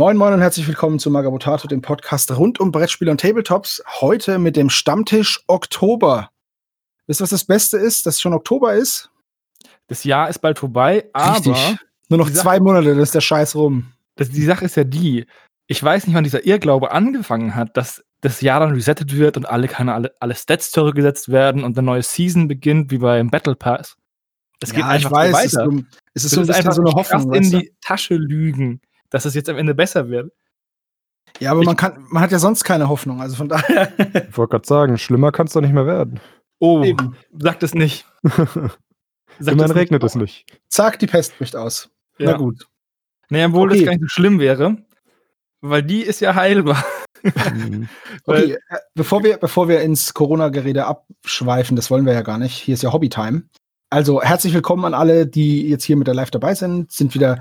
Moin Moin und herzlich willkommen zu Magabotato, dem Podcast rund um Brettspiele und Tabletops. Heute mit dem Stammtisch Oktober. Wisst ihr, was das Beste ist, dass schon Oktober ist? Das Jahr ist bald vorbei, aber Richtig. Nur noch zwei Sache- Monate, dann ist der Scheiß rum. das, die Sache ist ja die, ich weiß nicht, wann dieser Irrglaube angefangen hat, dass das Jahr dann resettet wird und alle, keine, alle, alle Stats zurückgesetzt werden und eine neue Season beginnt, wie beim Battle Pass. Es geht ja, einfach ich weiß, so es ist, weiter. so, es ist so ein bisschen so eine Hoffnung. in die Tasche lügen, dass es jetzt am Ende besser wird. Ja, aber ich- man, kann, man hat ja sonst keine Hoffnung. Also von daher. Ich wollte gerade sagen, schlimmer kann es doch nicht mehr werden. Oh, Eben. sag das nicht. Sag Immerhin regnet nicht. es nicht. Zack, die Pest bricht aus. Ja. Na gut. Naja, obwohl Okay. das gar nicht so schlimm wäre, weil die ist ja heilbar. Mhm. Okay, äh, bevor wir, bevor wir ins Corona-Gerede abschweifen, das wollen wir ja gar nicht. Hier ist ja Hobbytime. Also herzlich willkommen an alle, die jetzt hier mit der Live dabei sind. Es sind wieder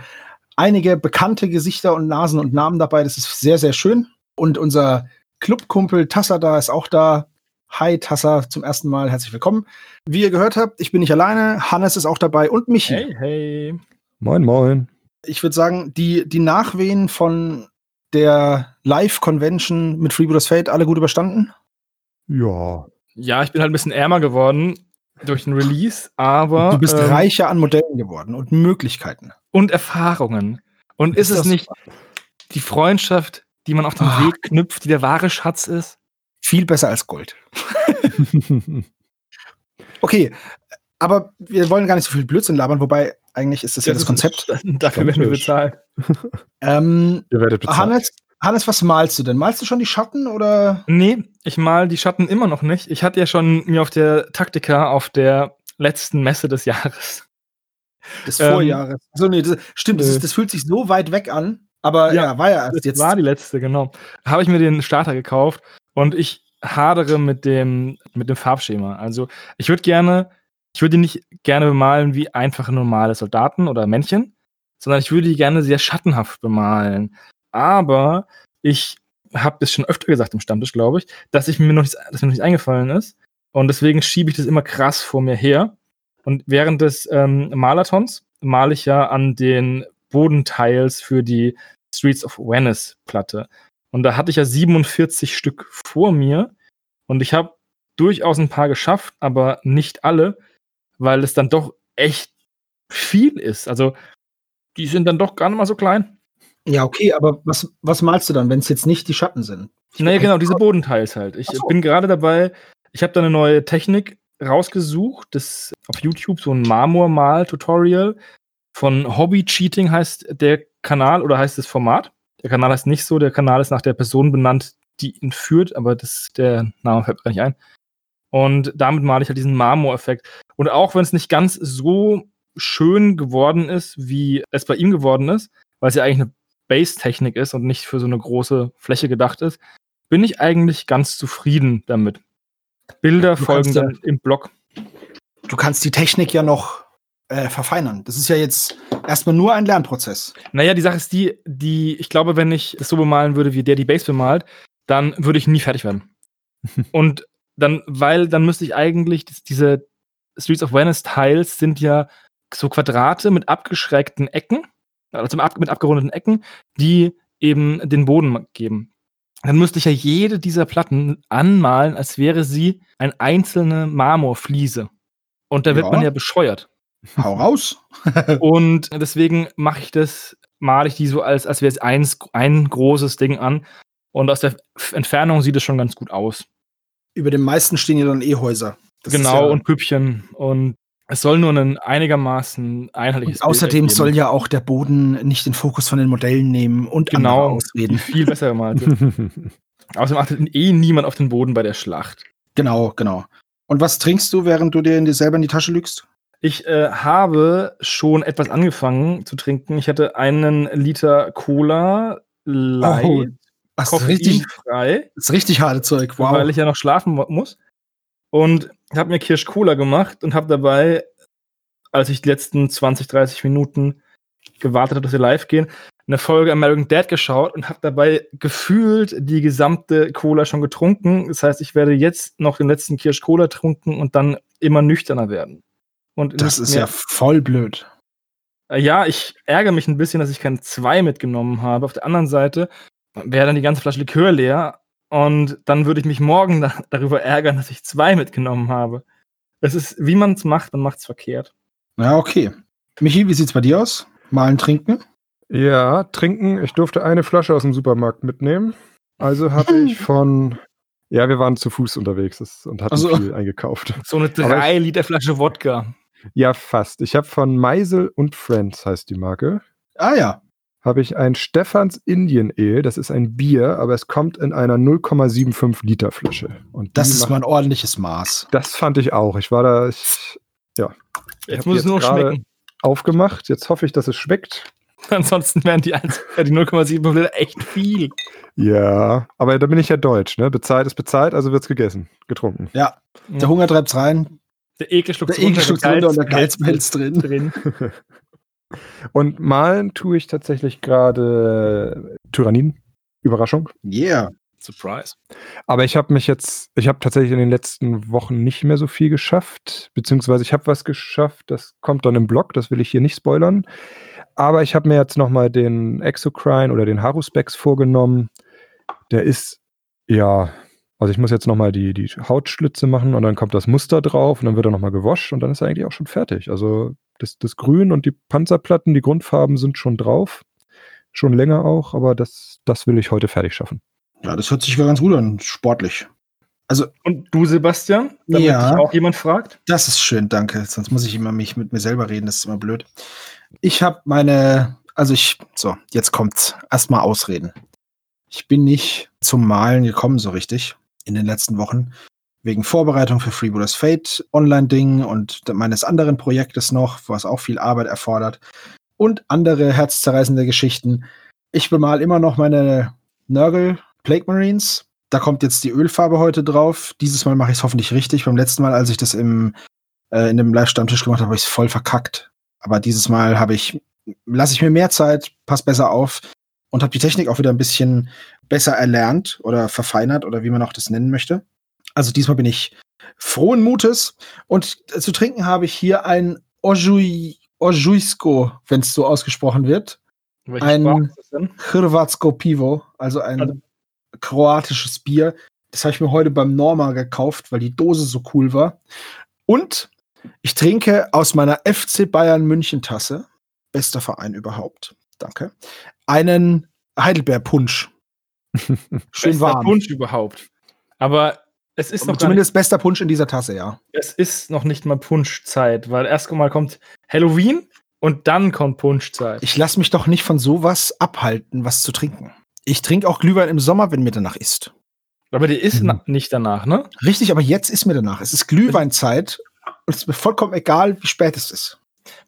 einige bekannte Gesichter und Nasen und Namen dabei. Das ist sehr, sehr schön. Und unser Clubkumpel Tassa da ist auch da. Hi Tassa, zum ersten Mal herzlich willkommen. Wie ihr gehört habt, ich bin nicht alleine. Hannes ist auch dabei und Michi. Hey, hey. Moin, moin. Ich würde sagen, die, die Nachwehen von der Live-Convention mit Freebooters Fate alle gut überstanden? Ja. Ja, ich bin halt ein bisschen ärmer geworden durch den Release, aber. Du bist ähm, reicher an Modellen geworden und Möglichkeiten. Und Erfahrungen. Und ist, Ist es das nicht die Freundschaft, die man auf den Ah. Weg knüpft, die der wahre Schatz ist? Viel besser als Gold. Okay, aber wir wollen gar nicht so viel Blödsinn labern, wobei eigentlich ist das ja das Konzept. Dafür werden wir bezahlt. Ähm, Ihr werdet bezahlt. Hannes, Hannes, was malst du denn? Malst du schon die Schatten oder? Nee, ich mal die Schatten immer noch nicht. Ich hatte ja schon mir auf der Taktika auf der letzten Messe des Jahres. Des Ähm, Vorjahres. So, nee, das, stimmt, das, nö. ist, das fühlt sich so weit weg an. Aber ja, Ja, war ja erst Das jetzt. war die letzte, genau. Habe ich mir den Starter gekauft und ich hadere mit dem, mit dem Farbschema. Also ich würde gerne, ich würde die nicht gerne bemalen wie einfache normale Soldaten oder Männchen, sondern ich würde die gerne sehr schattenhaft bemalen. Aber ich habe das schon öfter gesagt im Stammtisch, glaube ich, dass ich mir noch nicht, dass mir noch nicht eingefallen ist. Und deswegen schiebe ich das immer krass vor mir her. Und während des ähm, Malatons male ich ja an den Bodenteils für die Streets of Venice Platte. Und da hatte ich ja 47 Stück vor mir. Und ich habe durchaus ein paar geschafft, aber nicht alle, weil es dann doch echt viel ist. Also die sind dann doch gar nicht mal so klein. Ja, okay, aber was, was malst du dann, wenn es jetzt nicht die Schatten sind? Naja, genau, diese Bodenteils halt. Ich so. bin gerade dabei, ich habe da eine neue Technik rausgesucht, das auf YouTube so ein Marmormal-Tutorial von Hobby Cheating heißt der Kanal oder heißt das Format. Der Kanal heißt nicht so, der Kanal ist nach der Person benannt, die ihn führt, aber das, der Name fällt mir gar nicht ein. Und damit male ich halt diesen Marmor-Effekt. Und auch wenn es nicht ganz so schön geworden ist, wie es bei ihm geworden ist, weil es ja eigentlich eine Base-Technik ist und nicht für so eine große Fläche gedacht ist, bin ich eigentlich ganz zufrieden damit. Bilder Du folgen kannst ja- dann im Blog. Du kannst die Technik ja noch äh, verfeinern. Das ist ja jetzt erstmal nur ein Lernprozess. Naja, die Sache ist die, die, ich glaube, wenn ich es so bemalen würde, wie der die Base bemalt, dann würde ich nie fertig werden. und dann, weil dann müsste ich eigentlich, diese Streets of Venice Tiles sind ja so Quadrate mit abgeschrägten Ecken, also mit, ab, mit abgerundeten Ecken, die eben den Boden geben. Dann müsste ich ja jede dieser Platten anmalen, als wäre sie eine einzelne Marmorfliese. Und da wird Ja. man ja bescheuert. Hau raus. Und deswegen mache ich das, male ich die so, als, als wäre es eins, ein großes Ding an. Und aus der Entfernung sieht es schon ganz gut aus. Über den meisten stehen ja dann eh Häuser. Das ist genau, ja, und Püppchen. Und es soll nur ein einigermaßen einheitliches und außerdem Bild soll ja auch der Boden nicht den Fokus von den Modellen nehmen und genau ausreden. viel besser gemalt. Außerdem achtet eh niemand auf den Boden bei der Schlacht. Genau, genau. Und was trinkst du, während du dir in dir selber in die Tasche lügst? Ich äh, habe schon etwas angefangen zu trinken. Ich hatte einen Liter Cola light, das ist richtig, koffeinfrei. das ist richtig harte Zeug. Wow. weil ich ja noch schlafen mu- muss. Und habe mir Kirsch Cola gemacht und habe dabei, als ich die letzten 20, 30 Minuten gewartet habe, dass wir live gehen, eine Folge American Dad geschaut und habe dabei gefühlt die gesamte Cola schon getrunken. Das heißt, ich werde jetzt noch den letzten Kirsch Cola trinken und dann immer nüchterner werden. Und das ist ja voll blöd. Äh, Ja, ich ärgere mich ein bisschen, dass ich keine zwei mitgenommen habe. Auf der anderen Seite wäre dann die ganze Flasche Likör leer und dann würde ich mich morgen da darüber ärgern, dass ich zwei mitgenommen habe. Es ist, wie man es macht, man macht es verkehrt. Ja, okay. Michi, wie sieht's bei dir aus? Malen, trinken? Ja, trinken. Ich durfte eine Flasche aus dem Supermarkt mitnehmen. Also habe ich von. Ja, wir waren zu Fuß unterwegs und hatten Also- viel eingekauft. So eine Aber 3 Liter Flasche Wodka. Ja, fast. Ich habe von Meisel und Friends, heißt die Marke, Ah ja. Habe ich ein Stefans Indian Ale. Das ist ein Bier, aber es kommt in einer 0,75 Liter Flasche. Und Das ist macht- mal ein ordentliches Maß. Das fand ich auch. Ich war da ich, Jetzt hab muss es jetzt nur schmecken. aufgemacht. Jetzt hoffe ich, dass es schmeckt. Ansonsten wären die, 1, äh, die 0,7 Liter echt viel. Ja, aber da bin ich ja deutsch, ne? Bezahlt ist bezahlt, also wird's gegessen, getrunken. Ja, der Hunger treibt's rein, Der Ekel schluckt der Ekel schluckt runter und der Geiz drin. drin. Und malen tue ich tatsächlich gerade Tyrannin. Überraschung. Yeah. Surprise. Aber ich habe mich jetzt, ich habe tatsächlich in den letzten Wochen nicht mehr so viel geschafft, beziehungsweise ich habe was geschafft, das kommt dann im Blog, das will ich hier nicht spoilern. Aber ich habe mir jetzt nochmal den Exocrine oder den Haruspex vorgenommen. Der ist, ja, also ich muss jetzt nochmal die, die Hautschlitze machen und dann kommt das Muster drauf und dann wird er nochmal gewascht und dann ist er eigentlich auch schon fertig. Also das, das Grün und die Panzerplatten, die Grundfarben sind schon drauf. Schon länger auch, aber das, das will ich heute fertig schaffen. Ja, das hört sich wieder ganz gut an, sportlich. Und du, Sebastian? Damit Ja. dich auch jemand fragt? Das ist schön, danke. Sonst muss ich immer mich mit mir selber reden, das ist immer blöd. Ich habe meine, also ich, so, jetzt kommt's. Erstmal ausreden. Ich bin nicht zum Malen gekommen so richtig in den letzten Wochen. Wegen Vorbereitung für Freebooters Fate Online-Ding und meines anderen Projektes noch, was auch viel Arbeit erfordert. Und andere herzzerreißende Geschichten. Ich bemal immer noch meine Nurgle Plague Marines. Da kommt jetzt die Ölfarbe heute drauf. Dieses Mal mache ich es hoffentlich richtig. Beim letzten Mal, als ich das im äh, in dem Live-Stammtisch gemacht habe, habe ich es voll verkackt. Aber dieses Mal habe ich, lasse ich mir mehr Zeit, pass besser auf und habe die Technik auch wieder ein bisschen besser erlernt oder verfeinert oder wie man auch das nennen möchte. Also diesmal bin ich frohen Mutes und zu trinken habe ich hier ein Ojui, Ojuisko, wenn es so ausgesprochen wird. Welche Ein-? Hrvatsko Pivo, also ein Also- kroatisches Bier. Das habe ich mir heute beim Norma gekauft, weil die Dose so cool war. Und ich trinke aus meiner FC Bayern München Tasse, bester Verein überhaupt, danke, einen Heidelbeer Punsch. Schön Bester warm. Punsch überhaupt. Aber es ist noch gar nicht, Zumindest bester Punsch in dieser Tasse, ja. es ist noch nicht mal Punschzeit, weil erst mal kommt Halloween und dann kommt Punschzeit. Ich lasse mich doch nicht von sowas abhalten, was zu trinken. Ich trinke auch Glühwein im Sommer, wenn mir danach ist. Aber die ist Mhm. nicht danach, ne? Richtig, aber jetzt ist mir danach. Es ist Glühweinzeit und es ist mir vollkommen egal, wie spät es ist.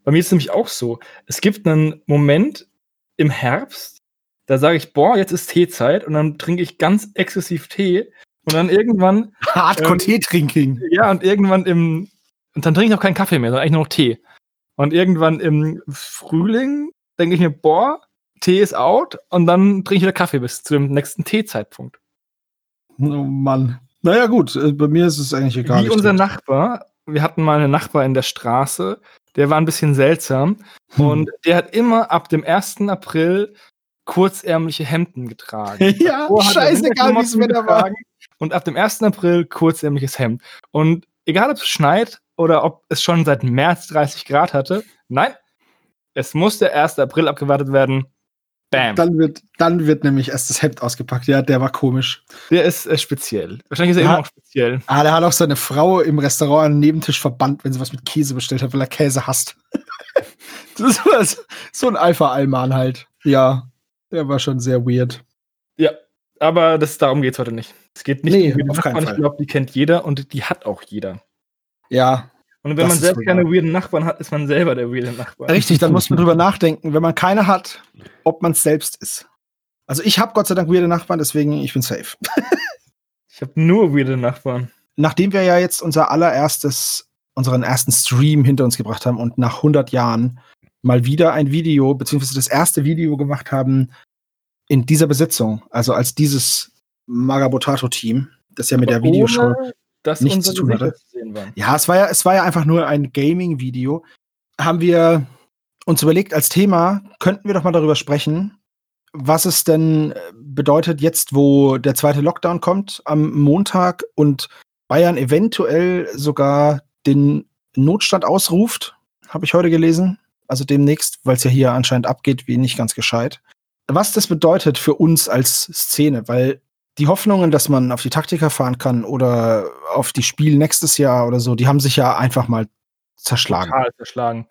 Bei mir ist es nämlich auch so. Es gibt einen Moment im Herbst, da sage ich, boah, jetzt ist Teezeit und dann trinke ich ganz exzessiv Tee und dann irgendwann, Hardcore Ähm, Tee-Drinking. ja, und irgendwann im, und dann trinke ich auch keinen Kaffee mehr, sondern eigentlich nur noch Tee. Und irgendwann im Frühling denke ich mir, boah, Tee ist out und dann trinke ich wieder Kaffee bis zu dem nächsten Teezeitpunkt. Oh Mann. Naja, gut, äh, bei mir ist es eigentlich egal. Wie unser Nachbar, wir hatten mal einen Nachbar in der Straße, der war ein bisschen seltsam Hm. und der hat immer ab dem 1. April kurzärmliche Hemden getragen. Ja, scheißegal, wie es Wetter war. Und ab dem 1. April kurzärmliches Hemd. Und egal, ob es schneit oder ob es schon seit März 30 Grad hatte, nein, es muss der 1. April abgewartet werden. Bam. Dann wird, dann wird nämlich erst das Hemd ausgepackt. Ja, der war komisch. der ist äh, speziell. Wahrscheinlich ist er Ja. immer noch speziell. Ah, der hat auch seine Frau im Restaurant an den Nebentisch verbannt, wenn sie was mit Käse bestellt hat, weil er Käse hasst. das so- so ein Alpha-Alman halt. Ja, der war schon sehr weird. Ja, aber das, darum geht es heute nicht. Es geht nicht Nee, um weirde auf keinen Nachbarn. Fall. Ich glaube, die kennt jeder und die hat auch jeder. Ja, Und wenn man selbst keine weirden Nachbarn hat, ist man selber der weirde Nachbar. richtig, dann muss man drüber nachdenken, wenn man keine hat, ob man es selbst ist. Also ich habe Gott sei Dank weirde Nachbarn, deswegen ich bin safe. Ich habe nur weirde Nachbarn. Nachdem wir ja jetzt unser allererstes, unseren ersten Stream hinter uns gebracht haben und nach 100 Jahren mal wieder ein Video, beziehungsweise das erste Video gemacht haben in dieser Besetzung, also als dieses Magabotato-Team, das ja mit der Videoshow. nichts zu tun hatte. Ja, es war ja, es war ja einfach nur ein Gaming-Video. Haben wir uns überlegt, als Thema könnten wir doch mal darüber sprechen, was es denn bedeutet jetzt, wo der zweite Lockdown kommt am Montag und Bayern eventuell sogar den Notstand ausruft, habe ich heute gelesen. Also demnächst, weil es ja hier anscheinend abgeht, wie nicht ganz gescheit. Was das bedeutet für uns als Szene, weil die Hoffnungen, dass man auf die Taktiker fahren kann oder auf die Spiel nächstes Jahr oder so, die haben sich ja einfach mal zerschlagen. Total zerschlagen.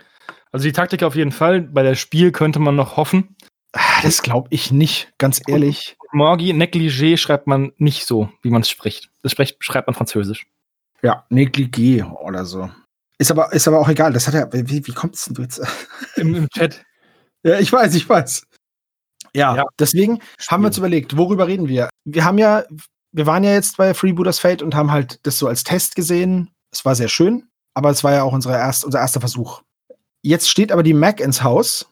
Also die Taktiker auf jeden Fall. Bei der Spiel könnte man noch hoffen. Ah, das glaube ich nicht, ganz ehrlich. Morgi, negligé schreibt man nicht so, wie man es spricht. Das spricht, schreibt man französisch. Ja, negligé oder so. Ist aber, ist aber auch egal. Das hat ja, wie, wie kommt's denn jetzt? Im, Im Chat. Ja, ich weiß, ich weiß. Ja, ja. deswegen Spiel. haben wir uns überlegt, worüber reden wir? Wir haben ja, wir waren ja jetzt bei Freebooters Fate und haben halt das so als Test gesehen. Es war sehr schön, aber es war ja auch unsere erst, unser erster Versuch. Jetzt steht aber die Mac ins Haus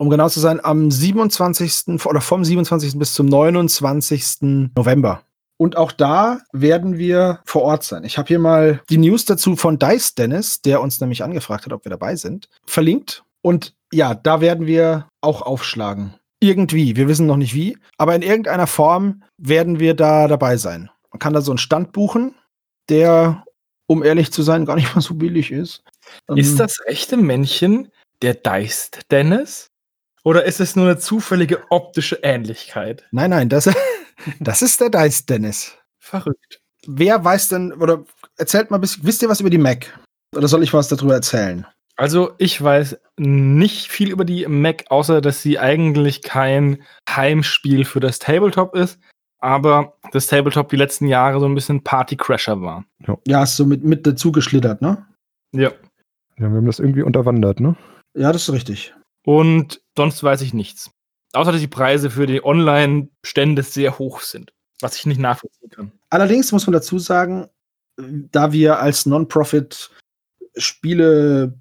um genau zu sein, am 27. oder vom 27. bis zum 29. November. Und auch da werden wir vor Ort sein. Ich habe hier mal die News dazu von Dice Dennis, der uns nämlich angefragt hat, ob wir dabei sind, verlinkt. Und ja, da werden wir auch aufschlagen. Irgendwie, wir wissen noch nicht wie, aber in irgendeiner Form werden wir da dabei sein. Man kann da so einen Stand buchen, der, um ehrlich zu sein, gar nicht mal so billig ist. Ist ähm, das echte Männchen der Dice Dennis? Oder ist es nur eine zufällige optische Ähnlichkeit? Nein, nein, das, das ist der Dice Dennis. Verrückt. Wer weiß denn, oder erzählt mal ein bisschen, wisst ihr was über die Mac? Oder soll ich was darüber erzählen? Also, ich weiß nicht viel über die Mac, außer dass sie eigentlich kein Heimspiel für das Tabletop ist, aber das Tabletop die letzten Jahre so ein bisschen Party-Crasher war. Ja, ist so mit, mit dazu geschlittert, ne? Ja. Ja, wir haben das irgendwie unterwandert, ne? Ja, das ist richtig. Und sonst weiß ich nichts. Außer dass die Preise für die Online-Stände sehr hoch sind, was ich nicht nachvollziehen kann. Allerdings muss man dazu sagen, da wir als Non-Profit Spiele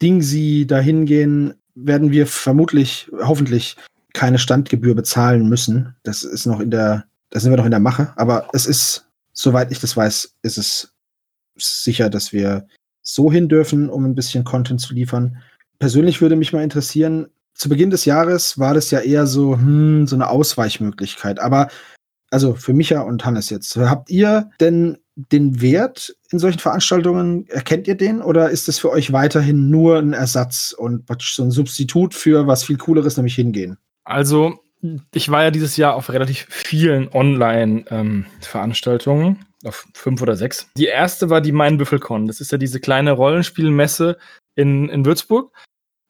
Dingsi dahin gehen, werden wir vermutlich, hoffentlich keine Standgebühr bezahlen müssen. Das ist noch in der, da sind wir noch in der Mache. Aber es ist, soweit ich das weiß, ist es sicher, dass wir so hin dürfen, um ein bisschen Content zu liefern persönlich würde mich mal interessieren, zu Beginn des Jahres war das ja eher so, hm, so eine Ausweichmöglichkeit. Aber also für Micha und Hannes jetzt, habt ihr denn den Wert in solchen Veranstaltungen, erkennt ihr den oder ist es für euch weiterhin nur ein Ersatz und so ein Substitut für was viel cooleres, nämlich hingehen? Also, ich war ja dieses Jahr auf relativ vielen Online-Veranstaltungen, ähm, auf fünf oder sechs. Die erste war die Mainbüffelcon. Das ist ja diese kleine Rollenspielmesse in, in Würzburg.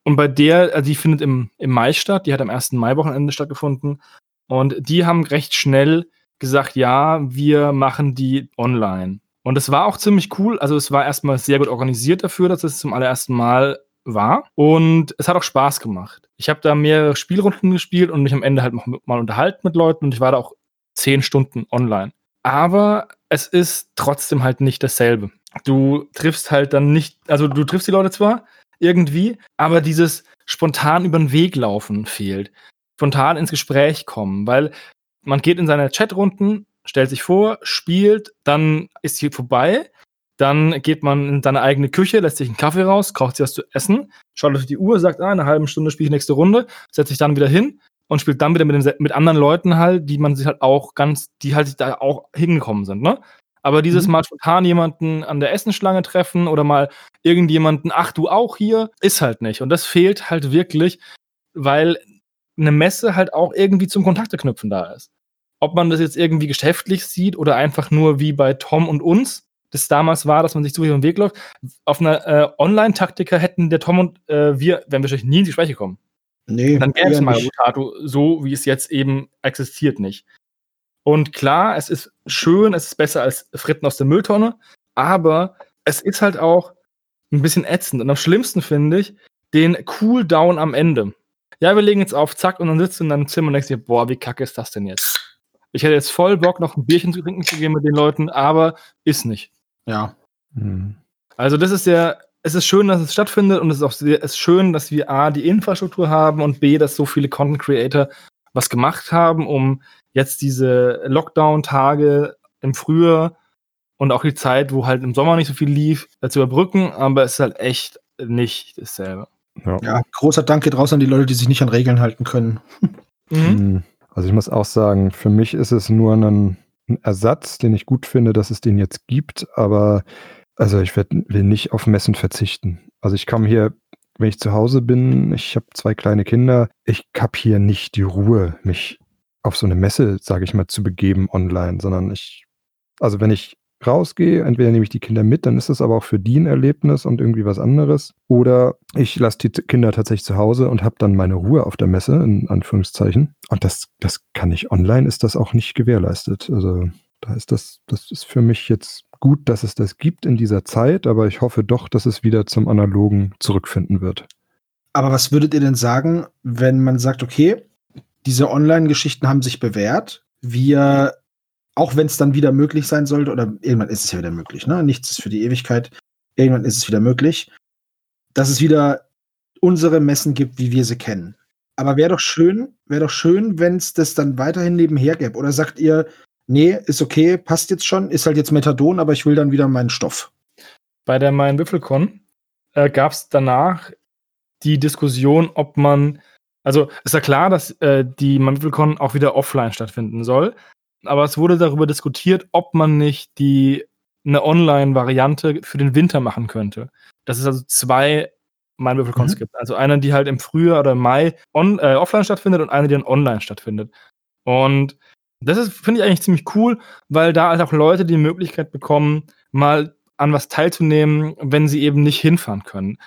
Und bei der, also die findet im, im Mai statt, die hat am 1. Mai-Wochenende stattgefunden. Und die haben recht schnell gesagt, ja, wir machen die online. Und es war auch ziemlich cool. Also es war erstmal sehr gut organisiert dafür, dass es zum allerersten Mal war. Und es hat auch Spaß gemacht. Ich habe da mehrere Spielrunden gespielt und mich am Ende halt noch mal unterhalten mit Leuten und ich war da auch zehn Stunden online. Aber es ist trotzdem halt nicht dasselbe. Du triffst halt dann nicht, also du triffst die Leute zwar, irgendwie, aber dieses spontan über den Weg laufen fehlt. Spontan ins Gespräch kommen, weil man geht in seine Chatrunden, stellt sich vor, spielt, dann ist sie vorbei, dann geht man in seine eigene Küche, lässt sich einen Kaffee raus, kocht sich was zu essen, schaut auf die Uhr, sagt, ah, in einer halben Stunde spiele ich nächste Runde, setzt sich dann wieder hin und spielt dann wieder mit, den, mit anderen Leuten halt, die man sich halt auch ganz, die halt da auch hingekommen sind, ne? Aber dieses mhm. mal spontan jemanden an der Essenschlange treffen oder mal irgendjemanden, ach du auch hier, ist halt nicht. Und das fehlt halt wirklich, weil eine Messe halt auch irgendwie zum Kontakte knüpfen da ist. Ob man das jetzt irgendwie geschäftlich sieht oder einfach nur wie bei Tom und uns, das damals war, dass man sich so über den Weg läuft. Auf einer äh, Online-Taktiker hätten der Tom und äh, wir, wären wahrscheinlich nie ins Gespräch gekommen. Nee, dann gäbe es mal Mutato so, wie es jetzt eben existiert, nicht. Und klar, es ist schön, es ist besser als Fritten aus der Mülltonne, aber es ist halt auch ein bisschen ätzend. Und am schlimmsten finde ich den Cooldown am Ende. Ja, wir legen jetzt auf, zack, und dann sitzt du in deinem Zimmer und denkst dir, boah, wie kacke ist das denn jetzt? Ich hätte jetzt voll Bock, noch ein Bierchen zu trinken zu gehen mit den Leuten, aber ist nicht. Ja. Mhm. Also, das ist ja, es ist schön, dass es stattfindet und es ist auch sehr, es ist schön, dass wir A, die Infrastruktur haben und B, dass so viele Content Creator was gemacht haben, um jetzt diese Lockdown-Tage im Frühjahr und auch die Zeit, wo halt im Sommer nicht so viel lief, zu überbrücken, aber es ist halt echt nicht dasselbe. Ja. ja, großer Dank geht raus an die Leute, die sich nicht an Regeln halten können. Mhm. Hm. Also ich muss auch sagen, für mich ist es nur ein, ein Ersatz, den ich gut finde, dass es den jetzt gibt, aber also ich werd, will nicht auf Messen verzichten. Also ich komme hier, wenn ich zu Hause bin, ich habe zwei kleine Kinder, ich habe hier nicht die Ruhe, mich auf so eine Messe, sage ich mal, zu begeben online, sondern ich, also wenn ich rausgehe, entweder nehme ich die Kinder mit, dann ist es aber auch für die ein Erlebnis und irgendwie was anderes. Oder ich lasse die Kinder tatsächlich zu Hause und habe dann meine Ruhe auf der Messe, in Anführungszeichen. Und das, das kann ich online, ist das auch nicht gewährleistet. Also da ist das, das ist für mich jetzt gut, dass es das gibt in dieser Zeit, aber ich hoffe doch, dass es wieder zum Analogen zurückfinden wird. Aber was würdet ihr denn sagen, wenn man sagt, okay, diese Online-Geschichten haben sich bewährt, wir auch wenn es dann wieder möglich sein sollte, oder irgendwann ist es ja wieder möglich, ne? Nichts ist für die Ewigkeit. Irgendwann ist es wieder möglich, dass es wieder unsere Messen gibt, wie wir sie kennen. Aber wäre doch schön, wäre doch schön, wenn es das dann weiterhin nebenher gäbe. Oder sagt ihr, nee, ist okay, passt jetzt schon, ist halt jetzt Methadon, aber ich will dann wieder meinen Stoff. Bei der Mein Würfelcon äh, gab es danach die Diskussion, ob man, also ist ja klar, dass äh, die Mein Würfelcon auch wieder offline stattfinden soll aber es wurde darüber diskutiert, ob man nicht die eine Online-Variante für den Winter machen könnte. Dass es also zwei Mindwürfelcons mhm. gibt. Also eine, die halt im Frühjahr oder im Mai on, äh, offline stattfindet und eine, die dann online stattfindet. Und das ist, finde ich eigentlich ziemlich cool, weil da halt auch Leute die Möglichkeit bekommen, mal an was teilzunehmen, wenn sie eben nicht hinfahren können.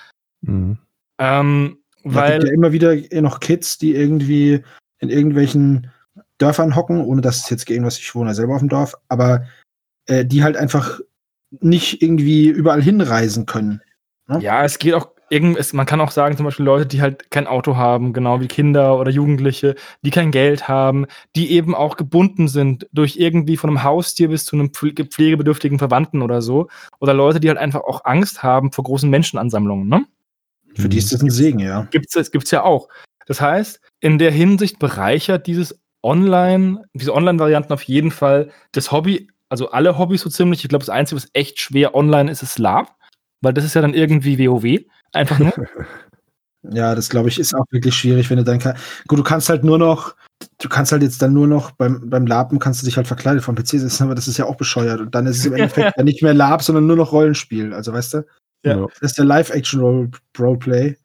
Mhm. Ähm, weil es gibt ja immer wieder noch Kids, die irgendwie in irgendwelchen Dörfern hocken, ohne dass es jetzt gegen was, ich wohne selber auf dem Dorf, aber äh, die halt einfach nicht irgendwie überall hinreisen können. Ne? Ja, es geht auch irgend, man kann auch sagen, zum Beispiel Leute, die halt kein Auto haben, genau wie Kinder oder Jugendliche, die kein Geld haben, die eben auch gebunden sind durch irgendwie von einem Haustier bis zu einem pflegebedürftigen Verwandten oder so. Oder Leute, die halt einfach auch Angst haben vor großen Menschenansammlungen, ne? Für die ist das ein Segen, ja. Gibt's, gibt's ja auch. Das heißt, in der Hinsicht bereichert dieses online, diese Online-Varianten auf jeden Fall das Hobby, also alle Hobbys so ziemlich. Ich glaube, das Einzige, was echt schwer online ist, ist Lab, weil das ist ja dann irgendwie WoW. Einfach nur. ja, das glaube ich ist auch wirklich schwierig, wenn du dann. Gut, du kannst halt nur noch, du kannst halt jetzt dann nur noch beim, beim Laben kannst du dich halt verkleidet vom PC sitzen, aber das ist ja auch bescheuert. Und dann ist es im Endeffekt ja nicht mehr Lab, sondern nur noch Rollenspiel. Also weißt du? Ja. Das ist der Live-Action-Roleplay.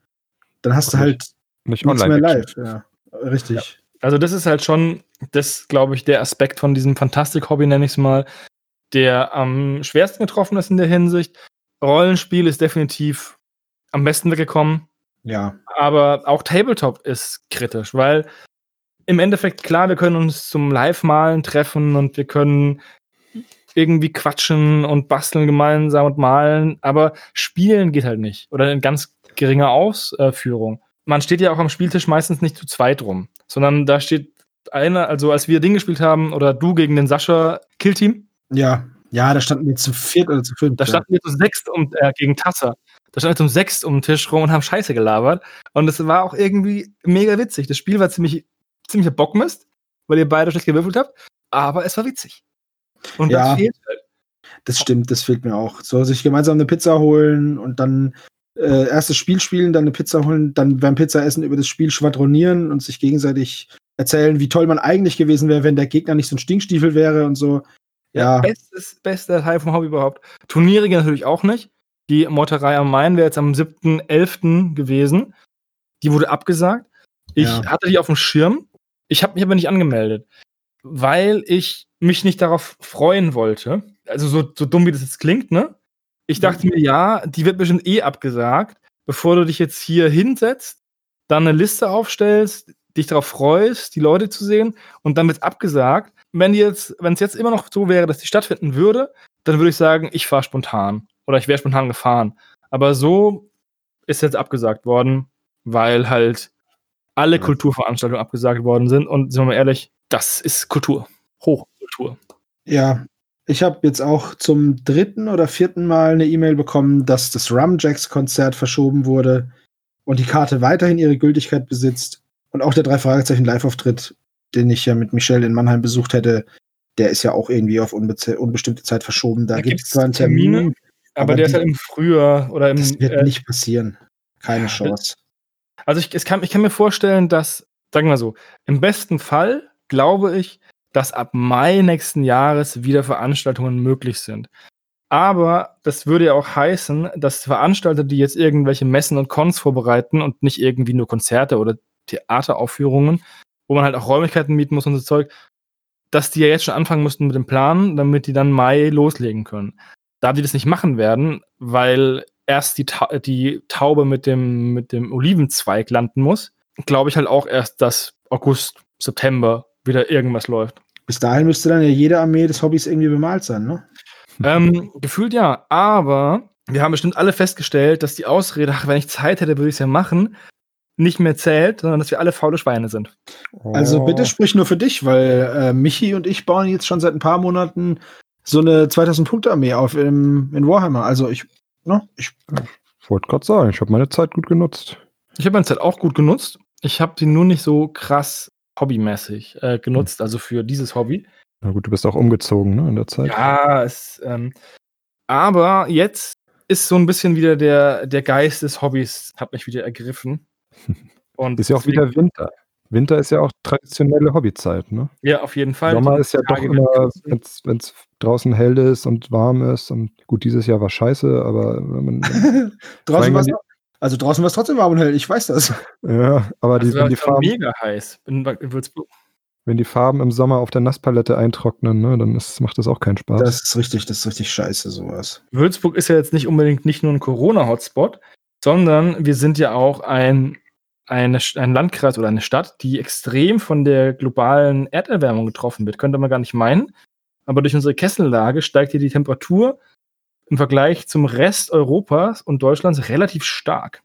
Dann hast du halt nicht nichts mehr live. Ja, richtig. Ja. Also das ist halt schon, das glaube ich, der Aspekt von diesem Fantastik-Hobby, nenne ich es mal, der am schwersten getroffen ist in der Hinsicht. Rollenspiel ist definitiv am besten weggekommen. Ja. Aber auch Tabletop ist kritisch, weil im Endeffekt, klar, wir können uns zum Live-Malen treffen und wir können irgendwie quatschen und basteln gemeinsam und malen, aber spielen geht halt nicht. Oder in ganz geringer Ausführung. Man steht ja auch am Spieltisch meistens nicht zu zweit rum sondern da steht einer, also als wir Ding gespielt haben, oder du gegen den Sascha Killteam. Ja, ja, da standen wir zu viert oder zu fünf. Da standen wir zu sechst um, äh, gegen Tasser. Da standen wir zum sechst um den Tisch rum und haben Scheiße gelabert. Und es war auch irgendwie mega witzig. Das Spiel war ziemlich, ziemlicher Bockmist, weil ihr beide schlecht gewürfelt habt. Aber es war witzig. Und ja, das fehlt halt. Das stimmt, das fehlt mir auch. So, sich gemeinsam eine Pizza holen und dann äh, erstes Spiel spielen, dann eine Pizza holen, dann beim Pizza essen über das Spiel schwadronieren und sich gegenseitig erzählen, wie toll man eigentlich gewesen wäre, wenn der Gegner nicht so ein Stinkstiefel wäre und so. Ja. ja bestes, beste Teil vom Hobby überhaupt. Turniere natürlich auch nicht. Die Meuterei am Main wäre jetzt am 7.11. gewesen. Die wurde abgesagt. Ich ja. hatte die auf dem Schirm. Ich habe mich aber nicht angemeldet, weil ich mich nicht darauf freuen wollte. Also so, so dumm wie das jetzt klingt, ne? Ich dachte mir, ja, die wird bestimmt eh abgesagt, bevor du dich jetzt hier hinsetzt, dann eine Liste aufstellst, dich darauf freust, die Leute zu sehen und dann wird abgesagt. Wenn jetzt, wenn es jetzt immer noch so wäre, dass die stattfinden würde, dann würde ich sagen, ich fahre spontan oder ich wäre spontan gefahren. Aber so ist jetzt abgesagt worden, weil halt alle Kulturveranstaltungen abgesagt worden sind und sind wir mal ehrlich, das ist Kultur, Hochkultur. Ja, ich habe jetzt auch zum dritten oder vierten Mal eine E-Mail bekommen, dass das Rumjacks-Konzert verschoben wurde und die Karte weiterhin ihre Gültigkeit besitzt. Und auch der drei Fragezeichen Live-Auftritt, den ich ja mit Michelle in Mannheim besucht hätte, der ist ja auch irgendwie auf unbestimmte Zeit verschoben. Da, da gibt es zwar einen Termin, Termine, aber, aber, der die, ist halt im Frühjahr oder im. Das wird äh, nicht passieren. Keine Chance. Also ich, es kann, ich kann mir vorstellen, dass, sagen wir so, im besten Fall glaube ich, dass ab Mai nächsten Jahres wieder Veranstaltungen möglich sind. Aber das würde ja auch heißen, dass Veranstalter, die jetzt irgendwelche Messen und Cons vorbereiten und nicht irgendwie nur Konzerte oder Theateraufführungen, wo man halt auch Räumlichkeiten mieten muss und so Zeug, dass die ja jetzt schon anfangen müssten mit dem Plan, damit die dann Mai loslegen können. Da die das nicht machen werden, weil erst die, Ta die Taube mit dem, mit dem Olivenzweig landen muss, glaube ich halt auch erst, dass August, September wieder irgendwas läuft. Bis dahin müsste dann ja jede Armee des Hobbys irgendwie bemalt sein, ne? Ähm, gefühlt ja, aber wir haben bestimmt alle festgestellt, dass die Ausrede, ach, wenn ich Zeit hätte, würde ich es ja machen, nicht mehr zählt, sondern dass wir alle faule Schweine sind. Also bitte sprich nur für dich, weil äh, Michi und ich bauen jetzt schon seit ein paar Monaten so eine 2000-Punkte-Armee auf im, in Warhammer. Also ich, ne, ich wollte gerade sagen, ich habe meine Zeit gut genutzt. Ich habe meine Zeit auch gut genutzt. Ich habe sie nur nicht so krass hobbymäßig äh, genutzt, also für dieses Hobby. Na gut, du bist auch umgezogen, ne, in der Zeit. Ja, es, ähm, aber jetzt ist so ein bisschen wieder der, der Geist des Hobbys, hat mich wieder ergriffen. Und ist ja auch wieder Winter. Winter ist ja auch traditionelle Hobbyzeit, ne? Ja, auf jeden Fall. Sommer ist ja doch immer, wenn es draußen hell ist und warm ist und gut, dieses Jahr war scheiße, aber wenn man draußen war also draußen war es trotzdem warm und hell, ich weiß das. Ja, aber die, also wenn die Farben mega heiß in, in Würzburg. Wenn die Farben im Sommer auf der Nasspalette eintrocknen, ne, dann ist, macht das auch keinen Spaß. Das ist richtig, das ist richtig scheiße, sowas. Würzburg ist ja jetzt nicht unbedingt nicht nur ein Corona-Hotspot, sondern wir sind ja auch ein eine, ein Landkreis oder eine Stadt, die extrem von der globalen Erderwärmung getroffen wird. Könnte man gar nicht meinen. Aber durch unsere Kessellage steigt hier die Temperatur im Vergleich zum Rest Europas und Deutschlands relativ stark.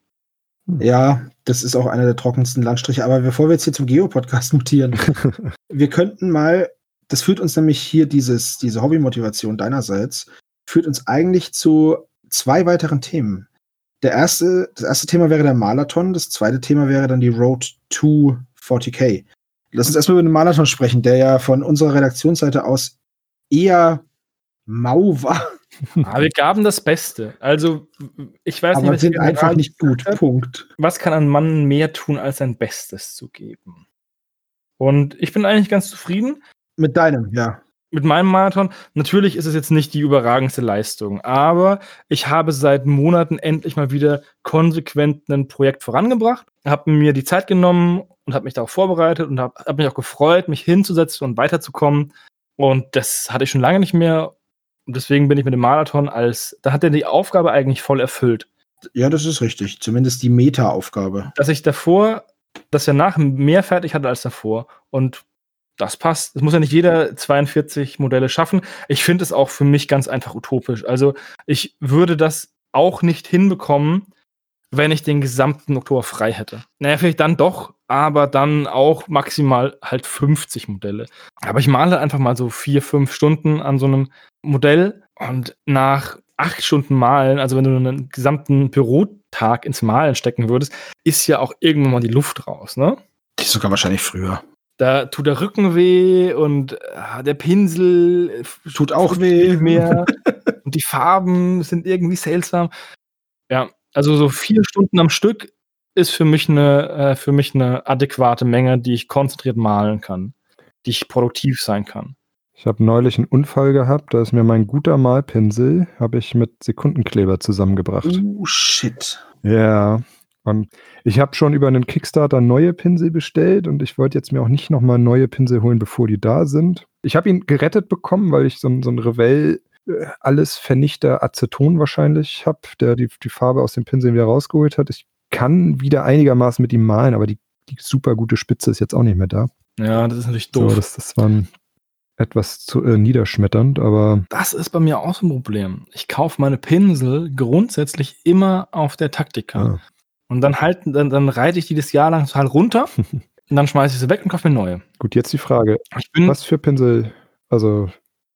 Ja, das ist auch einer der trockensten Landstriche. Aber bevor wir jetzt hier zum Geo-Podcast mutieren, wir könnten mal, das führt uns nämlich hier dieses, diese Hobby-Motivation deinerseits, führt uns eigentlich zu zwei weiteren Themen. Der erste, das erste Thema wäre der Marathon, das zweite Thema wäre dann die Road to 40k. Lass uns erstmal über den Marathon sprechen, der ja von unserer Redaktionsseite aus eher mau war. Aber wir gaben das Beste. Also, ich weiß Aber nicht, was sind einfach nicht gut. Punkt. Was kann ein Mann mehr tun, als sein Bestes zu geben? Und ich bin eigentlich ganz zufrieden. Mit deinem, ja mit meinem Marathon. Natürlich ist es jetzt nicht die überragendste Leistung, aber ich habe seit Monaten endlich mal wieder konsequent ein Projekt vorangebracht, habe mir die Zeit genommen und habe mich darauf vorbereitet und habe hab mich auch gefreut, mich hinzusetzen und weiterzukommen. Und das hatte ich schon lange nicht mehr. Und deswegen bin ich mit dem Marathon als, da hat er die Aufgabe eigentlich voll erfüllt. Ja, das ist richtig. Zumindest die Meta-Aufgabe. Dass ich davor, dass er nach mehr fertig hatte als davor. Und das passt. Es muss ja nicht jeder 42 Modelle schaffen. Ich finde es auch für mich ganz einfach utopisch. Also ich würde das auch nicht hinbekommen, wenn ich den gesamten Oktober frei hätte. Naja, vielleicht dann doch, aber dann auch maximal halt 50 Modelle. Aber ich male einfach mal so vier, fünf Stunden an so einem Modell und nach acht Stunden Malen, also wenn du einen gesamten Bürotag ins Malen stecken würdest, ist ja auch irgendwann mal die Luft raus, ne? Die ist sogar wahrscheinlich früher. Da tut der Rücken weh und äh, der Pinsel tut auch weh. Mehr. und die Farben sind irgendwie seltsam. Ja, also so vier Stunden am Stück ist für mich eine, äh, für mich eine adäquate Menge, die ich konzentriert malen kann, die ich produktiv sein kann. Ich habe neulich einen Unfall gehabt, da ist mir mein guter Malpinsel, habe ich mit Sekundenkleber zusammengebracht. Oh shit. Ja, und ich habe schon über einen Kickstarter neue Pinsel bestellt und ich wollte jetzt mir auch nicht nochmal neue Pinsel holen, bevor die da sind. Ich habe ihn gerettet bekommen, weil ich so, so ein Revell äh, alles Vernichter Aceton wahrscheinlich habe, der die, die Farbe aus den Pinseln wieder rausgeholt hat. Ich kann wieder einigermaßen mit ihm malen, aber die, die super gute Spitze ist jetzt auch nicht mehr da. Ja, das ist natürlich doof. So, das, das war ein, etwas zu äh, niederschmetternd, aber. Das ist bei mir auch so ein Problem. Ich kaufe meine Pinsel grundsätzlich immer auf der Taktika. Ah. Und dann halten, dann, dann reite ich die das Jahr lang total runter und dann schmeiße ich sie weg und kaufe mir neue. Gut, jetzt die Frage. was für Pinsel? Also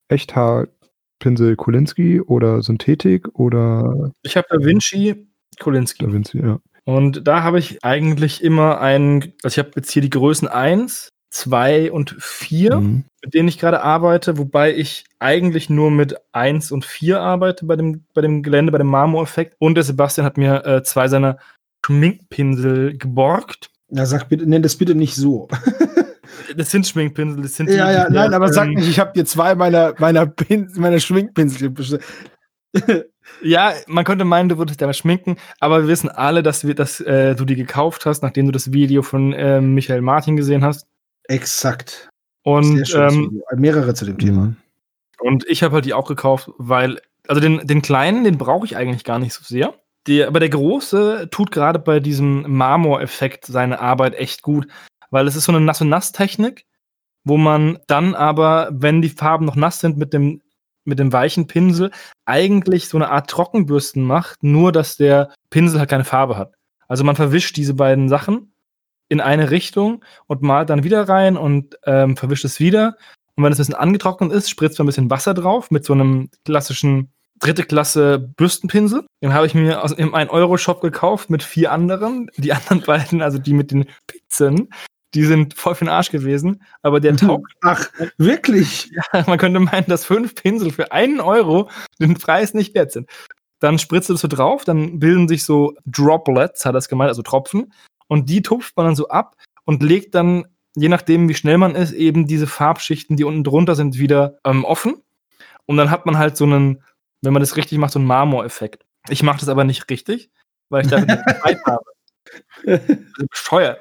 Echthaar-Pinsel Kolinski oder Synthetik oder. Ich habe Da Vinci Kolinski. Da Vinci, ja. Und da habe ich eigentlich immer einen, also ich habe jetzt hier die Größen 1, 2 und 4, mhm. mit denen ich gerade arbeite, wobei ich eigentlich nur mit 1 und 4 arbeite bei dem, bei dem Gelände, bei dem Marmoreffekt. Und der Sebastian hat mir äh, zwei seiner Schminkpinsel geborgt. Ja, sag bitte, nenn das bitte nicht so. Das sind Schminkpinsel, das sind ja, die, ja, nein, aber sag ähm, nicht, ich habe dir zwei meiner, meiner, meiner Schminkpinsel. Ja, man könnte meinen, du würdest damit schminken, aber wir wissen alle, dass, wir, dass äh, du die gekauft hast, nachdem du das Video von äh, Michael Martin gesehen hast. Exakt. Und, ähm. Mehrere zu dem Thema. Und ich habe halt die auch gekauft, weil, also den, den kleinen, den brauche ich eigentlich gar nicht so sehr. Die, aber der große tut gerade bei diesem Marmor-Effekt seine Arbeit echt gut, weil es ist so eine Nass-und-Nass-Technik, wo man dann aber, wenn die Farben noch nass sind, mit dem, mit dem weichen Pinsel eigentlich so eine Art Trockenbürsten macht, nur dass der Pinsel halt keine Farbe hat. Also man verwischt diese beiden Sachen in eine Richtung und malt dann wieder rein und ähm, verwischt es wieder. Und wenn es ein bisschen angetrocknet ist, spritzt man ein bisschen Wasser drauf mit so einem klassischen dritte Klasse Bürstenpinsel. Den habe ich mir aus im 1-Euro-Shop gekauft mit vier anderen. Die anderen beiden, also die mit den Pizzen, die sind voll für den Arsch gewesen. Aber der taugt Ach, wirklich? man könnte meinen, dass fünf Pinsel für einen Euro den Preis nicht wert sind. Dann spritzt du das so drauf, dann bilden sich so Droplets, hat das gemeint, also Tropfen. Und die tupft man dann so ab und legt dann, je nachdem, wie schnell man ist, eben diese Farbschichten, die unten drunter sind, wieder ähm, offen. Und dann hat man halt so einen, wenn man das richtig macht, so einen Marmoreffekt. Ich mache das aber nicht richtig, weil ich dafür nicht Zeit habe. Ist bescheuert.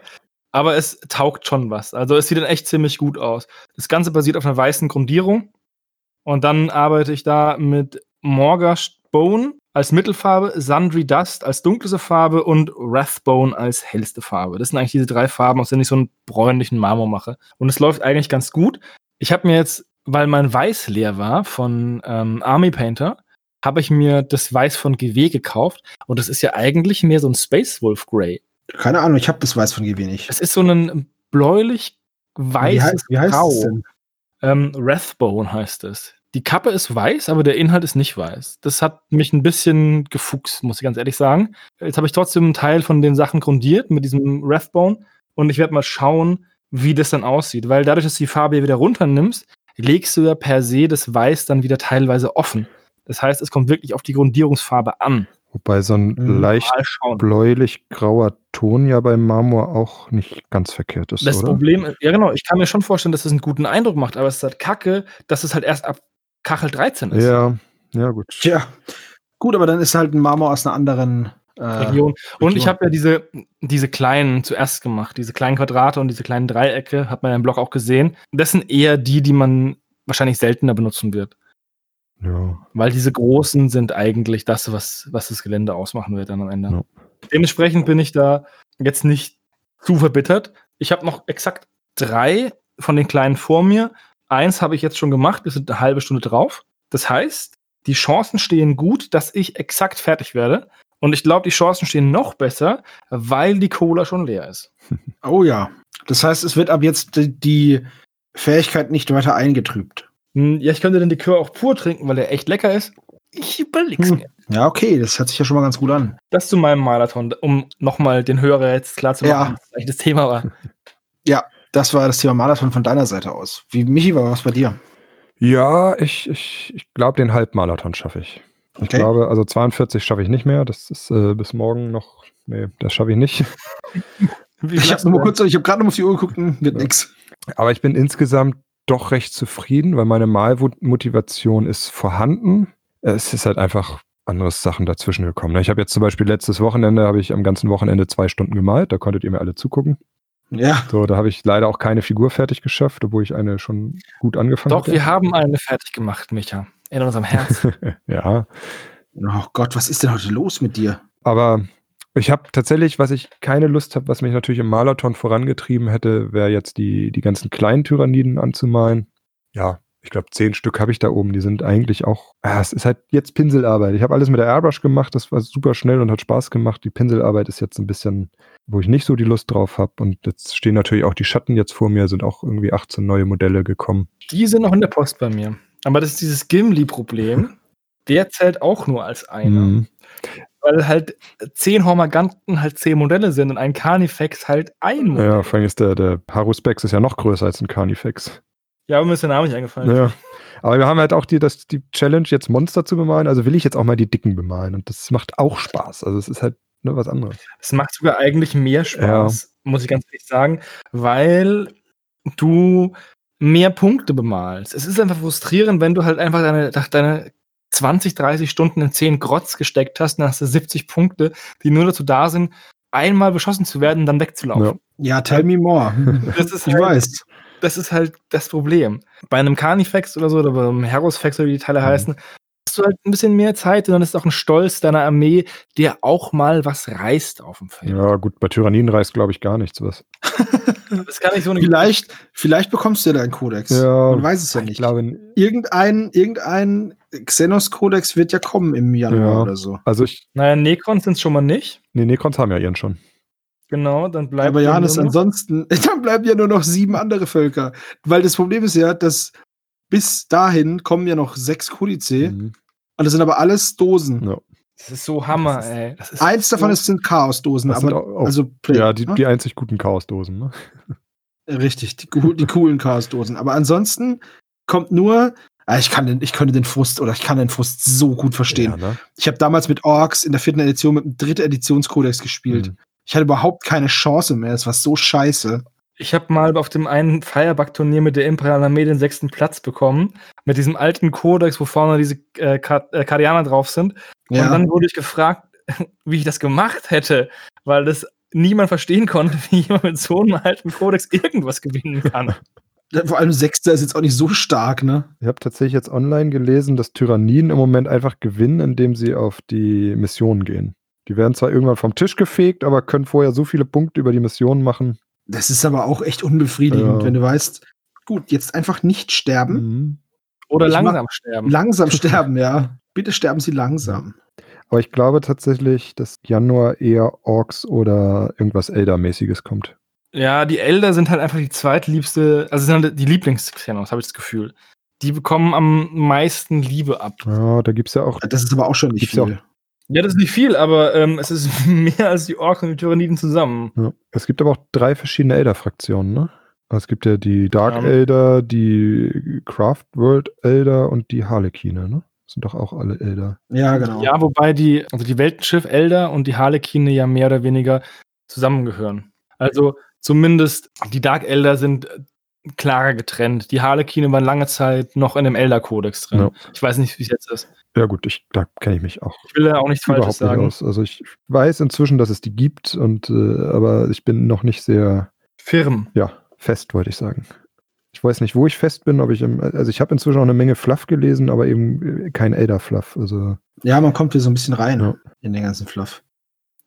Aber es taugt schon was. Also es sieht dann echt ziemlich gut aus. Das Ganze basiert auf einer weißen Grundierung. Und dann arbeite ich da mit Morgoth Bone als Mittelfarbe, Sundry Dust als dunkelste Farbe und Wrathbone als hellste Farbe. Das sind eigentlich diese drei Farben, aus denen ich so einen bräunlichen Marmor mache. Und es läuft eigentlich ganz gut. Ich habe mir jetzt, weil mein Weiß leer war von ähm, Army Painter, habe ich mir das Weiß von GW gekauft. Und das ist ja eigentlich mehr so ein Space Wolf Grey. Keine Ahnung, ich habe das Weiß von GW nicht. Es ist so ein bläulich Wie, heißt, wie heißt Grau. es denn? Ähm, Wrathbone heißt es. Die Kappe ist weiß, aber der Inhalt ist nicht weiß. Das hat mich ein bisschen gefuchst, muss ich ganz ehrlich sagen. Jetzt habe ich trotzdem einen Teil von den Sachen grundiert mit diesem Wrathbone und ich werde mal schauen, wie das dann aussieht. Weil dadurch, dass du die Farbe wieder runternimmst, legst du ja per se das Weiß dann wieder teilweise offen. Das heißt, es kommt wirklich auf die Grundierungsfarbe an. Wobei so ein leicht Mal schauen. bläulich-grauer Ton ja beim Marmor auch nicht ganz verkehrt ist, Das oder? Problem, ja genau, ich kann mir schon vorstellen, dass es einen guten Eindruck macht, aber es ist halt kacke, dass es halt erst ab Kachel 13 ist. Ja, ja, gut. Tja. Gut, aber dann ist halt ein Marmor aus einer anderen äh, Region. Und ich Region. habe ja diese, diese kleinen zuerst gemacht, diese kleinen Quadrate und diese kleinen Dreiecke, hat man ja im Blog auch gesehen. Das sind eher die, die man wahrscheinlich seltener benutzen wird. Ja. Weil diese großen sind eigentlich das, was, was das Gelände ausmachen wird dann am Ende. Ja. Dementsprechend bin ich da jetzt nicht zu verbittert. Ich habe noch exakt drei von den kleinen vor mir. Eins habe ich jetzt schon gemacht, wir sind eine halbe Stunde drauf. Das heißt, die Chancen stehen gut, dass ich exakt fertig werde. Und ich glaube, die Chancen stehen noch besser, weil die Cola schon leer ist. Oh ja. Das heißt, es wird ab jetzt die, die Fähigkeit nicht weiter eingetrübt. Hm, Ja, ich könnte den Likör auch pur trinken, weil der echt lecker ist. Ich überleg's Hm. mir. Ja, okay, das hört sich ja schon mal ganz gut an. Das zu meinem Marathon, um nochmal den Hörer jetzt klar zu machen, Ja. was eigentlich das Thema war. Das war das Thema Marathon von deiner Seite aus. Wie Michi war was bei dir? Ja, ich, ich, ich glaube, den Halbmarathon schaffe ich. Ich Okay. glaube, also 42 schaffe ich nicht mehr. Das ist äh, bis morgen noch. Nee, das schaffe ich nicht. Habe ich habe gerade noch auf die Uhr geguckt, hm, wird Ja. nix. Aber ich bin insgesamt doch recht zufrieden, weil meine Malmotivation ist vorhanden. Es ist halt einfach andere Sachen dazwischen gekommen. ne? Ich habe jetzt zum Beispiel letztes Wochenende, habe ich am ganzen Wochenende zwei Stunden gemalt. Da konntet ihr mir alle zugucken. Ja, So, da habe ich leider auch keine Figur fertig geschafft, obwohl ich eine schon gut angefangen Doch, hatte. wir haben eine fertig gemacht, Micha. In unserem Herz. ja, oh Gott, was ist denn heute los mit dir? Aber ich habe tatsächlich, was ich keine Lust habe, was mich natürlich im Marathon vorangetrieben hätte, wäre jetzt die, die ganzen kleinen Tyranniden anzumalen. Ja, ich glaube, zehn Stück habe ich da oben. Die sind eigentlich auch. Ah, es ist halt jetzt Pinselarbeit. Ich habe alles mit der Airbrush gemacht. Das war super schnell und hat Spaß gemacht. Die Pinselarbeit ist jetzt ein bisschen, wo ich nicht so die Lust drauf habe. Und jetzt stehen natürlich auch die Schatten jetzt vor mir, sind auch irgendwie 18 neue Modelle gekommen. Die sind noch in der Post bei mir. Aber das ist dieses Gimli-Problem. Der zählt auch nur als einer. Mhm. Weil halt zehn Hormaganten halt zehn Modelle sind und ein Carnifex halt ein Modell. Ja, vor allem ist der, der Haruspex ist ja noch größer als ein Carnifex. Ja, aber mir ist der Name nicht eingefallen. Ja. Aber wir haben halt auch die, das, die Challenge, jetzt Monster zu bemalen. Also will ich jetzt auch mal die Dicken bemalen. Und das macht auch Spaß. Also es ist halt ne, was anderes. Es macht sogar eigentlich mehr Spaß, muss ich ganz ehrlich sagen, weil du mehr Punkte bemalst. Es ist einfach frustrierend, wenn du halt einfach deine, deine 20, 30 Stunden in 10 Grotz gesteckt hast, dann hast du 70 Punkte, die nur dazu da sind, einmal beschossen zu werden und dann wegzulaufen. Ja, tell me more. Das ist ich halt, weiß. das ist halt das Problem. Bei einem Carnifex oder so, oder bei einem Herosfex oder wie die Teile Mhm. heißen, hast du halt ein bisschen mehr Zeit und dann ist auch ein Stolz deiner Armee, der auch mal was reißt auf dem Feld. Ja, gut, bei Tyrannien reißt, glaube ich, gar nichts was. Das ist gar nicht so eine Vielleicht, vielleicht bekommst du ja deinen Kodex. Ja, Man weiß es ja Ich nicht. glaube, Irgendein, irgendein Xenos-Kodex wird ja kommen im Januar Ja. oder so. also ich, Naja, Necrons sind es schon mal nicht. nee, Necrons haben ja ihren schon. Genau, dann bleibt. Aber noch- ansonsten, dann bleiben ja nur noch sieben andere Völker. Weil das Problem ist ja, dass bis dahin kommen ja noch sechs Kodice Mhm. und das sind aber alles Dosen. Ja. Das ist so Hammer, Das ist- ey. Das ist Eins davon so- ist, sind Chaos-Dosen, aber auch, auch, also Play, ja, die, ne? die einzig guten Chaosdosen. Ne? Richtig, die, die coolen Chaos-Dosen. Aber ansonsten kommt nur, ah, ich kann den, ich könnte den Frust oder ich kann den Frust so gut verstehen. Ja, ne? Ich habe damals mit Orks in der vierten Edition mit dem dritten Editionskodex gespielt. Mhm. Ich hatte überhaupt keine Chance mehr. Es war so scheiße. Ich habe mal auf dem einen Firebug-Turnier mit der Imperialen Armee den sechsten Platz bekommen. Mit diesem alten Kodex, wo vorne diese äh, Ka- äh, Kardianer drauf sind. Und dann wurde ich gefragt, wie ich das gemacht hätte, weil das niemand verstehen konnte, wie jemand mit so einem alten Kodex irgendwas gewinnen kann. Vor allem Sechster ist jetzt auch nicht so stark, ne? Ich habe tatsächlich jetzt online gelesen, dass Tyrannien im Moment einfach gewinnen, indem sie auf die Missionen gehen. Die werden zwar irgendwann vom Tisch gefegt, aber können vorher so viele Punkte über die Missionen machen. Das ist aber auch echt unbefriedigend, Ja. wenn du weißt, gut, jetzt einfach nicht sterben, Mhm. Oder mach- langsam sterben. langsam sterben, ja. Bitte sterben Sie langsam. Aber ich glaube tatsächlich, dass Januar eher Orks oder irgendwas Elder-mäßiges kommt. Ja, die Elder sind halt einfach die zweitliebste, also sind halt die Lieblings-Xenos, habe ich das Gefühl. Die bekommen am meisten Liebe ab. Ja, da gibt es ja auch. Das ist aber auch schon nicht Gibt's ja viel. Ja, das ist nicht viel, aber ähm, es ist mehr als die Orks und die Tyranniden zusammen. Ja. Es gibt aber auch drei verschiedene Elder-Fraktionen, ne? Also es gibt ja die Dark Ja. Elder, die Craft World Elder und die Harlekine, ne? Das sind doch auch alle Elder. Ja, genau. Ja, wobei die, also die Weltenschiff-Elder und die Harlekine ja mehr oder weniger zusammengehören. Also zumindest die Dark Elder sind klarer getrennt. Die Harlekine waren lange Zeit noch in dem Elder-Kodex drin. Ja. Ich weiß nicht, wie es jetzt ist. Ja gut, ich, da kenne ich mich auch Ich will da auch nichts Falsches sagen. nicht aus. Also ich weiß inzwischen, dass es die gibt, und äh, aber ich bin noch nicht sehr, Firm. ja, fest, wollte ich sagen. Ich weiß nicht, wo ich fest bin, ob ich im, also ich habe inzwischen auch eine Menge Fluff gelesen, aber eben äh, kein Elder-Fluff. Also Ja, man kommt hier so ein bisschen rein Ja. in den ganzen Fluff.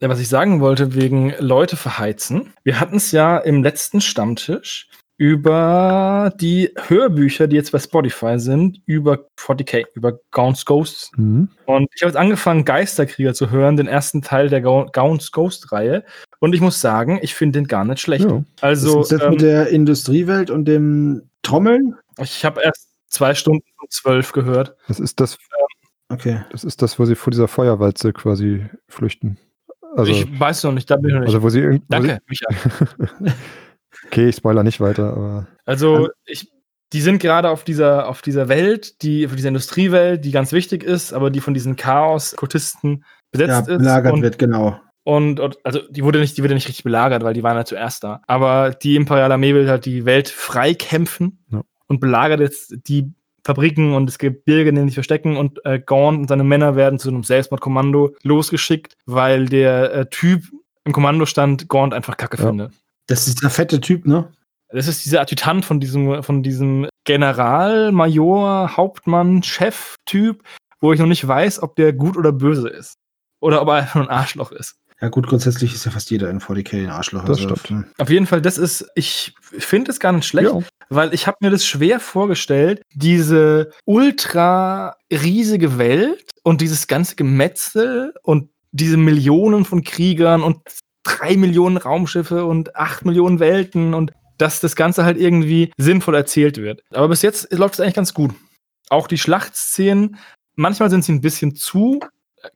Ja, was ich sagen wollte, wegen Leute verheizen. Wir hatten es ja im letzten Stammtisch über die Hörbücher, die jetzt bei Spotify sind, über 40k, über Gaunt's Ghosts. mhm. Und ich habe jetzt angefangen, Geisterkrieger zu hören, den ersten Teil der Gau- Gaunt's Ghost-Reihe. Und ich muss sagen, ich finde den gar nicht schlecht. ja. Also, ist das ähm, mit der Industriewelt und dem Trommeln? ich habe erst zwei Stunden von zwölf gehört. Das ist das, Okay. das ist das, wo sie vor dieser Feuerwalze quasi flüchten. Also, ich weiß noch nicht, da bin ich noch nicht. also wo sie Danke, Micha. Okay, ich spoiler nicht weiter, aber Also, ich, die sind gerade auf dieser, auf dieser Welt, die, auf dieser Industriewelt, die ganz wichtig ist, aber die von diesen Chaos-Kultisten Ja, besetzt ist. belagert und, wird, genau. Und, und also die wurde nicht, die wurde nicht richtig belagert, weil die waren ja zuerst da. Aber die Imperiale Armee will halt die Welt freikämpfen Ja. und belagert jetzt die Fabriken und das Gebirge, in denen sie verstecken und äh, Gaunt und seine Männer werden zu einem Selbstmordkommando losgeschickt, weil der äh, Typ im Kommando stand, Gaunt einfach kacke Ja. findet. Das ist dieser fette Typ, ne? Das ist dieser Adjutant von diesem, von diesem General, Major, Hauptmann, Chef-Typ, wo ich noch nicht weiß, ob der gut oder böse ist. Oder ob er einfach nur ein Arschloch ist. Ja, gut, grundsätzlich ist ja fast jeder in 40k ein Arschloch. Das also, stimmt. hm. Auf jeden Fall, das ist, ich finde es gar nicht schlecht, ja. weil ich habe mir das schwer vorgestellt, diese ultra riesige Welt und dieses ganze Gemetzel und diese Millionen von Kriegern und drei Millionen Raumschiffe und acht Millionen Welten und dass das Ganze halt irgendwie sinnvoll erzählt wird. Aber bis jetzt läuft es eigentlich ganz gut. Auch die Schlachtszenen, manchmal sind sie ein bisschen zu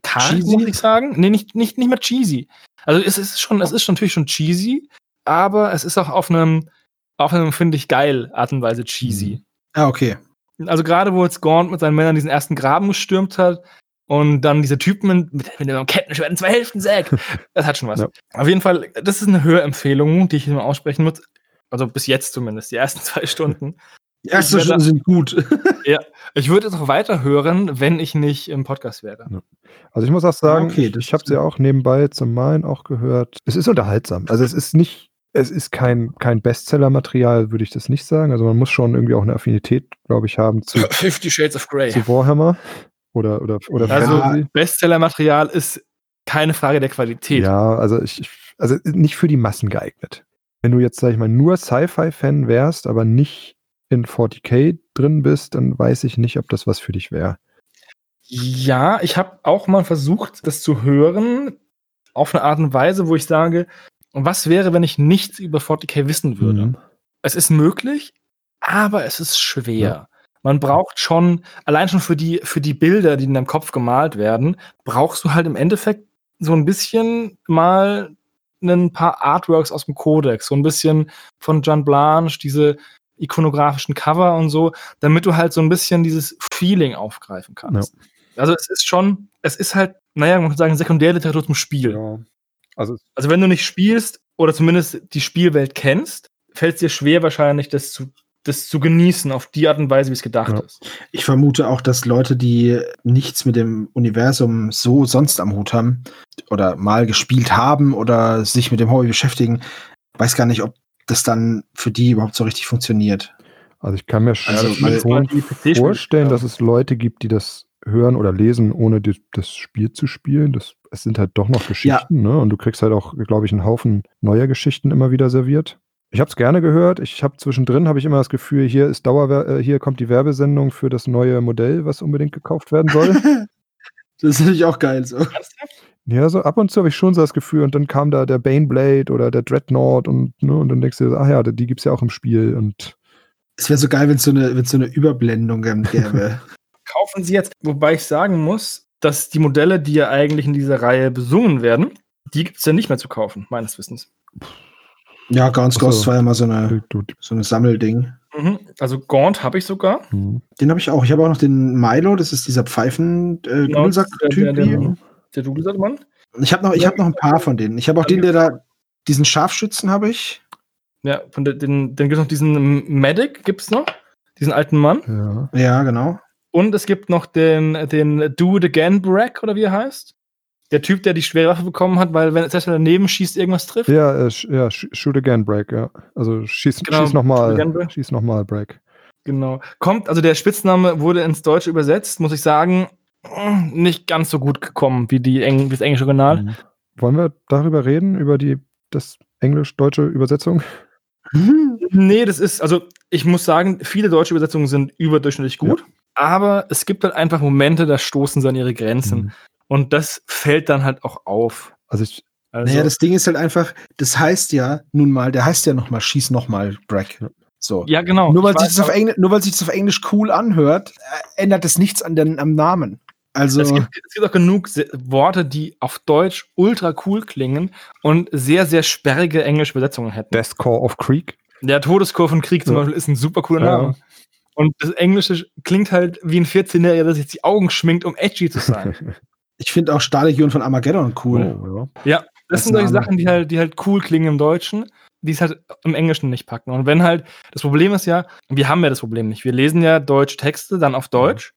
Cheesy? muss ich sagen. Nee, nicht, nicht, nicht mehr cheesy. Also es ist schon, es ist schon natürlich schon cheesy, aber es ist auch auf einem, auf einem, finde ich, geil Art und Weise cheesy. Ah, okay. Also gerade wo jetzt Gaunt mit seinen Männern diesen ersten Graben gestürmt hat, Und dann diese Typen mit, mit dem Kettenschwert in zwei Hälften sägt. Das hat schon was. Ja. Auf jeden Fall, das ist eine Hörempfehlung, die ich mal aussprechen muss. Also bis jetzt zumindest, die ersten zwei Stunden. Die ersten Stunden sind gut. Ich würde es auch weiterhören, wenn ich nicht im Podcast wäre. Also ich muss auch sagen, Okay, ich, habe sie auch nebenbei zum Malen auch gehört. Es ist unterhaltsam. Also es ist nicht, es ist kein, kein Bestseller-Material, würde ich das nicht sagen. Also man muss schon irgendwie auch eine Affinität, glaube ich, haben zu, Fifty Shades of Grey. zu Warhammer oder, oder, oder Also Fantasy. Bestseller-Material ist keine Frage der Qualität. Ja, also ich, also nicht für die Massen geeignet. Wenn du jetzt, sag ich mal, nur Sci-Fi-Fan wärst, aber nicht in 40k drin bist, dann weiß ich nicht, ob das was für dich wäre. Ja, ich habe auch mal versucht, das zu hören, auf eine Art und Weise, wo ich sage, was wäre, wenn ich nichts über 40k wissen würde? Mhm. Es ist möglich, aber es ist schwer. Man braucht schon, allein schon für die, für die Bilder, die in deinem Kopf gemalt werden, brauchst du halt im Endeffekt so ein bisschen mal ein paar Artworks aus dem Codex, so ein bisschen von John Blanche, diese ikonografischen Cover und so, damit du halt so ein bisschen dieses Feeling aufgreifen kannst. Also es ist schon, es ist halt, naja, man kann sagen, Sekundärliteratur zum Spiel. Ja. Also Also wenn du nicht spielst oder zumindest die Spielwelt kennst, fällt es dir schwer wahrscheinlich, das zu, das zu genießen auf die Art und Weise, wie es gedacht Ja. ist. Ich vermute auch, dass Leute, die nichts mit dem Universum so sonst am Hut haben oder mal gespielt haben oder sich mit dem Hobby beschäftigen, weiß gar nicht, ob das dann für die überhaupt so richtig funktioniert. Also ich kann mir Also, schon vorstellen, dass es Leute gibt, die das hören oder lesen, ohne die, das Spiel zu spielen. Das, es sind halt doch noch Geschichten, ne? Und du kriegst halt auch, glaube ich, einen Haufen neuer Geschichten immer wieder serviert. Ich habe es gerne gehört. Ich habe zwischendrin habe ich immer das Gefühl, hier ist Dauer, äh, hier kommt die Werbesendung für das neue Modell, was unbedingt gekauft werden soll. Das ist natürlich auch geil so. ja, so ab und zu habe ich schon so das Gefühl, und dann kam da der Baneblade oder der Dreadnought und, ne, und dann denkst du, ach ja, die gibt's ja auch im Spiel und Es wäre so geil, wenn es so eine, wenn's so eine Überblendung gäbe. Kaufen sie jetzt, wobei ich sagen muss, dass die Modelle, die ja eigentlich in dieser Reihe besungen werden, die gibt es ja nicht mehr zu kaufen, meines Wissens. Ja, Gaunt's Ach so. Ghost war ja mal so eine, so eine Sammelding. Mhm. Also Gaunt habe ich sogar. hm. Den habe ich auch. Ich habe auch noch den Milo, das ist dieser pfeifen äh, Genau, der- Dudelsattmann. Ich habe noch, ich hab noch ein paar von denen. Ich habe auch den, der da, diesen Scharfschützen habe ich. Ja, von der, den, dann gibt es noch diesen Medic, gibt es noch. Diesen alten Mann. ja. Ja, genau. Und es gibt noch den, den Do It Again Brack, oder wie er heißt. Der Typ, der die schwere Waffe bekommen hat, weil wenn selbst wenn er daneben schießt, irgendwas trifft. Ja, äh, ja, sh- shoot again, break, ja. Also schieß, Genau, schieß nochmal, shoot again, break. schieß nochmal, break. Genau. Kommt, also der Spitzname wurde ins Deutsche übersetzt, muss ich sagen, nicht ganz so gut gekommen wie, die Eng wie das englische Original. Mhm. Wollen wir darüber reden, über die das englisch-deutsche Übersetzung? Nee, das ist, also ich muss sagen, viele deutsche Übersetzungen sind überdurchschnittlich gut, aber es gibt halt einfach Momente, da stoßen sie an ihre Grenzen. Mhm. Und das fällt dann halt auch auf. Also ich, Also, Naja, das Ding ist halt einfach, das heißt ja nun mal, der heißt ja noch mal schieß noch mal Brack. So. ja, genau. Nur weil, Ich sich das auf Englisch, nur weil sich das auf Englisch cool anhört, äh, ändert das nichts an den, am Namen. Also, es, gibt, es gibt auch genug Se- Worte, die auf Deutsch ultra cool klingen und sehr, sehr sperrige englische Übersetzungen hätten. Death Core of Creek. Der Todeskur von Krieg zum Ja. Beispiel ist ein super cooler Ja. Name. Und das Englische klingt halt wie ein 14-Jähriger, der sich die Augen schminkt, um edgy zu sein. ich finde auch Stahllegion von Armageddon cool. Oh, ja. Das Als sind solche Name. Sachen, die halt, die halt cool klingen im Deutschen, die es halt im Englischen nicht packen. Und wenn halt, das Problem ist ja, wir haben ja das Problem nicht. Wir lesen ja deutsche Texte dann auf Deutsch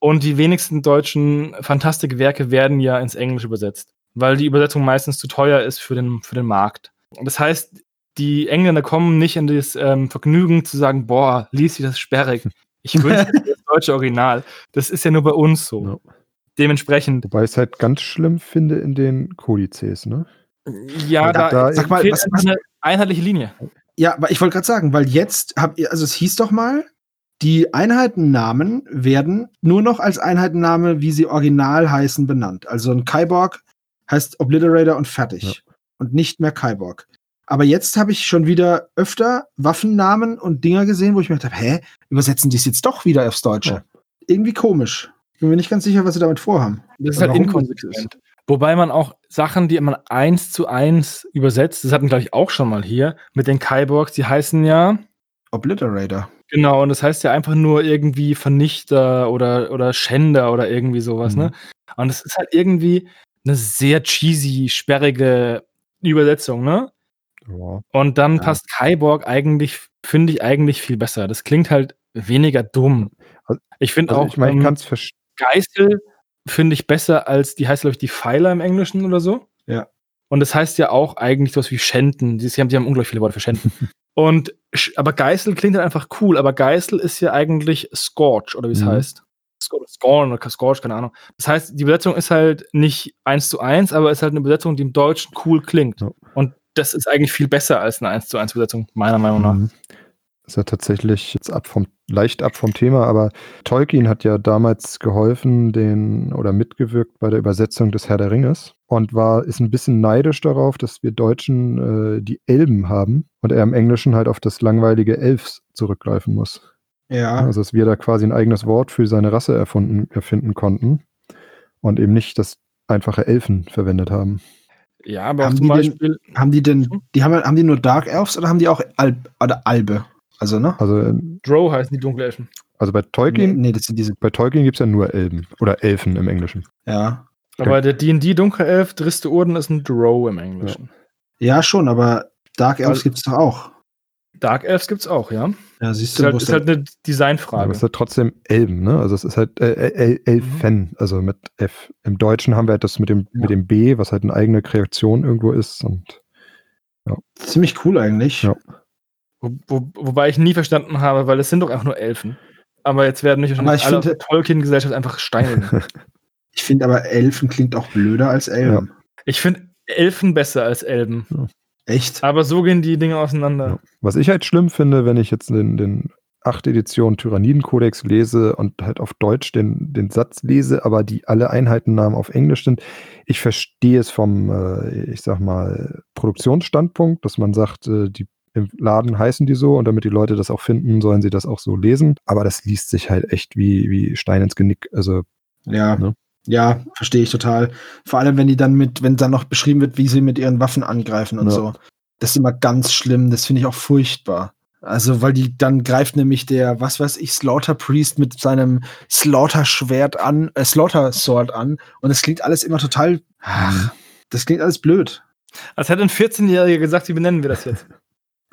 und die wenigsten deutschen Fantastikwerke werden ja ins Englische übersetzt, weil die Übersetzung meistens zu teuer ist für den, für den Markt. Und das heißt, die Engländer kommen nicht in das ähm, Vergnügen zu sagen, boah, lies dich das sperrig. Ich wünsche mir das deutsche Original. Das ist ja nur bei uns so. Ja. Dementsprechend, Wobei ich es halt ganz schlimm finde in den Kodizes, ne? ja, Da- da, Sag mal, fehlt was- einfach eine einheitliche Linie. Ja, aber ich wollte gerade sagen, weil jetzt habt ihr, also es hieß doch mal, die Einheitennamen werden nur noch als Einheitenname, wie sie original heißen, benannt. Also ein Kyborg heißt Obliterator und fertig. Und nicht mehr Kyborg. Aber jetzt habe ich schon wieder öfter Waffennamen und Dinger gesehen, wo ich mir gedacht habe, hä, übersetzen die es jetzt doch wieder aufs Deutsche? Ja. Irgendwie komisch. Bin mir nicht ganz sicher, was sie damit vorhaben. Das ist halt das inkonsequent. Wobei man auch Sachen, die man eins zu eins übersetzt, das hatten wir, glaube ich, auch schon mal hier, mit den Kyborgs, die heißen ja, Obliterator. Genau, und das heißt ja einfach nur irgendwie Vernichter oder, oder Schänder oder irgendwie sowas, Mhm. ne? Und es ist halt irgendwie eine sehr cheesy, sperrige Übersetzung, ne? Ja. Und dann Ja. passt Kyborg eigentlich, finde ich eigentlich viel besser. Das klingt halt weniger dumm. Also- Ich finde Also auch ich meine, ich ähm, kann es verstehen. Geißel finde ich besser als, die heißt, glaube ich, die Pfeiler im Englischen oder so. Ja. Und das heißt ja auch eigentlich sowas wie Schänden. Sie haben, die haben unglaublich viele Worte für Schänden. Und, aber Geißel klingt halt einfach cool, aber Geißel ist ja eigentlich Scorch, oder wie es Mhm. heißt. Sc- Scorn oder Scorch, keine Ahnung. Das heißt, die Übersetzung ist halt nicht eins zu eins, aber ist halt eine Übersetzung, die im Deutschen cool klingt. Ja. Und das ist eigentlich viel besser als eine eins zu eins Übersetzung, meiner Meinung nach. Mhm. Ist ja tatsächlich jetzt ab vom, leicht ab vom Thema, aber Tolkien hat ja damals geholfen, den oder mitgewirkt bei der Übersetzung des Herr der Ringes und war, ist ein bisschen neidisch darauf, dass wir Deutschen äh, die Elben haben und er im Englischen halt auf das langweilige Elfs zurückgreifen muss. Ja. Also dass wir da quasi ein eigenes Wort für seine Rasse erfunden, erfinden konnten und eben nicht das einfache Elfen verwendet haben. Ja, aber Haben zum die denn- Beispiel, Haben die denn, die haben, haben die nur Dark Elves oder haben die auch Alb, oder Albe? Also, ne? Also, ähm, Drow heißen die Dunkelelfen. also bei Nee, Tolkien, nee, das sind diese, bei Tolkien gibt es ja nur Elben oder Elfen im Englischen. ja. Aber der D&D Dunkelelf, Driste Urden ist ein Drow im Englischen. Ja, schon, aber Dark Elves Also- gibt's doch auch. Dark Elves gibt's auch, ja. Ja, siehst Ist halt, wo ist halt eine Designfrage. Aber es ist halt trotzdem Elben, ne? Also es ist halt äh, äh, El Elfen, also mit F. Im Deutschen haben wir halt das mit dem, Ja. mit dem B, was halt eine eigene Kreation irgendwo ist. Und ziemlich cool eigentlich. Ja. Wo, wo, wobei ich nie verstanden habe, weil es sind doch einfach nur Elfen. Aber jetzt werden mich ich alle finde- Tolkien-Gesellschaft einfach steinigen. Ich finde aber Elfen klingt auch blöder als Elben. ich finde Elfen besser als Elben. Echt? Aber so gehen die Dinge auseinander. ja. was ich halt schlimm finde, wenn ich jetzt den, den 8. Edition Tyrannidenkodex lese und halt auf Deutsch den, den Satz lese, aber die alle Einheitennamen auf Englisch sind, ich verstehe es vom, äh, ich sag mal, Produktionsstandpunkt, dass man sagt, äh, die im Laden heißen die so und damit die Leute das auch finden, sollen sie das auch so lesen. Aber das liest sich halt echt wie, wie Stein ins Genick. Also Ja. Ne? Ja, verstehe ich total. Vor allem, wenn die dann mit, wenn dann noch beschrieben wird, wie sie mit ihren Waffen angreifen und Ja. so. Das ist immer ganz schlimm. Das finde ich auch furchtbar. Also, weil die, dann greift nämlich der, was weiß ich, Slaughter Priest mit seinem Slaughter-Schwert an, äh, Slaughter-Sword an. Und es klingt alles immer total, ach, das klingt alles blöd. Als hätte ein 14-Jähriger gesagt, wie benennen wir das jetzt?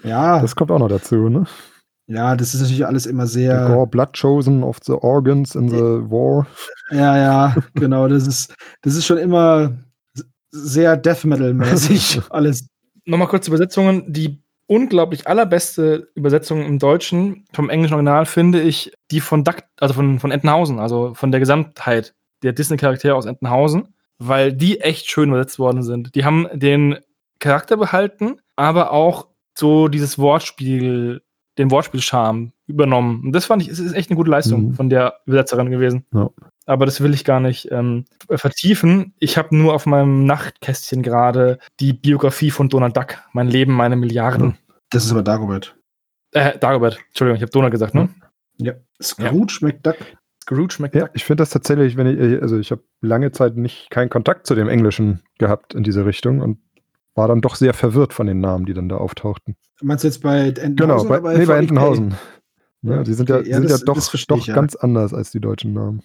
Ja, das kommt auch noch dazu, ne? ja, das ist natürlich alles immer The sehr. Gore Blood Chosen of the Organs in the War. Ja, ja, genau. Das ist, das ist schon immer sehr Death Metal-mäßig alles. Nochmal kurz Übersetzungen. Die unglaublich allerbeste Übersetzung im Deutschen vom englischen Original finde ich die von Duck, also von, von Entenhausen, also von der Gesamtheit der Disney-Charaktere aus Entenhausen, weil die echt schön übersetzt worden sind. Die haben den Charakter behalten, aber auch so dieses Wortspiel, den Wortspielscharme übernommen. Und das fand ich, es ist echt eine gute Leistung Mhm. von der Übersetzerin gewesen. Ja. Aber das will ich gar nicht ähm, vertiefen. Ich habe nur auf meinem Nachtkästchen gerade die Biografie von Donald Duck. Mein Leben, meine Milliarden. Das ist aber Dagobert. Äh, Dagobert. Entschuldigung, ich habe Donald gesagt, ne? Ja. Scrooge McDuck. Scrooge McDuck. Ja, ich finde das tatsächlich, wenn ich, also ich habe lange Zeit nicht keinen Kontakt zu dem Englischen gehabt in diese Richtung und war dann doch sehr verwirrt von den Namen, die dann da auftauchten. Meinst du jetzt bei Entenhausen? Genau, bei, oder nee, bei? Entenhausen. Ja, Ja, die sind ja, okay, die ja, sind das- ja doch, doch ich, ja. ganz anders als die deutschen Namen.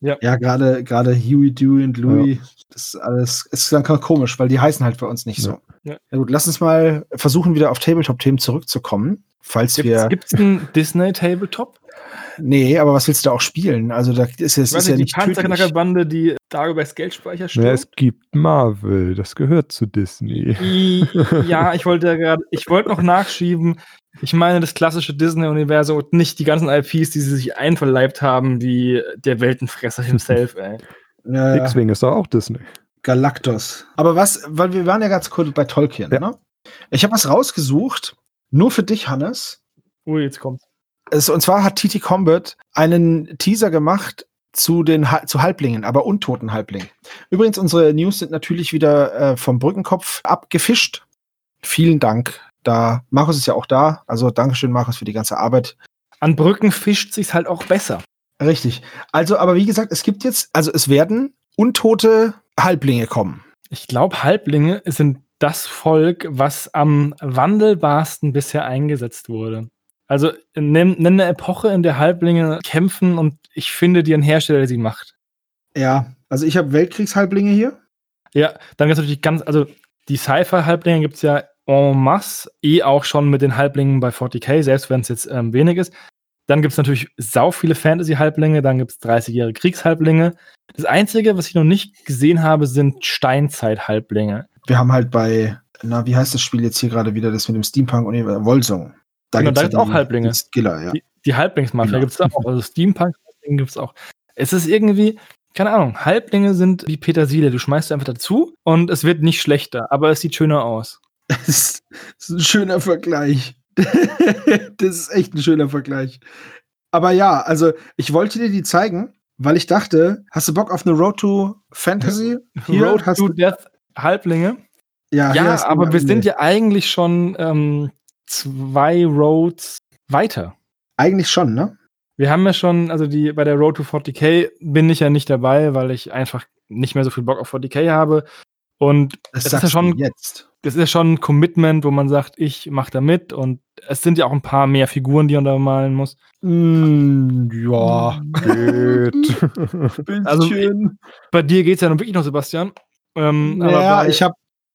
Ja, gerade gerade Huey, Dewey und Louis, das ist alles, ist dann komisch, weil die heißen halt bei uns nicht so. Ja. Ja. gut, lass uns mal versuchen, wieder auf Tabletop-Themen zurückzukommen. Falls wir. Gibt es einen Disney-Tabletop? Nee, aber was willst du da auch spielen? Also da ist es ist ja nicht, die. Panzerknackerbande, die Dagoberts Geldspeicher Ja, stürmt. es gibt Marvel, das gehört zu Disney. I- ja, ich wollte ja gerade, ich wollte noch nachschieben. Ich meine das klassische Disney-Universum und nicht die ganzen IPs, die sie sich einverleibt haben, wie der Weltenfresser himself, ey. Ja, ja. X-Wing ist doch auch Disney. Galactus. Aber was, weil wir waren ja ganz kurz bei Tolkien, Ja. ne? Ich habe was rausgesucht, nur für dich, Hannes. Ui, jetzt kommt's. Es, und zwar hat TT Combat einen Teaser gemacht zu den zu Halblingen, aber untoten Halblingen. Übrigens, unsere News sind natürlich wieder äh, vom Brückenkopf abgefischt. Vielen Dank. Da Markus ist ja auch da. Also Dankeschön, Markus, für die ganze Arbeit. An Brücken fischt sich's halt auch besser. Richtig. Also, aber wie gesagt, es gibt jetzt, also es werden untote Halblinge kommen. Ich glaube, Halblinge sind das Volk, was am wandelbarsten bisher eingesetzt wurde. Also nenn, nenn eine Epoche, in der Halblinge kämpfen und ich finde dir einen Hersteller, der sie macht. Ja, also ich habe Weltkriegshalblinge hier. Ja, dann gibt es natürlich ganz, also die Sci-Fi-Halblinge gibt es ja en masse, eh auch schon mit den Halblingen bei 40k, selbst wenn es jetzt ähm, wenig ist. Dann gibt es natürlich sau viele Fantasy-Halblinge, dann gibt es 30-jährige Kriegshalblinge. Das Einzige, was ich noch nicht gesehen habe, sind Steinzeit-Halblinge. Wir haben halt bei, na, wie heißt das Spiel jetzt hier gerade wieder, das mit dem Steampunk und Wolsung. Da Genau, gibt es auch Halblinge. die Skiller, ja. Die, die Halblingsmafia Genau. gibt es auch. Also Steampunk-Halblinge gibt es auch. Es ist irgendwie, keine Ahnung, Halblinge sind wie Petersilie. Du schmeißt sie einfach dazu und es wird nicht schlechter, aber es sieht schöner aus. Das ist, das ist ein schöner Vergleich. das ist echt ein schöner Vergleich. Aber ja, also ich wollte dir die zeigen, weil ich dachte, hast du Bock auf eine Road to Fantasy? Hier Road hast to du, Death Halblinge. ja, Ja, du aber wir sind ja eigentlich schon ähm, zwei Roads weiter. eigentlich schon, ne? Wir haben ja schon, also die bei der Road to 40k bin ich ja nicht dabei, weil ich einfach nicht mehr so viel Bock auf 40k habe. Und Das Es ist ja schon- jetzt. das ist ja schon ein Commitment, wo man sagt, ich mache da mit. Und es sind ja auch ein paar mehr Figuren, die man da malen muss. Mm, ja, Geht. Also, Bei dir geht's ja nun wirklich noch, Sebastian. Ähm, ja, bei ich habe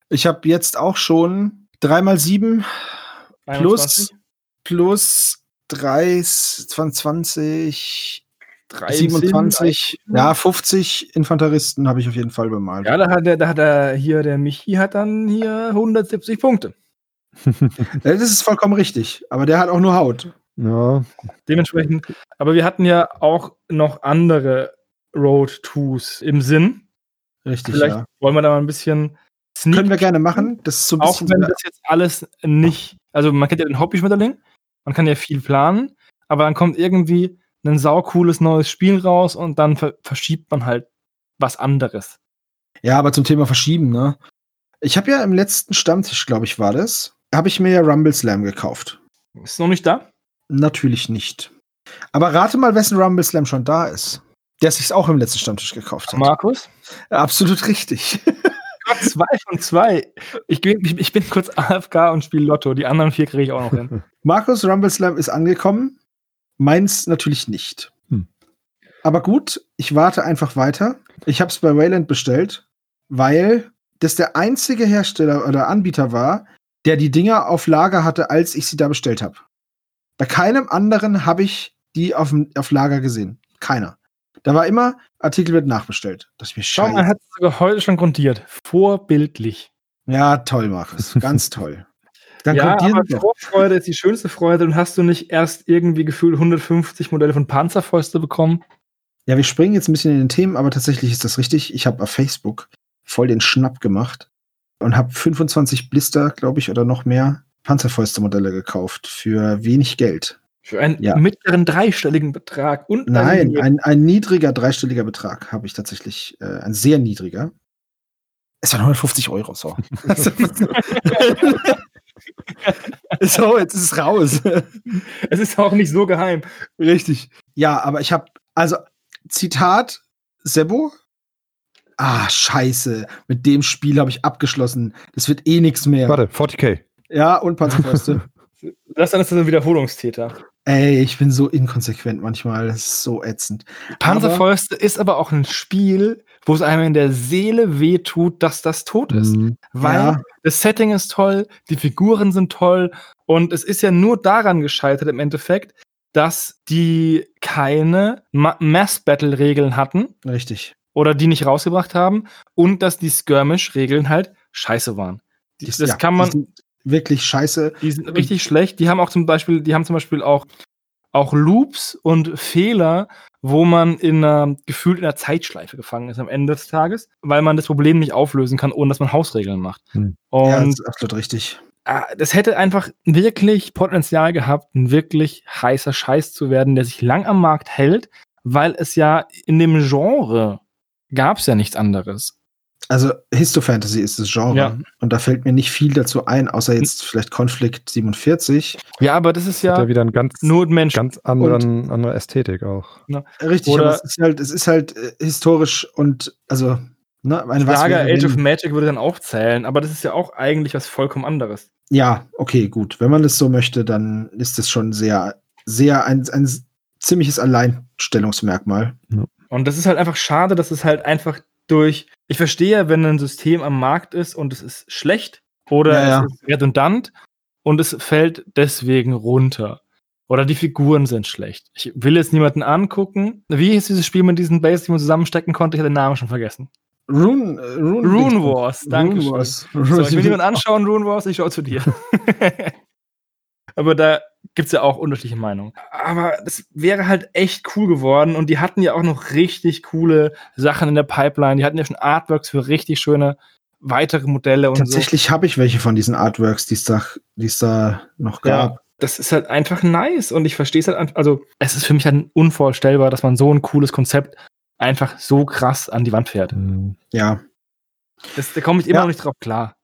ich hab jetzt auch schon 3x7 plus, 21, plus 3, 20, 3 27, Sinn, ja, 50 Infanteristen habe ich auf jeden Fall bemalt. Ja, da hat, der, da hat er hier, der Michi hat dann hier 170 Punkte. Das ist vollkommen richtig, aber der hat auch nur Haut. ja, Dementsprechend, aber wir hatten ja auch noch andere Road Twos im Sinn. Richtig, Vielleicht ja. wollen wir da mal ein bisschen sneak, Können wir gerne machen. Das ist so ein auch wenn das jetzt alles nicht, also man kennt ja den Hobby-Schmetterling, man kann ja viel planen, aber dann kommt irgendwie ein saucooles neues Spiel raus und dann ver verschiebt man halt was anderes. Ja, aber zum Thema Verschieben, ne? Ich habe ja im letzten Stammtisch, glaube ich, war das, habe ich mir ja Rumble Slam gekauft. Ist noch nicht da? Natürlich nicht. Aber rate mal, wessen Rumble Slam schon da ist. Der sich auch im letzten Stammtisch gekauft hat. Markus? Absolut richtig. Gott, zwei von zwei. Ich bin, ich, ich bin kurz AFK und spiele Lotto. Die anderen vier kriege ich auch noch hin. Markus Rumble Slam ist angekommen. Meins natürlich nicht. Hm. Aber gut, ich warte einfach weiter. Ich habe es bei Wayland bestellt, weil das der einzige Hersteller oder Anbieter war, der die Dinger auf Lager hatte, als ich sie da bestellt habe. Bei keinem anderen habe ich die auf, auf Lager gesehen. Keiner. Da war immer, Artikel wird nachbestellt. Das ist mir Schau mal, hat es sogar heute schon grundiert. Vorbildlich. Ja, toll, Markus. Ganz toll. Dann ja, kommt aber dir noch. Vorfreude ist die schönste Freude. Und hast du nicht erst irgendwie gefühlt 150 Modelle von Panzerfäuste bekommen? Ja, wir springen jetzt ein bisschen in den Themen, aber tatsächlich ist das richtig. Ich habe auf Facebook voll den Schnapp gemacht und habe 25 Blister, glaube ich, oder noch mehr Panzerfäuste-Modelle gekauft für wenig Geld. Für einen Ja. mittleren dreistelligen Betrag. Und Nein, einen- ein, ein niedriger dreistelliger Betrag habe ich tatsächlich, äh, ein sehr niedriger. Es waren 150 Euro, so. so, jetzt ist es raus. es ist auch nicht so geheim. Richtig. Ja, aber ich habe, also, Zitat Sebo. Ah, scheiße. Mit dem Spiel habe ich abgeschlossen. Das wird eh nichts mehr. warte, 40k. Ja, und Panzerfäuste. Das dann ist das ein Wiederholungstäter. Ey, ich bin so inkonsequent manchmal. Das ist so ätzend. Panzerfäuste ist aber auch ein Spiel, wo es einem in der Seele wehtut, dass das tot ist. Mhm. Weil Ja. das Setting ist toll, die Figuren sind toll und es ist ja nur daran gescheitert im Endeffekt, dass die keine Ma Mass-Battle-Regeln hatten Richtig. oder die nicht rausgebracht haben und dass die Skirmish-Regeln halt scheiße waren. Die, das ja, kann die man, sind Wirklich scheiße. die sind richtig schlecht. Die haben auch zum Beispiel, die haben zum Beispiel auch, auch Loops und Fehler, wo man in einer, gefühlt in einer Zeitschleife gefangen ist am Ende des Tages, weil man das Problem nicht auflösen kann, ohne dass man Hausregeln macht. Hm. Und ja, das ist absolut richtig. ah, das hätte einfach wirklich Potenzial gehabt, ein wirklich heißer Scheiß zu werden, der sich lang am Markt hält, weil es ja in dem Genre gab es ja nichts anderes. Also Histofantasy ist das Genre. Ja. Und da fällt mir nicht viel dazu ein, außer jetzt vielleicht Konflikt 47. Ja, aber das ist ja ja wieder ein ganz, nur Mensch. ganz anderen, andere Ästhetik auch. Richtig, Oder- aber es ist halt, es ist halt äh, historisch und also, ne, eine wäre, Age of Magic würde dann auch zählen, aber das ist ja auch eigentlich was vollkommen anderes. Ja, okay, gut. Wenn man das so möchte, dann ist das schon sehr, sehr ein, ein ziemliches Alleinstellungsmerkmal. Und das ist halt einfach schade, dass es halt einfach durch. Ich verstehe ja, wenn ein System am Markt ist und es ist schlecht oder Ja, ja. es ist redundant und es fällt deswegen runter. Oder die Figuren sind schlecht. Ich will jetzt niemanden angucken. Wie hieß dieses Spiel mit diesen Base, die man zusammenstecken konnte? Ich habe den Namen schon vergessen. Rune, Rune, Rune Wars, danke Rune. Wars. So, ich will niemanden anschauen, Rune Wars, ich schaue zu dir. Aber da gibt es ja auch unterschiedliche Meinungen. Aber das wäre halt echt cool geworden und die hatten ja auch noch richtig coole Sachen in der Pipeline. Die hatten ja schon Artworks für richtig schöne weitere Modelle und Tatsächlich habe ich welche von diesen Artworks, die es da, noch so. gab. Ja, das ist halt einfach nice und ich verstehe es halt einfach. Also, es ist für mich halt unvorstellbar, dass man so ein cooles Konzept einfach so krass an die Wand fährt. Ja. Das, da komme ich immer Ja. noch nicht drauf klar.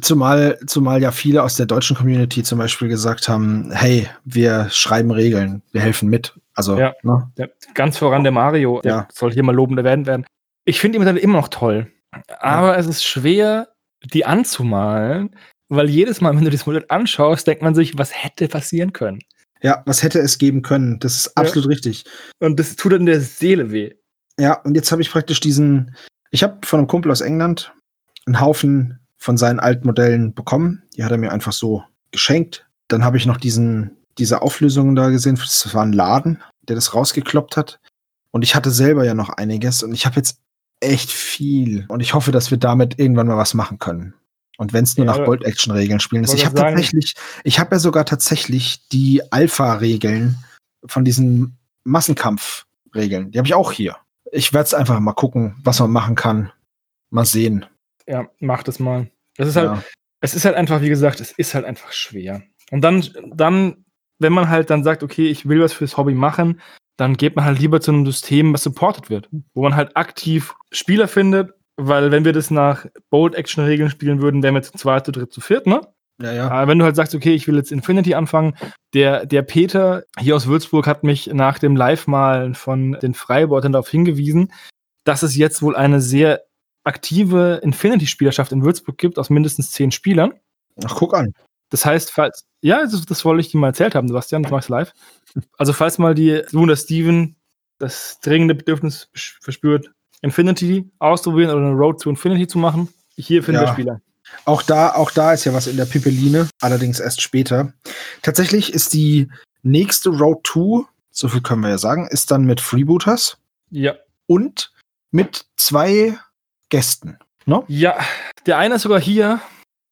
Zumal, zumal ja viele aus der deutschen Community zum Beispiel gesagt haben, hey, wir schreiben Regeln, wir helfen mit. Also, Ja. ne? Ja, ganz voran der Mario, der Ja. soll hier mal lobend erwähnt werden. Ich finde die Modelle immer noch toll. Aber es ist schwer, die anzumalen, weil jedes Mal, wenn du das Modell anschaust, denkt man sich, was hätte passieren können. ja, was hätte es geben können? Das ist absolut richtig. Und das tut in der Seele weh. Ja, und jetzt habe ich praktisch diesen, ich habe von einem Kumpel aus England einen Haufen von seinen alten Modellen bekommen. Die hat er mir einfach so geschenkt. Dann habe ich noch diesen, diese Auflösungen da gesehen. Das war ein Laden, der das rausgekloppt hat. Und ich hatte selber ja noch einiges und ich habe jetzt echt viel. Und ich hoffe, dass wir damit irgendwann mal was machen können. Und wenn es nur Ja, nach Bolt-Action-Regeln spielen ist. Ich habe tatsächlich, ich habe ja sogar tatsächlich die Alpha-Regeln von diesen Massenkampf-Regeln. Die habe ich auch hier. Ich werde es einfach mal gucken, was man machen kann. Mal sehen. Ja, mach das mal. Das ist halt, Ja. es ist halt einfach, wie gesagt, es ist halt einfach schwer. Und dann, dann, wenn man halt dann sagt, okay, ich will was fürs Hobby machen, dann geht man halt lieber zu einem System, was supported wird, wo man halt aktiv Spieler findet, weil wenn wir das nach Bold-Action-Regeln spielen würden, wären wir zu zweit, zu dritt, zu viert, ne? Ja, ja. Aber wenn du halt sagst, okay, ich will jetzt Infinity anfangen, der, der Peter hier aus Würzburg hat mich nach dem Live-Malen von den Freibeutern darauf hingewiesen, dass es jetzt wohl eine sehr aktive Infinity-Spielerschaft in Würzburg gibt, aus mindestens zehn Spielern. Ach, guck an. Das heißt, falls, ja, das, das wollte ich dir mal erzählt haben, Sebastian, das machst du live. Also, falls mal die, der Steven das dringende Bedürfnis verspürt, Infinity auszuprobieren oder eine Road to Infinity zu machen, hier findet Ja. ihr Spieler. Auch da, auch da ist ja was in der Pipeline, allerdings erst später. Tatsächlich ist die nächste Road 2, so viel können wir ja sagen, ist dann mit Freebooters Ja. und mit zwei Gästen. Ne? Ja, der eine ist sogar hier,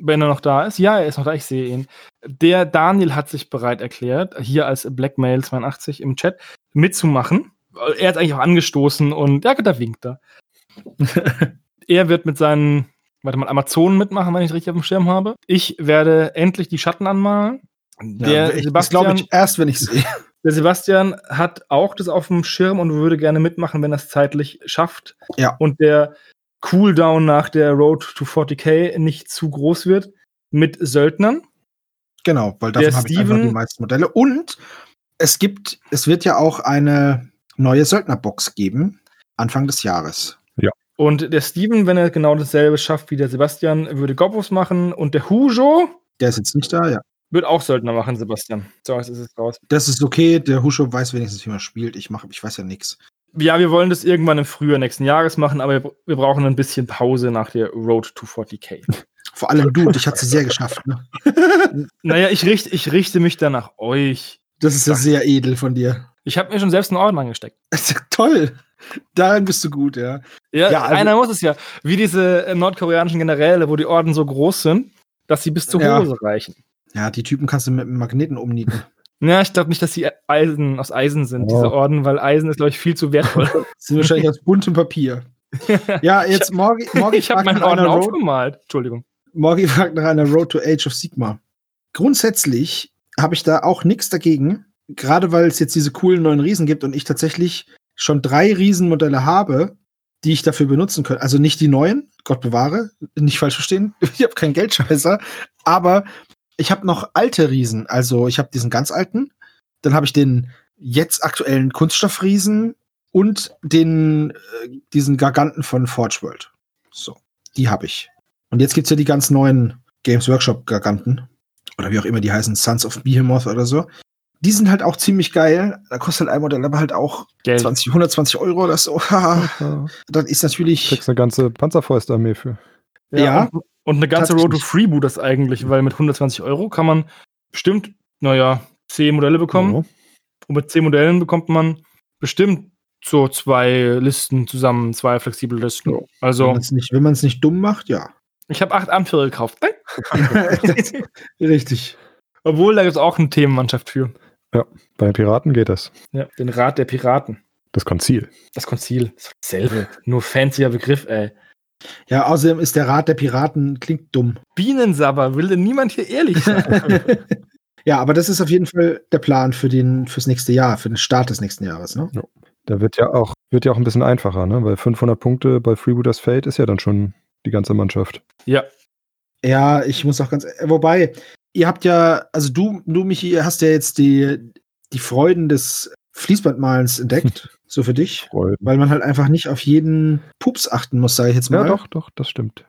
wenn er noch da ist. Ja, er ist noch da, ich sehe ihn. Der Daniel hat sich bereit erklärt, hier als Blackmail82 im Chat mitzumachen. Er hat eigentlich auch angestoßen und ja, da winkt er. er wird mit seinen, warte mal, Amazonen mitmachen, wenn ich richtig auf dem Schirm habe. Ich werde endlich die Schatten anmalen. Der ich, das glaube Sebastian, ich erst, wenn ich sehe. der Sebastian hat auch das auf dem Schirm und würde gerne mitmachen, wenn er es zeitlich schafft. Ja. Und der Cooldown nach der Road to 40k nicht zu groß wird mit Söldnern. Genau, weil davon habe ich einfach Steven- die meisten Modelle. Und es gibt, es wird ja auch eine neue Söldnerbox geben, Anfang des Jahres. Und der Steven, wenn er genau dasselbe schafft wie der Sebastian, würde Gobos machen. Und der Hujo Der ist jetzt nicht da, ja. wird auch Söldner machen, Sebastian. So, jetzt ist es raus. Das ist okay, der Husho weiß wenigstens, wie man spielt. Ich mache, ich weiß ja nichts. Ja, wir wollen das irgendwann im Frühjahr nächsten Jahres machen, aber wir, wir brauchen ein bisschen Pause nach der Road to 40k. Vor allem du, dich hat sie sehr geschafft. Ne? naja, ich richte, ich richte mich dann nach euch. Das ist ja sehr edel von dir. Ich habe mir schon selbst einen Orden angesteckt. Toll. Darin bist du gut, ja. Ja, Ja, also- einer muss es ja. Wie diese äh, nordkoreanischen Generäle, wo die Orden so groß sind, dass sie bis zur Ja. Hose reichen. Ja, die Typen kannst du mit einem Magneten umnieten. Ja, ich glaube nicht, dass sie Eisen aus Eisen sind, Oh. diese Orden, weil Eisen ist, glaube ich, viel zu wertvoll. Das sind wahrscheinlich aus buntem Papier. Ja, jetzt Morgi, Morgi ich habe fragt meinen nach Orden einer Road, aufgemalt. Entschuldigung. Morgi fragt nach einer Road to Age of Sigma. Grundsätzlich habe ich da auch nichts dagegen, gerade weil es jetzt diese coolen neuen Riesen gibt und ich tatsächlich schon drei Riesenmodelle habe, die ich dafür benutzen könnte. Also nicht die neuen, Gott bewahre, nicht falsch verstehen. Ich habe keinen Geldscheißer, aber ich habe noch alte Riesen. Also ich habe diesen ganz alten, dann habe ich den jetzt aktuellen Kunststoffriesen und den äh, diesen Garganten von Forge World. So, die habe ich. Und jetzt gibt's ja die ganz neuen Games Workshop Garganten. oder wie auch immer die heißen, Sons of Behemoth oder so. Die sind halt auch ziemlich geil. Da kostet halt ein Modell aber halt auch Geld. 20, 120 Euro oder so. Ja. Das ist natürlich. Kriegst eine ganze Panzerfäustarmee für. Ja. Und, und eine ganze Road to Tatsächlich. Freebooters eigentlich, weil mit 120 Euro kann man bestimmt, naja, 10 Modelle bekommen. Ja. Und mit 10 Modellen bekommt man bestimmt so zwei Listen zusammen, zwei flexible Listen. Ja. Wenn Also, man es nicht, wenn man's nicht dumm macht, ja. ich habe acht Anführer gekauft. Richtig. Obwohl, da gibt es auch eine Themenmannschaft für. Bei den Piraten geht das. Ja, den Rat der Piraten. Das Konzil. Das Konzil. Das ist dasselbe. Nur fancier Begriff, ey. Ja, außerdem ist der Rat der Piraten, klingt dumm. Bienensabber, will denn niemand hier ehrlich sein? ja, aber das ist auf jeden Fall der Plan für den, fürs nächste Jahr, für den Start des nächsten Jahres, ne? Da wird ja auch, wird ja auch ein bisschen einfacher, ne? Weil 500 Punkte bei Freebooters Fate ist ja dann schon die ganze Mannschaft. ja, Ja, ich muss auch ganz, wobei, ihr habt ja, also du, du, Michi, hast ja jetzt die, die Freuden des Fließbandmalens entdeckt, so für dich, Freuden. weil man halt einfach nicht auf jeden Pups achten muss, sage ich jetzt mal. Ja, doch, doch, das stimmt.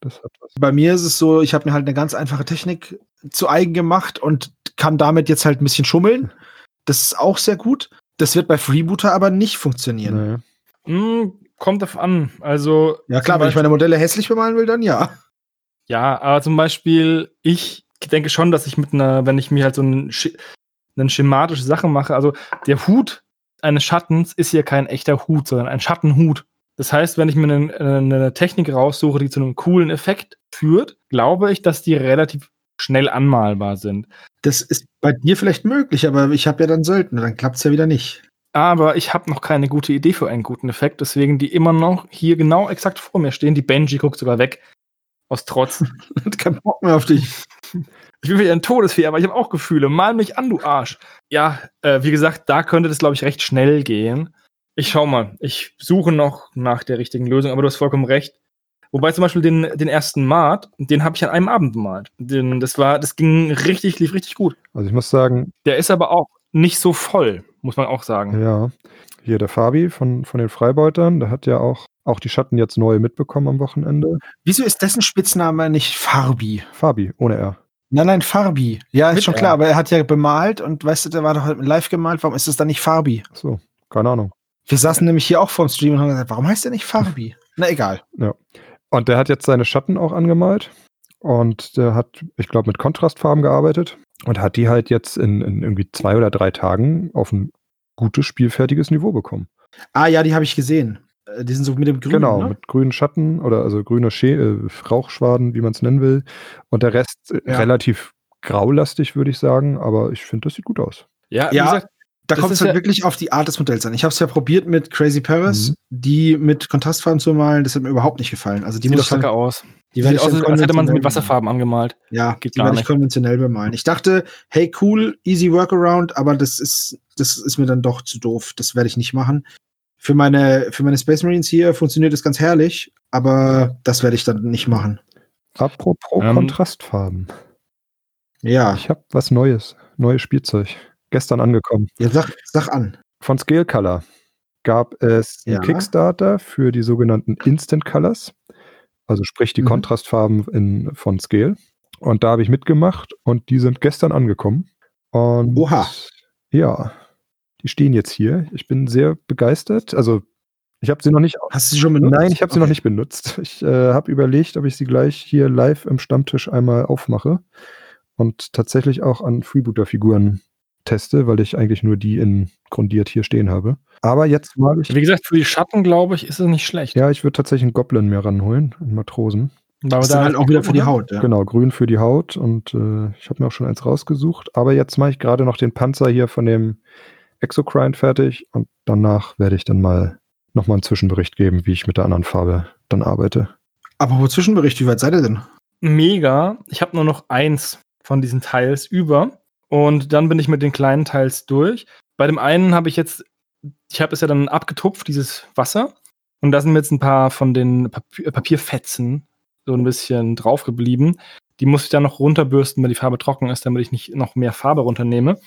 Das hat was. Bei mir ist es so, ich habe mir halt eine ganz einfache Technik zu eigen gemacht und kann damit jetzt halt ein bisschen schummeln. Das ist auch sehr gut. Das wird bei Freebooter aber nicht funktionieren. Nee. Hm, kommt drauf an. Also, Ja klar, wenn ich meine Modelle hässlich bemalen will, dann ja. Ja, aber zum Beispiel, ich denke schon, dass ich mit einer, wenn ich mir halt so ein, Eine schematische Sache mache, also der Hut eines Schattens ist ja kein echter Hut, sondern ein Schattenhut. Das heißt, wenn ich mir eine, eine Technik raussuche, die zu einem coolen Effekt führt, glaube ich, dass die relativ schnell anmalbar sind. Das ist bei dir vielleicht möglich, aber ich habe ja dann Söldner, dann klappt's ja wieder nicht. Aber ich habe noch keine gute Idee für einen guten Effekt, deswegen die immer noch hier genau exakt vor mir stehen. Die Benji guckt sogar weg. Aus Trotz. Kein Bock mehr auf dich. Ich bin wieder ein Todesfee, aber ich habe auch Gefühle. Mal mich an, du Arsch. Ja, äh, wie gesagt, da könnte das, glaube ich, recht schnell gehen. Ich schau mal. Ich suche noch nach der richtigen Lösung, aber du hast vollkommen recht. Wobei zum Beispiel den, den ersten Mart, den habe ich an einem Abend bemalt. Den, das war, das ging richtig, lief richtig gut. Also ich muss sagen, Der ist aber auch nicht so voll, muss man auch sagen. ja, hier der Fabi von, von den Freibeutern, der hat ja auch, auch die Schatten jetzt neu mitbekommen am Wochenende. Wieso ist dessen Spitzname nicht Farbi? Fabi, ohne R. Nein, nein, Farbi. Ja, ist schon klar, aber er hat ja bemalt und weißt du, der war doch halt live gemalt. Warum ist es dann nicht Farbi? So, keine Ahnung. Wir saßen nämlich hier auch vorm Stream und haben gesagt, warum heißt der nicht Farbi? Na egal. Und der hat jetzt seine Schatten auch angemalt und der hat, ich glaube, mit Kontrastfarben gearbeitet und hat die halt jetzt in, in irgendwie zwei oder drei Tagen auf ein gutes, spielfertiges Niveau bekommen. Ah ja, die habe ich gesehen. Äh, Die sind so mit dem Grün. genau, ne? mit grünen Schatten oder also grüne Schä äh, Rauchschwaden, wie man es nennen will. Und der Rest äh, Ja. relativ graulastig, würde ich sagen, aber ich finde, das sieht gut aus. Ja, wie Ja, gesagt, Da kommt es halt ja- wirklich auf die Art des Modells an. Ich habe es ja probiert mit Crazy Paris, Mhm. die mit Kontrastfarben zu malen. Das hat mir überhaupt nicht gefallen. Also die sieht doch muss kacke aus. die Sieht werde ich aus, als hätte man sie mit konventionell Wasserfarben angemalt. Ja, Geht die gar werde ich nicht. konventionell bemalen. Ich dachte, hey cool, easy workaround, aber das ist das ist mir dann doch zu doof. Das werde ich nicht machen. Für meine für meine Space Marines hier funktioniert das ganz herrlich, aber das werde ich dann nicht machen. Apropos Ähm. Kontrastfarben. Ja, Ich habe was Neues, neues Spielzeug. Gestern angekommen. ja sag, sag an. Von Scale Color gab es einen Ja. Kickstarter für die sogenannten Instant Colors, also sprich die Mhm. Kontrastfarben in, von Scale. Und da habe ich mitgemacht und die sind gestern angekommen. Und Oha. ja, die stehen jetzt hier. Ich bin sehr begeistert. Also ich habe sie noch nicht. Hast du sie schon benutzt? Nein, ich habe sie noch Okay. nicht benutzt. Ich äh, habe überlegt, ob ich sie gleich hier live im Stammtisch einmal aufmache und tatsächlich auch an Freebooter-Figuren teste, weil ich eigentlich nur die in grundiert hier stehen habe. Aber jetzt mag ich. Wie gesagt, für die Schatten, glaube ich, ist es nicht schlecht. Ja, ich würde tatsächlich einen Goblin mir ranholen, einen Matrosen. Aber Das ist dann halt auch wieder für die Haut. Ja. Genau, grün für die Haut und äh, ich habe mir auch schon eins rausgesucht. Aber jetzt mache ich gerade noch den Panzer hier von dem Exocrine fertig und danach werde ich dann mal nochmal einen Zwischenbericht geben, wie ich mit der anderen Farbe dann arbeite. Aber wo Zwischenbericht, wie weit seid ihr denn? Mega. Ich habe nur noch eins von diesen Teils über. Und dann bin ich mit den kleinen Teils durch. Bei dem einen habe ich jetzt, ich habe es ja dann abgetupft, dieses Wasser. Und da sind mir jetzt ein paar von den Papier, Papierfetzen so ein bisschen drauf geblieben. Die muss ich dann noch runterbürsten, wenn die Farbe trocken ist, damit ich nicht noch mehr Farbe runternehme.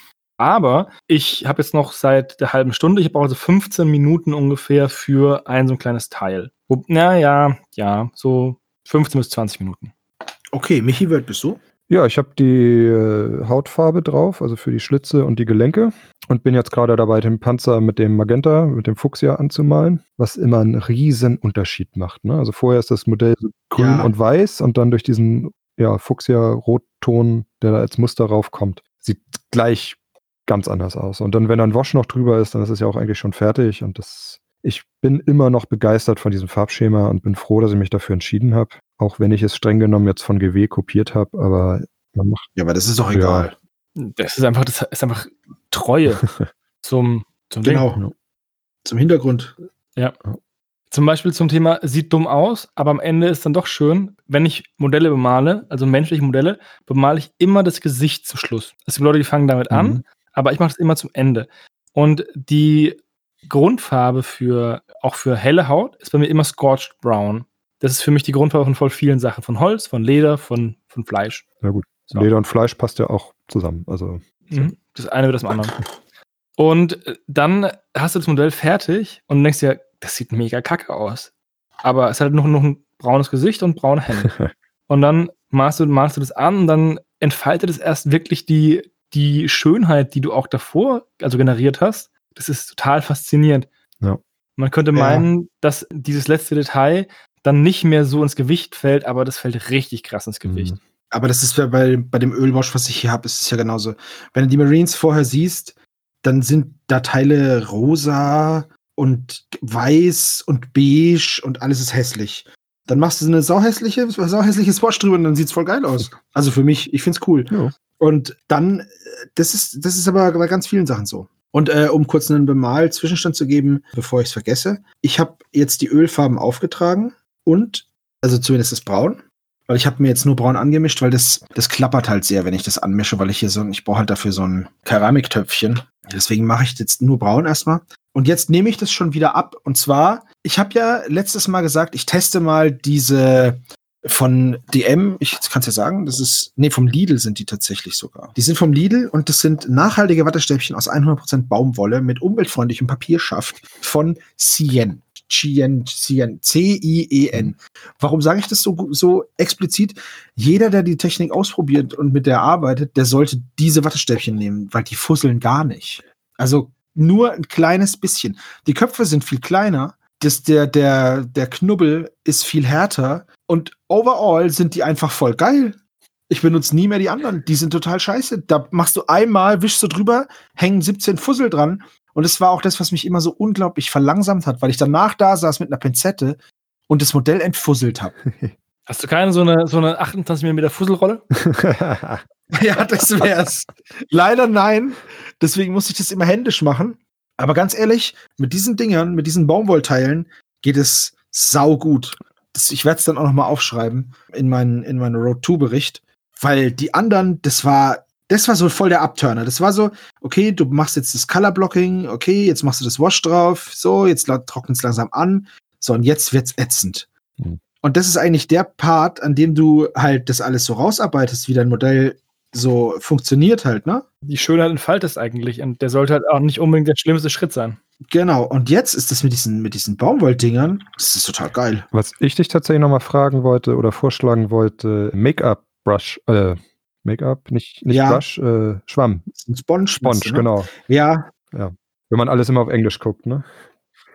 Aber ich habe jetzt noch seit der halben Stunde, ich brauche also 15 Minuten ungefähr für ein so ein kleines Teil. Wo- Naja, ja, so 15 bis 20 Minuten. Okay, Michi, wer bist du? Ja, ich habe die äh, Hautfarbe drauf, also für die Schlitze und die Gelenke. Und bin jetzt gerade dabei, den Panzer mit dem Magenta, mit dem Fuchsia anzumalen, was immer einen riesen Unterschied macht. Ne? Also vorher ist das Modell so grün Ja. und weiß und dann durch diesen ja, Fuchsia-Rotton, der da als Muster raufkommt, sieht gleich ganz anders aus. Und dann, wenn ein Wash noch drüber ist, dann ist es ja auch eigentlich schon fertig. Und das, ich bin immer noch begeistert von diesem Farbschema und bin froh, dass ich mich dafür entschieden habe. Auch wenn ich es streng genommen jetzt von GW kopiert habe, aber man macht Ja, aber das ist doch Ja. egal. Das ist einfach, das ist einfach Treue zum, zum Ding. Genau. Zum Hintergrund. Zum Beispiel zum Thema, sieht dumm aus, aber am Ende ist dann doch schön, wenn ich Modelle bemale, also menschliche Modelle, bemale ich immer das Gesicht zum Schluss. Es gibt Leute, die fangen damit an, Mhm. Aber ich mache das immer zum Ende. Und die Grundfarbe für, auch für helle Haut, ist bei mir immer Scorched Brown. Das ist für mich die Grundfarbe von voll vielen Sachen. Von Holz, von Leder, von, von Fleisch. Na gut. So. Leder und Fleisch passt ja auch zusammen. Also Mhm. Das eine wird das andere. Und äh, dann hast du das Modell fertig und denkst dir, das sieht mega kacke aus. Aber es hat halt noch, noch ein braunes Gesicht und braune Hände. und dann malst du, malst du das an und dann entfaltet es erst wirklich die, die Schönheit, die du auch davor also generiert hast. Das ist total faszinierend. Ja. Man könnte Ja. meinen, dass dieses letzte Detail dann nicht mehr so ins Gewicht fällt, aber das fällt richtig krass ins Gewicht. Mhm. Aber das ist ja bei, bei dem Ölwash, was ich hier habe, ist es ja genauso. Wenn du die Marines vorher siehst, dann sind da Teile rosa und weiß und beige und alles ist hässlich. Dann machst du so eine sauhässliche, sauhässliches Wash drüber und dann sieht's voll geil aus. Also für mich, ich find's cool. Ja. Und dann, äh, das ist, das ist aber bei ganz vielen Sachen so. Und äh, um kurz einen Bemal-Zwischenstand zu geben, bevor ich es vergesse, ich habe jetzt die Ölfarben aufgetragen und, also zumindest das Braun, weil ich habe mir jetzt nur braun angemischt, weil das, das klappert halt sehr, wenn ich das anmische, weil ich hier so, ein- ich brauche halt dafür so ein Keramiktöpfchen. Deswegen mache ich jetzt nur braun erstmal. Und jetzt nehme ich das schon wieder ab. Und zwar, ich habe ja letztes Mal gesagt, ich teste mal diese von DM, ich kann es ja sagen, das ist, nee, vom Lidl sind die tatsächlich sogar. Die sind vom Lidl und das sind nachhaltige Wattestäbchen aus 100% Baumwolle mit umweltfreundlichem Papierschaft von Cien. Cien, Cien, C-I-E-N. Warum sage ich das so, so explizit? Jeder, der die Technik ausprobiert und mit der arbeitet, der sollte diese Wattestäbchen nehmen, weil die fusseln gar nicht. Also nur ein kleines bisschen. Die Köpfe sind viel kleiner, das, der, der, der Knubbel ist viel härter und overall sind die einfach voll geil. Ich benutze nie mehr die anderen. Die sind total scheiße. Da machst du einmal, wischst du drüber, hängen 17 Fussel dran. Und es war auch das, was mich immer so unglaublich verlangsamt hat, weil ich danach da saß mit einer Pinzette und das Modell entfusselt habe. Hast du keine so eine, so eine 28 mm Fusselrolle? ja, das wär's. Leider nein. Deswegen musste ich das immer händisch machen. Aber ganz ehrlich, mit diesen Dingern, mit diesen Baumwollteilen geht es sau gut. Das, ich werde es dann auch noch mal aufschreiben in meinen in meinen Road 2 Bericht, weil die anderen, das war das war so voll der Abturner. Das war so, okay, du machst jetzt das Color Blocking, okay, jetzt machst du das Wash drauf, so, jetzt trocknet es langsam an, so und jetzt wird's ätzend. Hm. Und das ist eigentlich der Part, an dem du halt das alles so rausarbeitest, wie dein Modell so funktioniert halt, ne? Die Schönheit entfaltet eigentlich und der sollte halt auch nicht unbedingt der schlimmste Schritt sein. Genau. Und jetzt ist das mit diesen, mit diesen Baumwolldingern, das ist total geil. Was ich dich tatsächlich nochmal fragen wollte oder vorschlagen wollte, Make-up-Brush, äh, Make-up, nicht, nicht Ja. Brush, äh, Schwamm, Sponge. Sponge, ne? genau. Ja, Wenn man alles immer auf Englisch guckt, ne?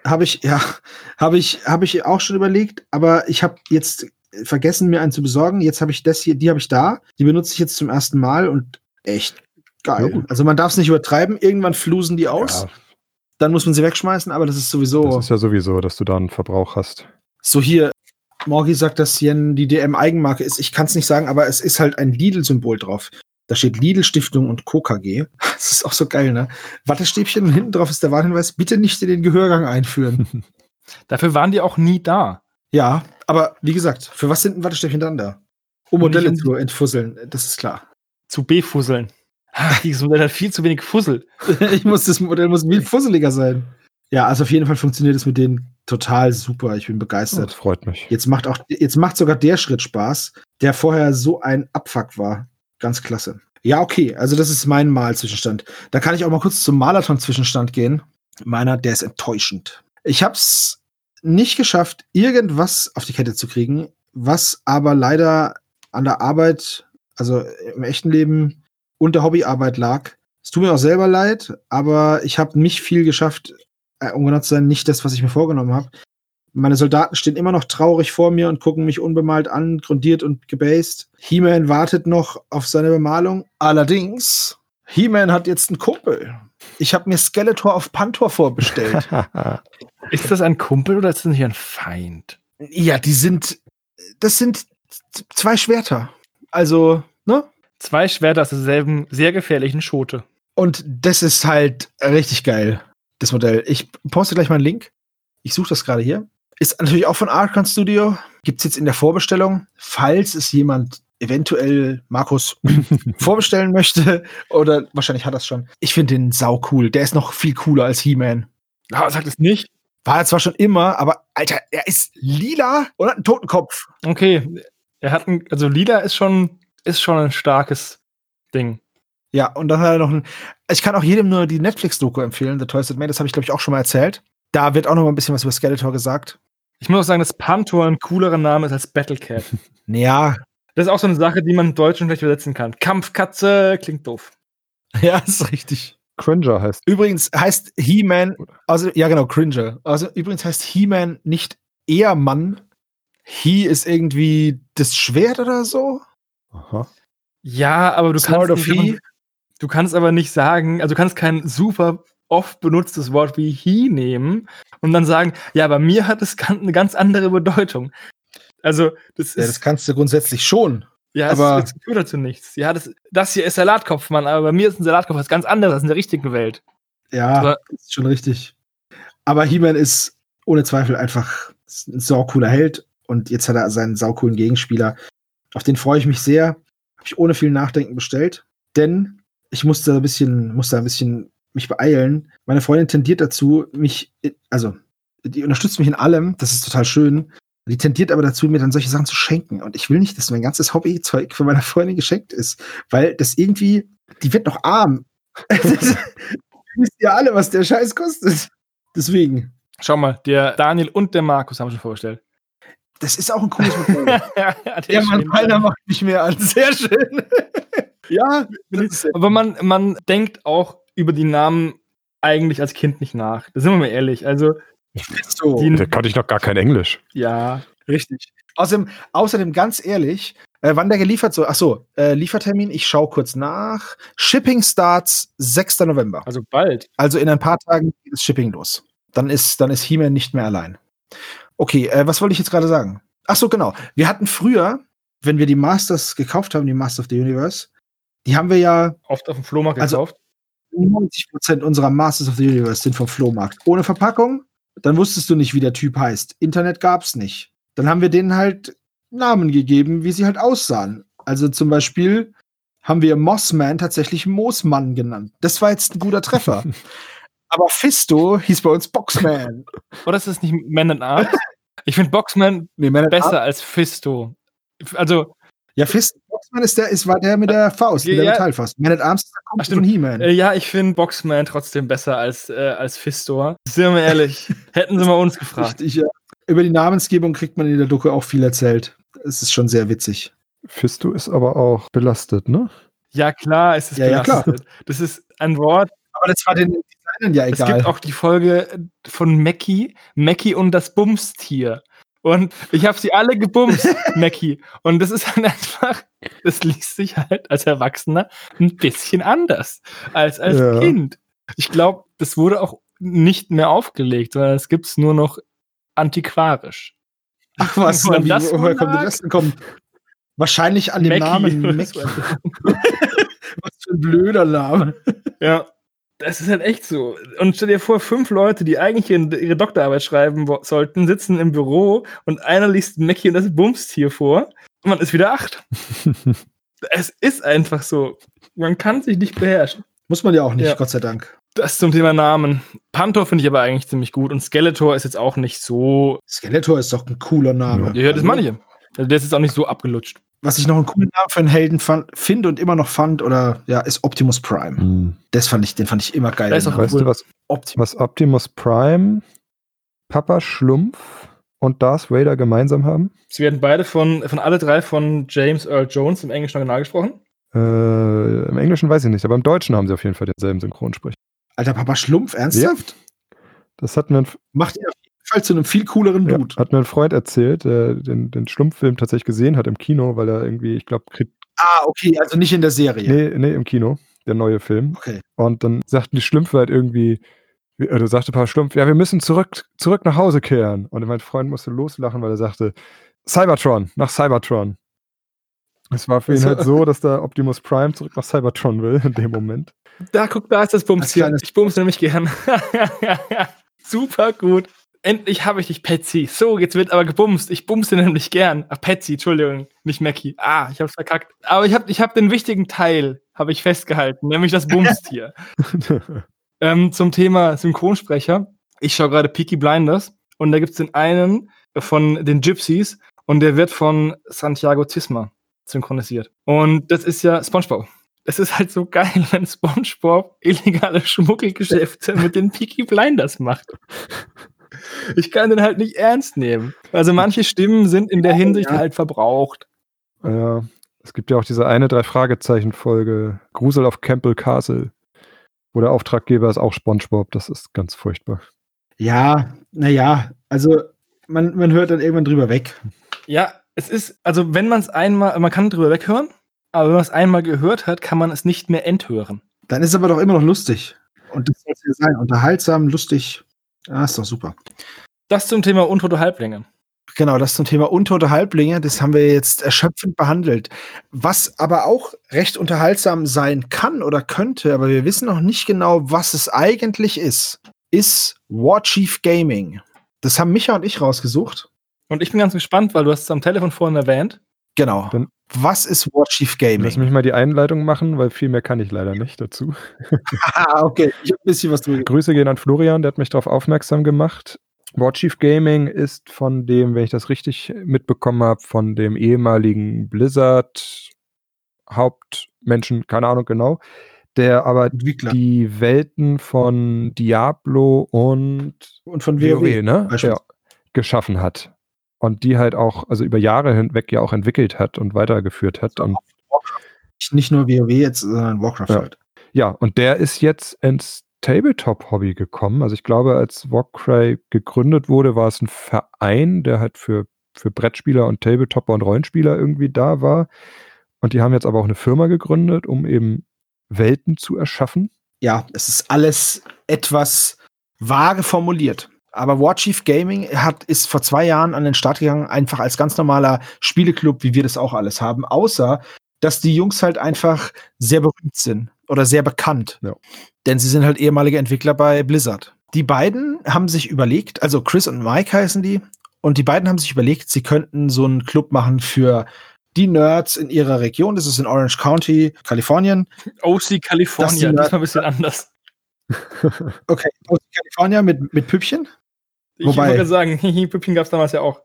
habe ich, ja, habe ich, habe ich auch schon überlegt, aber ich habe jetzt vergessen, mir einen zu besorgen. Jetzt habe ich das hier, die habe ich da. Die benutze ich jetzt zum ersten Mal und echt geil. Ja, also man darf es nicht übertreiben. Irgendwann flusen die aus. Ja, Dann muss man sie wegschmeißen, aber das ist sowieso das ist ja sowieso, dass du da einen Verbrauch hast. so hier. Morgi sagt, dass Yen die DM-Eigenmarke ist. Ich kann es nicht sagen, aber es ist halt ein Lidl-Symbol drauf. Da steht Lidl-Stiftung und KKG. Das ist auch so geil, ne? Wattestäbchen und hinten drauf ist der Warnhinweis, bitte nicht in den Gehörgang einführen. Dafür waren die auch nie da. ja, aber wie gesagt, für was sind denn Wattestäbchen dann da? Um Modelle um- zu entfusseln, das ist klar. Zu befusseln. Ah, Dieses Modell hat viel zu wenig Fussel. ich muss, das Modell muss viel fusseliger sein. Ja, also auf jeden Fall funktioniert es mit denen total super. Ich bin Oh, begeistert. das freut mich. Jetzt macht auch, jetzt macht sogar der Schritt Spaß, der vorher so ein Abfuck war. Ganz klasse. Ja, okay, also das ist mein Malzwischenstand. Da kann ich auch mal kurz zum Marathon-Zwischenstand gehen. Meiner, der ist enttäuschend. Ich habe es nicht geschafft, irgendwas auf die Kette zu kriegen, was aber leider an der Arbeit also im echten Leben, unter Hobbyarbeit lag. Es tut mir auch selber leid, aber ich habe nicht viel geschafft, äh, um genau zu sein, nicht das, was ich mir vorgenommen habe. Meine Soldaten stehen immer noch traurig vor mir und gucken mich unbemalt an, grundiert und gebased. He-Man wartet noch auf seine Bemalung. Allerdings, He-Man hat jetzt einen Kumpel. Ich habe mir Skeletor auf Pantor vorbestellt. Ist das ein Kumpel oder ist das nicht ein Feind? ja, die sind, das sind zwei Schwerter. Also, ne? Zwei Schwerter aus derselben sehr gefährlichen Schote. Und das ist halt richtig geil, das Modell. Ich poste gleich mal einen Link. Ich suche das gerade hier. Ist natürlich auch von Archon Studio. Gibt's jetzt in der Vorbestellung. Falls es jemand eventuell Markus vorbestellen möchte, oder wahrscheinlich hat das schon. Ich finde den sau cool. Der ist noch viel cooler als He-Man. Ah, sagt es nicht. War er zwar schon immer, aber Alter, er ist lila und hat einen Totenkopf. Okay. Er hat ein, also Lila ist schon, ist schon ein starkes Ding. Ja, und dann hat er noch ein. Ich kann auch jedem nur die Netflix-Doku empfehlen, The Toys That Made. Das habe ich, glaube ich, auch schon mal erzählt. Da wird auch noch mal ein bisschen was über Skeletor gesagt. Ich muss auch sagen, dass Pantor ein coolerer Name ist als Battlecat. Ja, Das ist auch so eine Sache, die man im Deutschen schlecht übersetzen kann. Kampfkatze klingt doof. ja, ist richtig. Cringer heißt. Übrigens heißt He-Man, also, ja, genau, Cringer. Also, übrigens heißt He-Man nicht Ehrmann. He ist irgendwie das Schwert oder so. Aha. Ja, aber du Sword kannst, nicht, du kannst aber nicht sagen, also du kannst kein super oft benutztes Wort wie he nehmen und dann sagen, ja, bei mir hat es eine ganz andere Bedeutung. Also, das Ja, ist, das kannst du grundsätzlich schon. ja, aber- es, es führt dazu nichts. Ja, das, das hier ist Salatkopf, Mann, aber bei mir ist ein Salatkopf was ganz anderes als in der richtigen Welt. Ja, Aber- ist schon richtig. Aber He-Man ist ohne Zweifel einfach ein saucooler Held und jetzt hat er seinen saucoolen Gegenspieler. Auf den freue ich mich sehr. Habe ich ohne viel Nachdenken bestellt, denn ich musste ein bisschen, musste ein bisschen mich beeilen. Meine Freundin tendiert dazu, mich, also die unterstützt mich in allem, das ist total schön. Die tendiert aber dazu, mir dann solche Sachen zu schenken. Und ich will nicht, dass mein ganzes Hobbyzeug für meine Freundin geschenkt ist, weil das irgendwie, die wird noch arm. wisst ihr alle, was der Scheiß kostet. Deswegen. Schau mal, der Daniel und der Markus haben schon vorgestellt. Das ist auch ein cooles Modell. ja, ja, man, keiner macht mich mehr an. Sehr schön. ja, Aber man, man denkt auch über die Namen eigentlich als Kind nicht nach. Da sind wir mal ehrlich. Also, so. die- Da konnte ich noch gar kein Englisch. ja, Richtig. Außerdem, außerdem ganz ehrlich, äh, wann der geliefert soll. Achso, äh, Liefertermin, ich schaue kurz nach. Shipping starts 6. November. also bald. Also in ein paar Tagen geht das Shipping los. Dann ist, dann ist He-Man nicht mehr allein. Okay, äh, was wollte ich jetzt gerade sagen? Ach so, genau. Wir hatten früher, wenn wir die Masters gekauft haben, die Masters of the Universe, die haben wir ja Oft auf dem Flohmarkt Also- gekauft. 90% unserer Masters of the Universe sind vom Flohmarkt. Ohne Verpackung, dann wusstest du nicht, wie der Typ heißt. Internet gab's nicht. Dann haben wir denen halt Namen gegeben, wie sie halt aussahen. Also zum Beispiel haben wir Mossman tatsächlich Moosmann genannt. Das war jetzt ein guter Treffer. Aber Fisto hieß bei uns Boxman. Oder ist das nicht Man at Arms? Ich finde Boxman Nee, besser Arms- als Fisto. Also, Ja, Fisto, Boxman ist der, ist, war der mit der Faust, mit der Ja. Metallfaust. Man at Arms ist der Kumpel stimmt. von He-Man. äh, ja, ich finde Boxman trotzdem besser als, äh, als Fistor. Sind wir ehrlich. Hätten sie mal uns gefragt. Richtig, ja. Über die Namensgebung kriegt man in der Doku auch viel erzählt. Es ist schon sehr witzig. Fisto ist aber auch belastet, ne? Ja, klar, es ist Ja, ja, klar. belastet. Das ist ein Wort. Aber das war den Designern ja Es egal. gibt auch die Folge von Mackie, Mackie und das Bumstier. Und ich habe sie alle gebumst, Mackie. Und das ist halt einfach, das liest sich halt als Erwachsener ein bisschen anders als als Ja. Kind. Ich glaube, das wurde auch nicht mehr aufgelegt, sondern es gibt es nur noch antiquarisch. Ach was, wie, das woher kommt das denn? Kommt wahrscheinlich an dem Mackie. Namen Mackie. Was für ein blöder Name. Ja. Das ist halt echt so. Und stell dir vor, fünf Leute, die eigentlich ihre Doktorarbeit schreiben sollten, sitzen im Büro und einer liest Mackie und das Bumstier vor und man ist wieder acht. es ist einfach so. Man kann sich nicht beherrschen. Muss man ja auch nicht, Ja. Gott sei Dank. Das zum Thema Namen. Panther finde ich aber eigentlich ziemlich gut und Skeletor ist jetzt auch nicht so. Skeletor ist doch ein cooler Name. Ja, das meine ich. Also der ist jetzt auch nicht so abgelutscht. Was ich noch einen coolen Namen für einen Helden fand, finde und immer noch fand, oder ja, ist Optimus Prime. Hm. Das fand ich, den fand ich immer geil. Weißt cool. du, was, Optimus. was Optimus Prime, Papa Schlumpf und Darth Vader gemeinsam haben? Sie werden beide von, von alle drei von James Earl Jones im englischen Original gesprochen. Äh, Im Englischen weiß ich nicht, aber im Deutschen haben sie auf jeden Fall denselben Synchronsprecher. Alter Papa Schlumpf, ernsthaft? Das hat mir ein, Macht jeden Fall zu einem viel cooleren ja, Dude. hat mir ein Freund erzählt, der den, den Schlumpffilm tatsächlich gesehen hat im Kino, weil er irgendwie, ich glaube, Ah, okay, also nicht in der Serie. nee, nee, im Kino, der neue Film. Okay. Und dann sagten die Schlümpfe halt irgendwie, oder sagte Paar Schlumpf, ja, wir müssen zurück, zurück nach Hause kehren. Und mein Freund musste loslachen, weil er sagte, Cybertron, nach Cybertron. Es war für ihn Also- halt so, dass der Optimus Prime zurück nach Cybertron will in dem Moment. Da, guck, da ist das Bumschen. kleines- Ich bumse nämlich gern. Super gut. Endlich habe ich dich, Patsy. So, jetzt wird aber gebumst. Ich bumse nämlich gern. Ach, Patsy, Entschuldigung, nicht Mackie. Ah, ich hab's verkackt. Aber ich habe ich hab den wichtigen Teil, habe ich festgehalten, nämlich das Bumst hier. ähm, zum Thema Synchronsprecher. Ich schaue gerade Peaky Blinders und da gibt's den einen von den Gypsies und der wird von Santiago Tisma synchronisiert. Und das ist ja SpongeBob. Es ist halt so geil, wenn SpongeBob illegale Schmuggelgeschäfte mit den Peaky Blinders macht. Ich kann den halt nicht ernst nehmen. Also manche Stimmen sind in der Hinsicht ja. halt verbraucht. ja, es gibt ja auch diese eine Drei-Fragezeichen-Folge, Grusel auf Campbell Castle, wo der Auftraggeber ist auch SpongeBob. Das ist ganz furchtbar. Ja, naja, also man, man hört dann irgendwann drüber weg. Ja, es ist, also wenn man es einmal, man kann drüber weghören, aber wenn man es einmal gehört hat, kann man es nicht mehr enthören. Dann ist es aber doch immer noch lustig. Und das soll es ja sein. Unterhaltsam, lustig. Ah, ist doch super. Das zum Thema untote Halblinge. Genau, das zum Thema untote Halblinge, das haben wir jetzt erschöpfend behandelt. Was aber auch recht unterhaltsam sein kann oder könnte, aber wir wissen noch nicht genau, was es eigentlich ist, ist War Chief Gaming. Das haben Micha und ich rausgesucht. Und ich bin ganz gespannt, weil du hast es am Telefon vorhin erwähnt. Genau. Dann- was ist War Chief Gaming? Lass mich mal die Einleitung machen, weil viel mehr kann ich leider nicht dazu. ah, okay. Ich habe ein bisschen was drüber. Grüße gehen an Florian, der hat mich darauf aufmerksam gemacht. War Chief Gaming ist von dem, wenn ich das richtig mitbekommen habe, von dem ehemaligen Blizzard Hauptmenschen, keine Ahnung genau, der aber Entwickler. die Welten von Diablo und Und von WoW. Ne? Ja, geschaffen hat. Und die halt auch, also über Jahre hinweg ja auch entwickelt hat und weitergeführt hat. Und Nicht nur WoW jetzt, sondern Warcraft Ja. halt. Ja, und der ist jetzt ins Tabletop-Hobby gekommen. Also ich glaube, als Warcry gegründet wurde, war es ein Verein, der halt für, für Brettspieler und Tabletopper und Rollenspieler irgendwie da war. Und die haben jetzt aber auch eine Firma gegründet, um eben Welten zu erschaffen. ja, es ist alles etwas vage formuliert. Aber War Chief Gaming hat, ist vor zwei Jahren an den Start gegangen, einfach als ganz normaler Spieleclub, wie wir das auch alles haben. Außer, dass die Jungs halt einfach sehr berühmt sind oder sehr bekannt. Ja. Denn sie sind halt ehemalige Entwickler bei Blizzard. Die beiden haben sich überlegt, also Chris und Mike heißen die, und die beiden haben sich überlegt, sie könnten so einen Club machen für die Nerds in ihrer Region. Das ist in Orange County, Kalifornien. OC Das California, sind- diesmal ein bisschen anders. Okay, aus Kalifornien mit, mit Püppchen. Ich Wobei- wollte sagen, Püppchen gab es damals ja auch.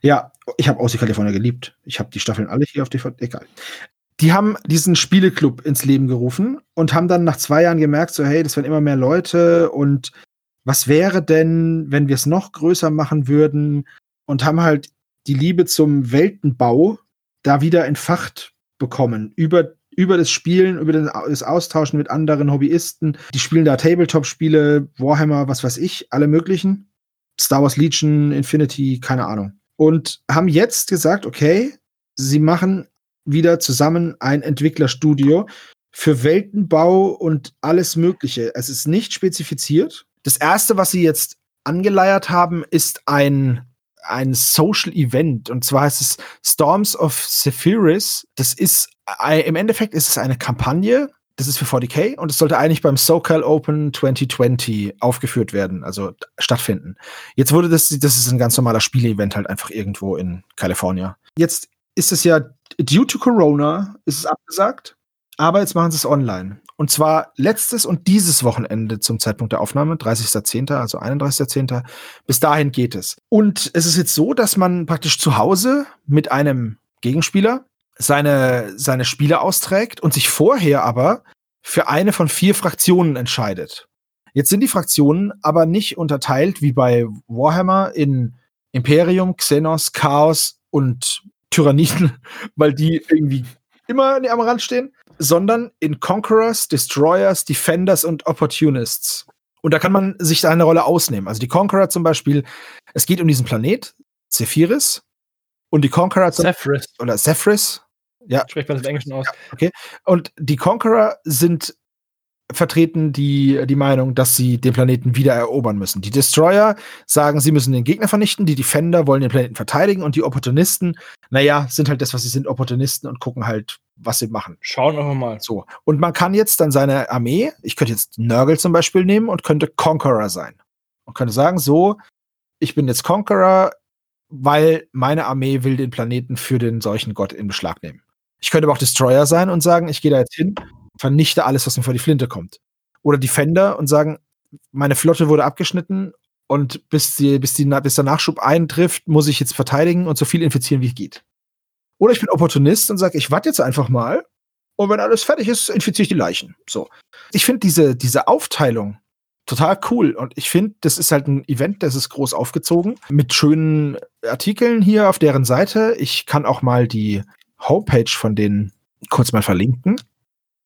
Ja, ich habe Aussie California geliebt. Ich habe die Staffeln alle hier auf DVD. Egal. Die haben diesen Spieleclub ins Leben gerufen und haben dann nach zwei Jahren gemerkt, so hey, das werden immer mehr Leute und was wäre denn, wenn wir es noch größer machen würden und haben halt die Liebe zum Weltenbau da wieder entfacht bekommen über über das Spielen, über das Austauschen mit anderen Hobbyisten. Die spielen da Tabletop-Spiele, Warhammer, was weiß ich, alle möglichen. Star Wars Legion, Infinity, keine Ahnung. Und haben jetzt gesagt, okay, sie machen wieder zusammen ein Entwicklerstudio für Weltenbau und alles Mögliche. Es ist nicht spezifiziert. Das erste, was sie jetzt angeleiert haben, ist ein ein Social Event und zwar heißt es Storms of Sephiris. Das ist äh, im Endeffekt ist es eine Kampagne. Das ist für 40k und es sollte eigentlich beim SoCal Open 2020 aufgeführt werden, also stattfinden. Jetzt wurde das, das ist ein ganz normaler Spielevent halt einfach irgendwo in Kalifornien. Jetzt ist es ja, due to Corona ist es abgesagt, aber jetzt machen sie es online. Und zwar letztes und dieses Wochenende zum Zeitpunkt der Aufnahme, 30.10., also 31.10., bis dahin geht es. Und es ist jetzt so, dass man praktisch zu Hause mit einem Gegenspieler seine, seine Spiele austrägt und sich vorher aber für eine von vier Fraktionen entscheidet. Jetzt sind die Fraktionen aber nicht unterteilt wie bei Warhammer in Imperium, Xenos, Chaos und Tyranniden, weil die irgendwie immer am Rand stehen, sondern in Conquerors, Destroyers, Defenders und Opportunists. Und da kann man sich seine Rolle ausnehmen. Also die Conqueror zum Beispiel, es geht um diesen Planet, Zephyris, und die Conqueror Zephyrus. oder Zephyrus, ja, Spricht man das im Englischen aus. und die Conqueror sind vertreten die, die Meinung, dass sie den Planeten wieder erobern müssen. Die Destroyer sagen, sie müssen den Gegner vernichten, die Defender wollen den Planeten verteidigen und die Opportunisten, naja, sind halt das, was sie sind, Opportunisten und gucken halt, was sie machen. Schauen wir mal. So. Und man kann jetzt dann seine Armee, ich könnte jetzt Nurgle zum Beispiel nehmen und könnte Conqueror sein. Und könnte sagen, so, ich bin jetzt Conqueror, weil meine Armee will den Planeten für den Seuchengott in Beschlag nehmen. Ich könnte aber auch Destroyer sein und sagen, ich gehe da jetzt hin, vernichte alles, was mir vor die Flinte kommt. Oder Defender und sagen, meine Flotte wurde abgeschnitten und bis, die, bis, die, bis der Nachschub eintrifft, muss ich jetzt verteidigen und so viel infizieren, wie es geht. Oder ich bin Opportunist und sage, ich warte jetzt einfach mal und wenn alles fertig ist, infiziere ich die Leichen. So. Ich finde diese, diese Aufteilung total cool und ich finde, das ist halt ein Event, das ist groß aufgezogen mit schönen Artikeln hier auf deren Seite. Ich kann auch mal die Homepage von denen kurz mal verlinken.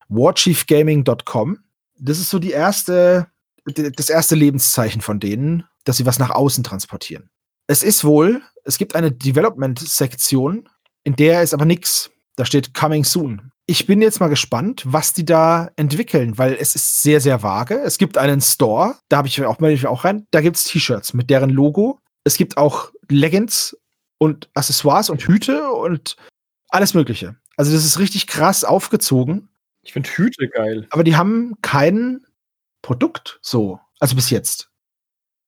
warchiefgaming.com. Das ist so die erste, das erste Lebenszeichen von denen, dass sie was nach außen transportieren. Es ist wohl, es gibt eine Development-Sektion, in der ist aber nichts. Da steht Coming Soon. Ich bin jetzt mal gespannt, was die da entwickeln, weil es ist sehr, sehr vage. Es gibt einen Store, da habe ich auch, melde ich auch rein, da gibt es T-Shirts mit deren Logo. Es gibt auch Leggings und Accessoires und Hüte und alles Mögliche. Also das ist richtig krass aufgezogen, Ich finde Hüte geil. aber die haben kein Produkt so, also bis jetzt.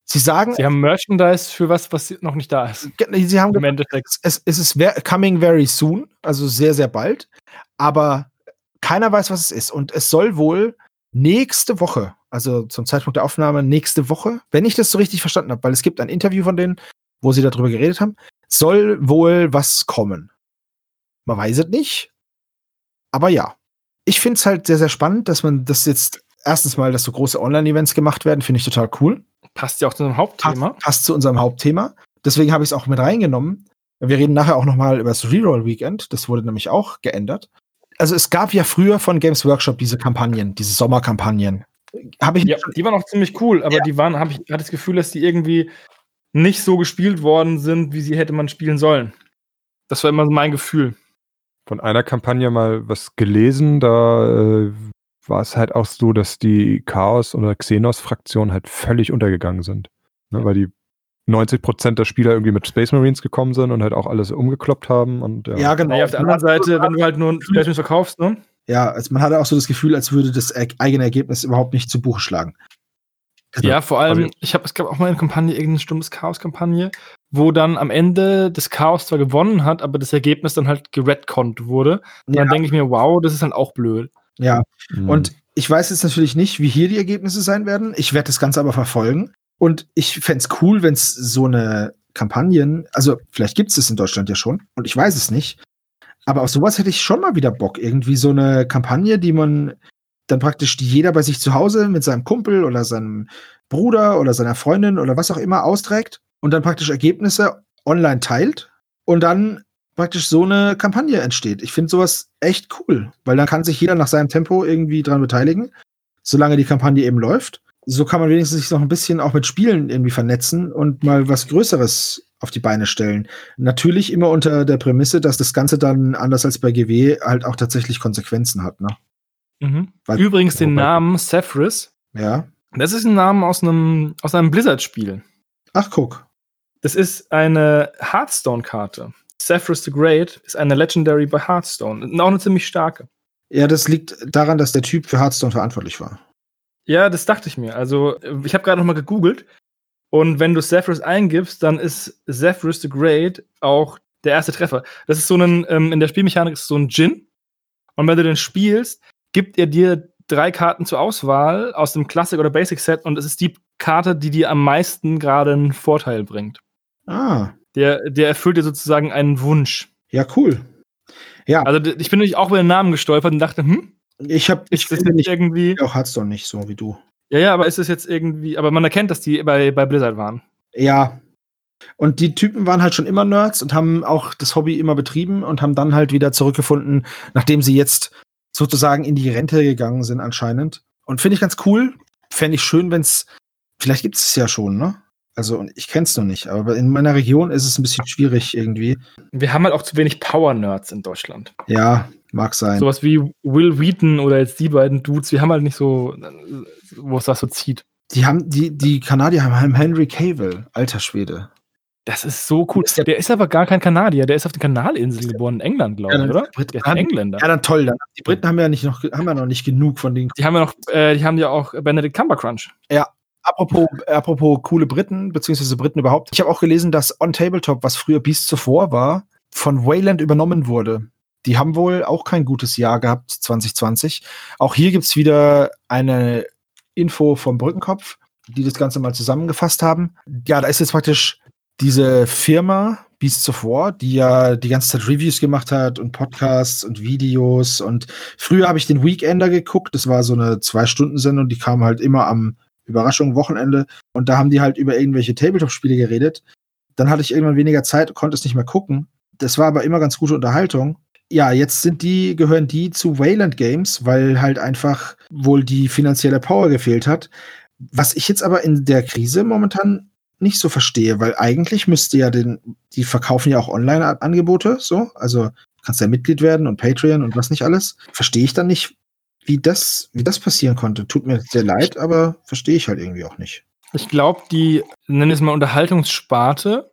Sie sagen, Sie haben Merchandise für was, was noch nicht da ist. sie haben Im Endeffekt. es, es ist coming very soon, also sehr, sehr bald. Aber keiner weiß, was es ist. Und es soll wohl nächste Woche, also zum Zeitpunkt der Aufnahme nächste Woche, wenn ich das so richtig verstanden habe, weil es gibt ein Interview von denen, wo sie darüber geredet haben, soll wohl was kommen. Man weiß es nicht. Aber ja. Ich finde es halt sehr, sehr spannend, dass man das jetzt erstens mal, dass so große Online-Events gemacht werden, finde ich total cool Passt ja auch zu unserem Hauptthema. passt, passt zu unserem Hauptthema. Deswegen habe ich es auch mit reingenommen. Wir reden nachher auch noch mal über das Reroll Weekend. Das wurde nämlich auch geändert. Also es gab ja früher von Games Workshop diese Kampagnen, diese Sommerkampagnen. Habe ich Ja, die waren auch ziemlich cool, aber die waren, habe ich hatte das Gefühl, dass die irgendwie nicht so gespielt worden sind, wie sie hätte man spielen sollen. Das war immer mein Gefühl. Von einer Kampagne mal was gelesen, da äh, war es halt auch so, dass die Chaos- oder Xenos-Fraktionen halt völlig untergegangen sind. Ne, weil die 90% der Spieler irgendwie mit Space Marines gekommen sind und halt auch alles umgekloppt haben. Und, ja. ja, genau. Naja, auf der anderen Seite, wenn du halt nur ein Space Marines verkaufst, ne? ja, also man hatte auch so das Gefühl, als würde das eigene Ergebnis überhaupt nicht zu Buche schlagen. Also, Ja, vor allem, ich habe, es gab auch mal eine Kampagne, irgendeine Stundes Chaos-Kampagne, wo dann am Ende das Chaos zwar gewonnen hat, aber das Ergebnis dann halt geredconnt wurde. Und dann Ja. denke ich mir, wow, das ist halt auch blöd. Ja, Mhm. Und ich weiß jetzt natürlich nicht, wie hier die Ergebnisse sein werden. Ich werde das Ganze aber verfolgen. Und ich fänd's cool, wenn es so eine Kampagnen, also vielleicht gibt's es in Deutschland ja schon und ich weiß es nicht. Aber auf sowas hätte ich schon mal wieder Bock. Irgendwie so eine Kampagne, die man dann praktisch jeder bei sich zu Hause mit seinem Kumpel oder seinem Bruder oder seiner Freundin oder was auch immer austrägt und dann praktisch Ergebnisse online teilt und dann praktisch so eine Kampagne entsteht. Ich finde sowas echt cool, weil dann kann sich jeder nach seinem Tempo irgendwie dran beteiligen, solange die Kampagne eben läuft. So kann man wenigstens sich noch ein bisschen auch mit Spielen irgendwie vernetzen und mal was Größeres auf die Beine stellen. Natürlich immer unter der Prämisse, dass das Ganze dann anders als bei GW halt auch tatsächlich Konsequenzen hat. Ne? Mhm. Weil- Übrigens den Wobei- Namen Zephyrus, Ja. das ist ein Name aus einem, aus einem Blizzard-Spiel. Ach, guck. Das ist eine Hearthstone-Karte. Zephyrus the Great ist eine Legendary bei Hearthstone. Und auch eine ziemlich starke. Ja, das liegt daran, dass der Typ für Hearthstone verantwortlich war. Ja, das dachte ich mir. Also, ich habe gerade noch mal gegoogelt. Und wenn du Zephyrus eingibst, dann ist Zephyrus the Great auch der erste Treffer. Das ist so ein, ähm, in der Spielmechanik ist es so ein Djinn. Und wenn du den spielst, gibt er dir drei Karten zur Auswahl aus dem Classic oder Basic Set und es ist die Karte, die dir am meisten gerade einen Vorteil bringt. Ah, Der, der erfüllt dir sozusagen einen Wunsch. ja, cool. Ja, Also ich bin nämlich auch über den Namen gestolpert und dachte, hm, ich habe ich das nicht irgendwie. auch Hearthstone nicht so wie du. Ja, ja, aber ist es jetzt irgendwie. Aber man erkennt, dass die bei, bei Blizzard waren. Ja. Und die Typen waren halt schon immer Nerds und haben auch das Hobby immer betrieben und haben dann halt wieder zurückgefunden, nachdem sie jetzt sozusagen in die Rente gegangen sind anscheinend. Und finde ich ganz cool. Fände ich schön, wenn es, vielleicht gibt es ja schon, ne? Also ich kenne es noch nicht, aber in meiner Region ist es ein bisschen schwierig irgendwie. Wir haben halt auch zu wenig Power-Nerds in Deutschland. Ja, mag sein. Sowas wie Will Wheaton oder jetzt die beiden Dudes, wir haben halt nicht so, wo es das so zieht. Die haben, die, die Kanadier haben Henry Cavill, alter Schwede. Das ist so cool. Der, der, ist aber gar kein Kanadier, der ist auf den Kanalinseln geboren in England, glaube ich, ja, oder? Brit der ist ein Engländer. Ja, dann toll. Dann. Die Briten haben ja nicht noch, haben ja noch nicht genug von den. Die haben ja noch, äh, die haben ja auch Benedict Cumbercrunch. Ja. Apropos, apropos coole Briten, beziehungsweise Briten überhaupt. Ich habe auch gelesen, dass On Tabletop, was früher Beast zuvor war, von Wayland übernommen wurde. Die haben wohl auch kein gutes Jahr gehabt, 2020. Auch hier gibt's wieder eine Info vom Brückenkopf, die das Ganze mal zusammengefasst haben. Ja, da ist jetzt praktisch diese Firma of War, die ja die ganze Zeit Reviews gemacht hat und Podcasts und Videos und früher habe ich den Weekender geguckt, das war so eine Zwei-Stunden-Sendung, die kam halt immer am Überraschung Wochenende und da haben die halt über irgendwelche Tabletop-Spiele geredet. Dann hatte ich irgendwann weniger Zeit, konnte es nicht mehr gucken. Das war aber immer ganz gute Unterhaltung. Ja, jetzt sind die, gehören die zu Wayland Games, weil halt einfach wohl die finanzielle Power gefehlt hat. Was ich jetzt aber in der Krise momentan nicht so verstehe, weil eigentlich müsste ja den, die verkaufen ja auch Online-Angebote, so, also kannst ja Mitglied werden und Patreon und was nicht alles. Verstehe ich dann nicht, wie das, wie das passieren konnte. Tut mir sehr leid, aber verstehe ich halt irgendwie auch nicht. Ich glaube, die, nennen wir es mal Unterhaltungssparte,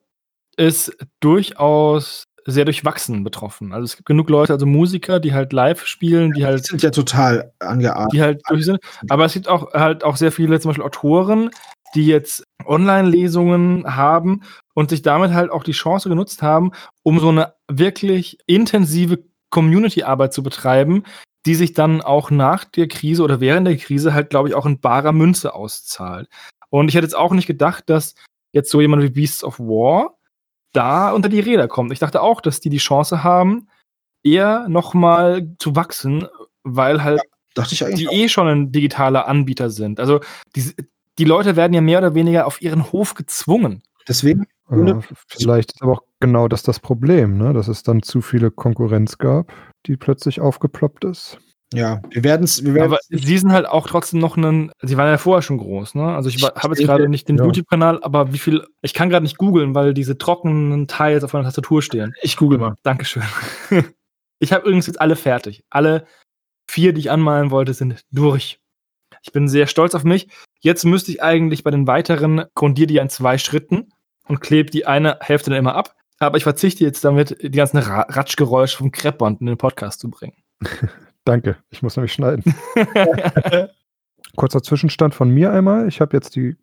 ist durchaus sehr durchwachsen betroffen. Also es gibt genug Leute, also Musiker, die halt live spielen, die halt. Die sind ja total angeartet. Die halt durch sind. Aber es gibt auch halt auch sehr viele, zum Beispiel Autoren, die jetzt Online-Lesungen haben und sich damit halt auch die Chance genutzt haben, um so eine wirklich intensive Community-Arbeit zu betreiben, die sich dann auch nach der Krise oder während der Krise halt, glaube ich, auch in barer Münze auszahlt. Und ich hätte jetzt auch nicht gedacht, dass jetzt so jemand wie Beasts of War da unter die Räder kommt. Ich dachte auch, dass die die Chance haben, eher nochmal zu wachsen, weil halt ja, die auch. eh schon ein digitaler Anbieter sind. Also die, die Leute werden ja mehr oder weniger auf ihren Hof gezwungen. Deswegen. Ja, vielleicht ist aber auch genau das das Problem, ne? dass es dann zu viele Konkurrenz gab, die plötzlich aufgeploppt ist. Ja, wir werden es. Wir aber sie sind halt auch trotzdem noch einen. Sie waren ja vorher schon groß, ne? Also ich habe jetzt gerade nicht den ja. YouTube-Kanal, aber wie viel. Ich kann gerade nicht googeln, weil diese trockenen Teils auf meiner Tastatur stehen. Ich google mal. Dankeschön. ich habe übrigens jetzt alle fertig. Alle vier, die ich anmalen wollte, sind durch. Ich bin sehr stolz auf mich. Jetzt müsste ich eigentlich bei den weiteren grundiere die in zwei Schritten und klebe die eine Hälfte dann immer ab. Aber ich verzichte jetzt damit, die ganzen Ratschgeräusche vom Kreppband in den Podcast zu bringen. Danke, ich muss nämlich schneiden. Kurzer Zwischenstand von mir einmal. Ich habe jetzt die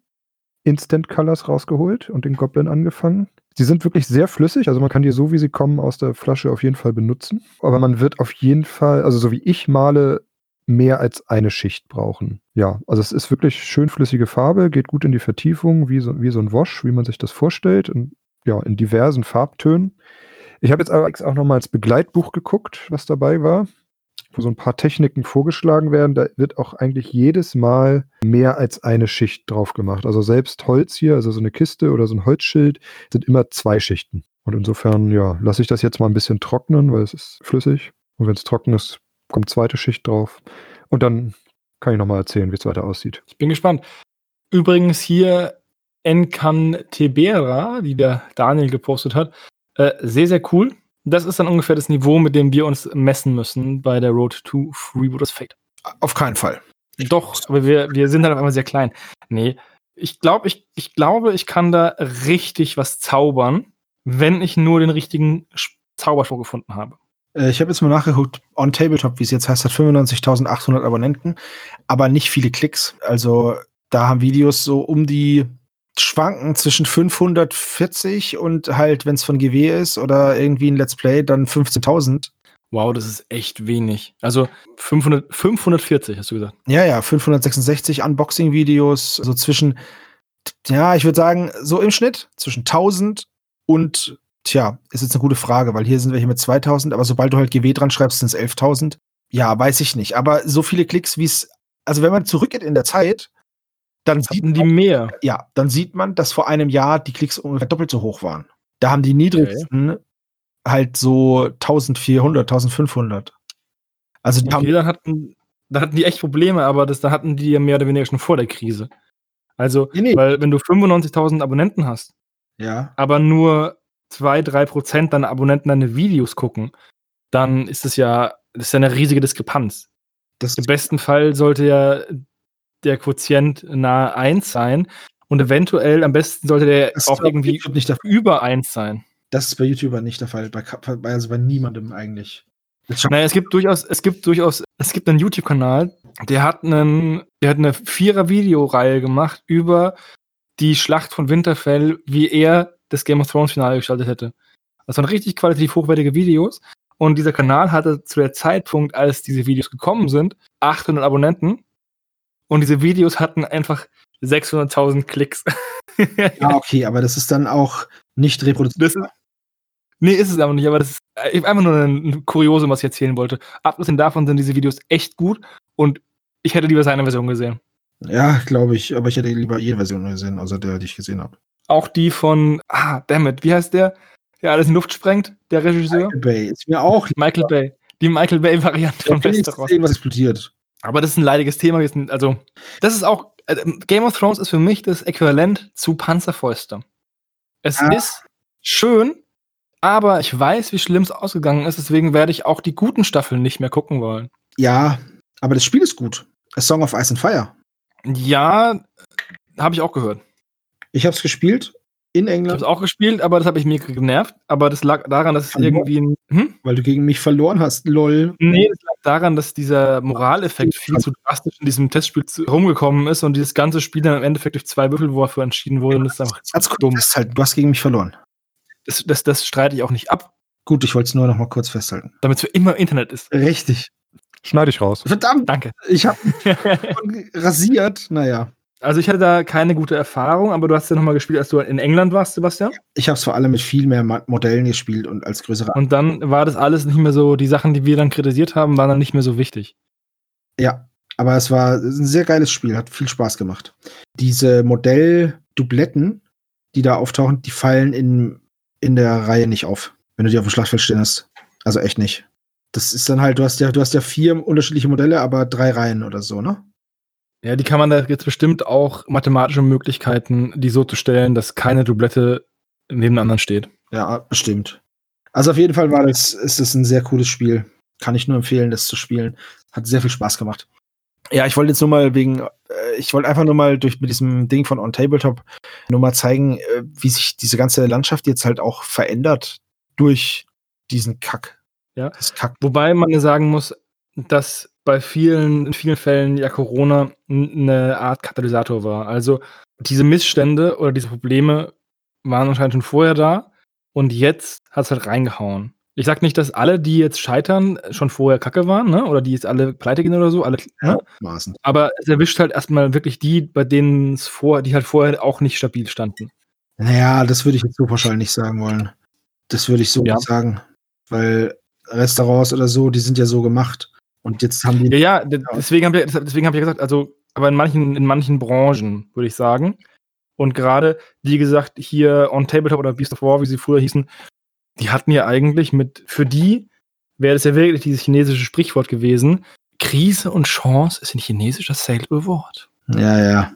Instant Colors rausgeholt und den Goblin angefangen. Sie sind wirklich sehr flüssig, also man kann die so, wie sie kommen, aus der Flasche auf jeden Fall benutzen. Aber man wird auf jeden Fall, also so wie ich male, mehr als eine Schicht brauchen. Ja, also es ist wirklich schön flüssige Farbe, geht gut in die Vertiefung, wie so, wie so ein Wash, wie man sich das vorstellt. Und ja, in diversen Farbtönen. Ich habe jetzt aber auch nochmal als Begleitbuch geguckt, was dabei war, wo so ein paar Techniken vorgeschlagen werden. Da wird auch eigentlich jedes Mal mehr als eine Schicht drauf gemacht. Also selbst Holz hier, also so eine Kiste oder so ein Holzschild, sind immer zwei Schichten. Und insofern, ja, lasse ich das jetzt mal ein bisschen trocknen, weil es ist flüssig. Und wenn es trocken ist, kommt zweite Schicht drauf. Und dann kann ich nochmal erzählen, wie es weiter aussieht. Ich bin gespannt. Übrigens hier Encantebera, die der Daniel gepostet hat, äh, sehr, sehr cool. Das ist dann ungefähr das Niveau, mit dem wir uns messen müssen bei der Road to Freebooters Fate. Auf keinen Fall. Doch, aber wir, wir sind halt auf einmal sehr klein. Nee, ich glaube, ich, ich glaube, ich kann da richtig was zaubern, wenn ich nur den richtigen Zauberspruch gefunden habe. Äh, ich habe jetzt mal nachgeguckt, On Tabletop, wie es jetzt heißt, hat 95.800 Abonnenten, aber nicht viele Klicks. Also da haben Videos so um die schwanken zwischen 540 und halt, wenn es von GW ist oder irgendwie ein Let's Play, dann 15.000. Wow, das ist echt wenig. Also 500, 540 hast du gesagt. Ja, ja, 566 Unboxing-Videos, so zwischen, ja, ich würde sagen, so im Schnitt zwischen 1000 und Tja, ist jetzt eine gute Frage, weil hier sind welche mit 2000, aber sobald du halt GW dran schreibst, sind es 11.000. Ja, weiß ich nicht. Aber so viele Klicks, wie es, also wenn man zurückgeht in der Zeit, dann sieht Hatten die man, mehr. ja, dann sieht man, dass vor einem Jahr die Klicks ungefähr doppelt so hoch waren. Da haben die niedrigsten halt so 1400, 1500. Also die Okay, haben, dann hatten, da hatten die echt Probleme, aber das, da hatten die ja mehr oder weniger schon vor der Krise. Also, Nee, nee. weil wenn du 95.000 Abonnenten hast, ja, aber nur 2-3% deiner Abonnenten deine Videos gucken, dann ist es ja, das ist ja eine riesige Diskrepanz. das Im besten Fall sollte ja der Quotient nahe 1 sein und eventuell am besten sollte der das auch irgendwie nicht über 1 sein. Das ist bei YouTubern nicht der Fall. Bei, also bei niemandem eigentlich. Das Naja, es gibt durchaus, es gibt durchaus, es gibt einen YouTube-Kanal, der hat einen, der hat eine Vierer-Videoreihe gemacht über die Schlacht von Winterfell, wie er das Game of Thrones Finale gestaltet hätte. Das waren richtig qualitativ hochwertige Videos. Und dieser Kanal hatte zu der Zeitpunkt, als diese Videos gekommen sind, 800 Abonnenten. Und diese Videos hatten einfach 600.000 Klicks. Ja, okay, aber das ist dann auch nicht reproduziert. Nee, ist es aber nicht, aber das ist äh, einfach nur ein, ein Kuriosum, was ich erzählen wollte. Abgesehen davon sind diese Videos echt gut und ich hätte lieber seine Version gesehen. Ja, glaube ich, aber ich hätte lieber jede Version gesehen, außer der, die ich gesehen habe. Auch die von, ah, dammit, wie heißt der? Der alles in Luft sprengt, der Regisseur? Bay ist mir auch Michael Bay. Die Michael Bay-Variante von lieber Westeros. sehen, was explodiert. Aber das ist ein leidiges Thema. Also, das ist auch, äh, Game of Thrones ist für mich das Äquivalent zu Panzerfäuste. Es Ah. ist schön, aber ich weiß, wie schlimm es ausgegangen ist, deswegen werde ich auch die guten Staffeln nicht mehr gucken wollen. Ja, aber das Spiel ist gut. A Song of Ice and Fire. Ja, habe ich auch gehört. Ich habe es gespielt in Ich habe England, es auch gespielt, aber das habe ich mir genervt. Aber das lag daran, dass es Verloren? irgendwie ein. Hm? weil du gegen mich verloren hast. Lol. Nee, das lag daran, dass dieser Moraleffekt viel zu drastisch in diesem Testspiel zu- rumgekommen ist und dieses ganze Spiel dann im Endeffekt durch zwei Würfelwürfe entschieden wurde. Und das ist einfach Ganz dumm. festhalten, du hast gegen mich verloren. Das, das, das streite ich auch nicht ab, Gut, ich wollte es nur noch mal kurz festhalten. damit es für immer im Internet ist. Richtig. Schneide ich raus. Verdammt, Danke. ich habe rasiert. Naja, Also ich hatte da keine gute Erfahrung, aber du hast ja nochmal gespielt, als du in England warst, Sebastian. ich habe es vor allem mit viel mehr Modellen gespielt und als größere. Und dann war das alles nicht mehr so, die Sachen, die wir dann kritisiert haben, waren dann nicht mehr so wichtig. Ja, aber es war ein sehr geiles Spiel, hat viel Spaß gemacht. Diese Modelldubletten, die da auftauchen, die fallen in, in der Reihe nicht auf, wenn du die auf dem Schlachtfeld stehen hast. Also echt nicht. Das ist dann halt, du hast ja, du hast ja vier unterschiedliche Modelle, aber drei Reihen oder so, ne? Ja, die kann man da jetzt bestimmt auch mathematische Möglichkeiten, die so zu stellen, dass keine Doublette neben der anderen steht. Ja, bestimmt. Also auf jeden Fall war das, ist das ein sehr cooles Spiel. Kann ich nur empfehlen, das zu spielen. Hat sehr viel Spaß gemacht. Ja, ich wollte jetzt nur mal wegen, äh, ich wollte einfach nur mal durch mit diesem Ding von On Tabletop nur mal zeigen, äh, wie sich diese ganze Landschaft jetzt halt auch verändert durch diesen Kack. Ja. Das Kack. Wobei man ja sagen muss, dass bei vielen, in vielen Fällen ja Corona eine Art Katalysator war. Also diese Missstände oder diese Probleme waren anscheinend schon vorher da und jetzt hat es halt reingehauen. Ich sag nicht, dass alle, die jetzt scheitern, schon vorher kacke waren, ne? Oder die jetzt alle pleite gehen oder so, alle, ne? Maßen. Aber es erwischt halt erstmal wirklich die, bei denen es vor, die halt vorher auch nicht stabil standen. Naja, das würde ich jetzt so pauschal nicht sagen wollen. Das würde ich so Ja. nicht sagen. Weil Restaurants oder so, die sind ja so gemacht. Und jetzt haben die. Ja, ja, de- deswegen habe ich, deswegen hab ich ja gesagt, also, aber in manchen, in manchen Branchen, würde ich sagen. Und gerade, wie gesagt, hier On Tabletop oder Beast of War, wie sie früher hießen, die hatten ja eigentlich mit, für die wäre das ja wirklich dieses chinesische Sprichwort gewesen. Krise und Chance ist ein chinesisches dasselbe Wort. Ja, ja.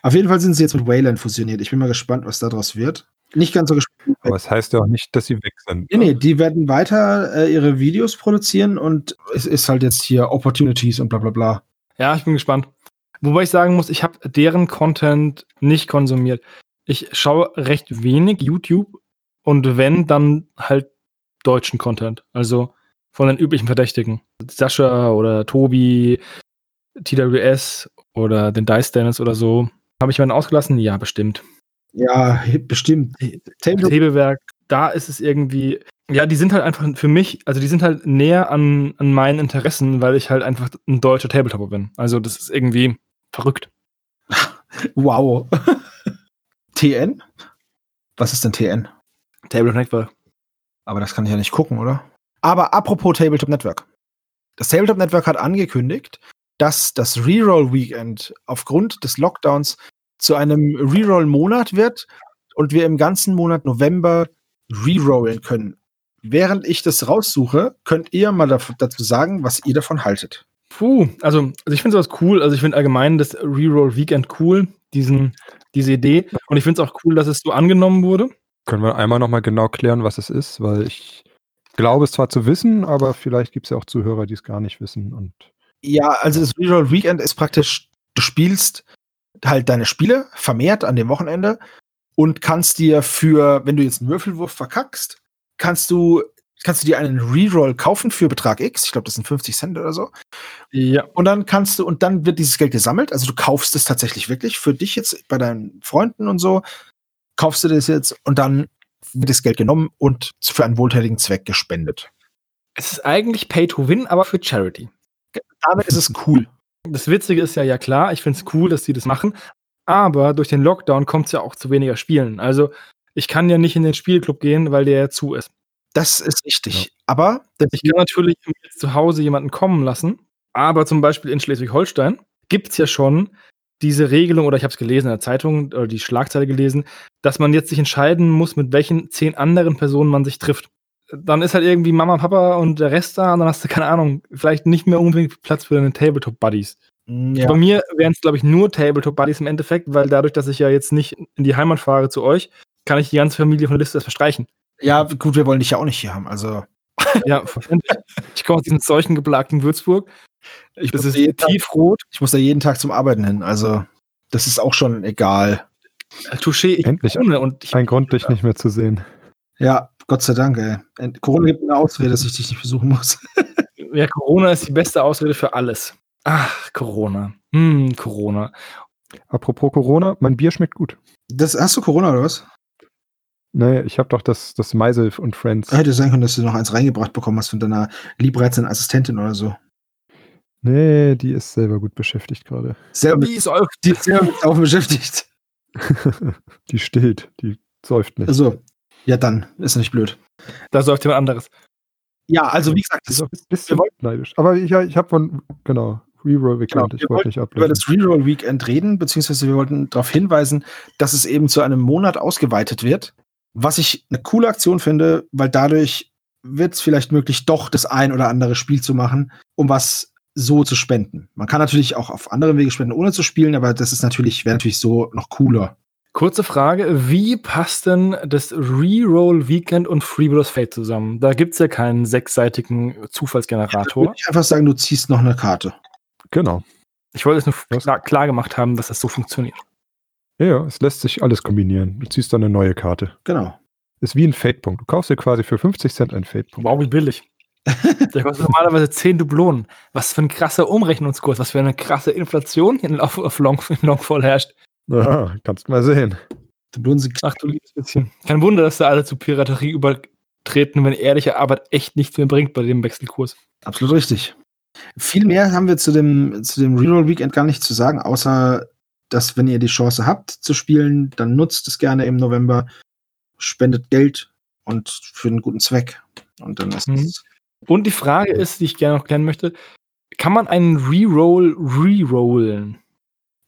Auf jeden Fall sind sie jetzt mit Wayland fusioniert. Ich bin mal gespannt, was daraus wird. Nicht ganz so gespannt. Aber es heißt ja auch nicht, dass sie weg sind. Nee, nee, die werden weiter äh, ihre Videos produzieren und es ist halt jetzt hier Opportunities und bla bla bla. Ja, ich bin gespannt. Wobei ich sagen muss, ich habe deren Content nicht konsumiert. Ich schaue recht wenig YouTube und wenn, dann halt deutschen Content. Also von den üblichen Verdächtigen. Sascha oder Tobi, TWS oder den Dice Dennis oder so. Habe ich meinen ausgelassen? Ja, bestimmt. Ja, bestimmt. Hebelwerk, da ist es irgendwie, ja, die sind halt einfach für mich, also die sind halt näher an, an meinen Interessen, weil ich halt einfach ein deutscher Tabletopper bin. Also das ist irgendwie verrückt. Wow. TN? Was ist denn TN? Tabletop Network. Aber das kann ich ja nicht gucken, oder? Aber apropos Tabletop Network. Das Tabletop Network hat angekündigt, dass das Reroll-Weekend aufgrund des Lockdowns zu einem Reroll-Monat wird und wir im ganzen Monat November rerollen können. Während ich das raussuche, könnt ihr mal dazu sagen, was ihr davon haltet. Puh, also, also ich finde sowas cool. Also ich finde allgemein das Reroll Weekend cool, diesen, diese Idee. Und ich finde es auch cool, dass es so angenommen wurde. Können wir einmal nochmal genau klären, was es ist, weil ich glaube es zwar zu wissen, aber vielleicht gibt es ja auch Zuhörer, die es gar nicht wissen. Und ja, also das Reroll Weekend ist praktisch, du spielst halt deine Spiele vermehrt an dem Wochenende und kannst dir für, wenn du jetzt einen Würfelwurf verkackst, kannst du kannst du dir einen Reroll kaufen für Betrag X. Ich glaube, das sind 50 Cent oder so. Ja. Und dann kannst du, und dann wird dieses Geld gesammelt. Also du kaufst es tatsächlich wirklich für dich jetzt bei deinen Freunden und so. Kaufst du das jetzt und dann wird das Geld genommen und für einen wohltätigen Zweck gespendet. Es ist eigentlich Pay to Win, aber für Charity. Damit ist es cool. Das Witzige ist ja, ja klar, ich finde es cool, dass die das machen, aber durch den Lockdown kommt es ja auch zu weniger Spielen. Also ich kann ja nicht in den Spielclub gehen, weil der ja zu ist. Das ist richtig. Ja. Aber ich kann natürlich zu Hause jemanden kommen lassen, aber zum Beispiel in Schleswig-Holstein gibt es ja schon diese Regelung, oder ich habe es gelesen in der Zeitung oder die Schlagzeile gelesen, dass man jetzt sich entscheiden muss, mit welchen zehn anderen Personen man sich trifft. Dann ist halt irgendwie Mama, Papa und der Rest da und dann hast du, keine Ahnung, vielleicht nicht mehr unbedingt Platz für deine Tabletop-Buddies. Mm, ja. Bei mir wären es, glaube ich, nur Tabletop-Buddies im Endeffekt, weil dadurch, dass ich ja jetzt nicht in die Heimat fahre zu euch, kann ich die ganze Familie von der Liste verstreichen. Ja, gut, wir wollen dich ja auch nicht hier haben, also. ja, verständlich. Ich komme aus diesem seuchengeplagten Würzburg. Ich das ist tiefrot. Ich muss da jeden Tag zum Arbeiten hin, also das ist auch schon egal. Touché, ich Endlich ohne und ein Grund, dich nicht mehr zu sehen. Ja, Gott sei Dank, ey. Corona gibt eine Ausrede, dass ich dich nicht besuchen muss. ja, Corona ist die beste Ausrede für alles. Ach, Corona. Hm, Corona. Apropos Corona, mein Bier schmeckt gut. Das, hast du Corona oder was? Nee, ich habe doch das, das Meisel und Friends. Hätte sein können, dass du noch eins reingebracht bekommen hast von deiner liebreizenden Assistentin oder so. Nee, die ist selber gut beschäftigt gerade. Selber, die ist, auch, die ist selber auch beschäftigt. die stillt, die säuft nicht. Also, ja, dann ist nicht blöd. Da säuft jemand anderes. Ja, also wie gesagt, das ist ein bisschen neidisch. Aber ich, ich habe von, genau, Reroll Weekend. Genau, ich wollte nicht ablesen. über das Reroll Weekend reden, beziehungsweise wir wollten darauf hinweisen, dass es eben zu einem Monat ausgeweitet wird. Was ich eine coole Aktion finde, weil dadurch wird es vielleicht möglich, doch das ein oder andere Spiel zu machen, um was so zu spenden. Man kann natürlich auch auf andere Wege spenden, ohne zu spielen, aber das ist natürlich, wäre natürlich so noch cooler. Kurze Frage, wie passt denn das Reroll Weekend und Freebuilders Fate zusammen? Da gibt es ja keinen sechsseitigen Zufallsgenerator. Ich würde einfach sagen, du ziehst noch eine Karte. Genau. Ich wollte es nur klar, klar, gemacht haben, dass das so funktioniert. Ja, es lässt sich alles kombinieren. Du ziehst dann eine neue Karte. Genau. Ist wie ein Fate-Punkt. Du kaufst dir quasi für 50 Cent einen Fate-Punkt. Wow, wie billig. Der kostet normalerweise 10 Dublonen. Was für ein krasser Umrechnungskurs, was für eine krasse Inflation hier auf, auf Long, in Longfall herrscht. Ja, kannst mal sehen. Ach du liebes bisschen. Kein Wunder, dass da alle zu Piraterie übertreten, wenn ehrliche Arbeit echt nichts mehr bringt bei dem Wechselkurs. Absolut richtig. Viel mehr haben wir zu dem, zu dem Reroll Weekend gar nicht zu sagen, außer dass, wenn ihr die Chance habt zu spielen, dann nutzt es gerne im November, spendet Geld und für einen guten Zweck. Und dann ist mhm. es. Und die Frage ist, die ich gerne noch klären möchte: Kann man einen Reroll rerollen?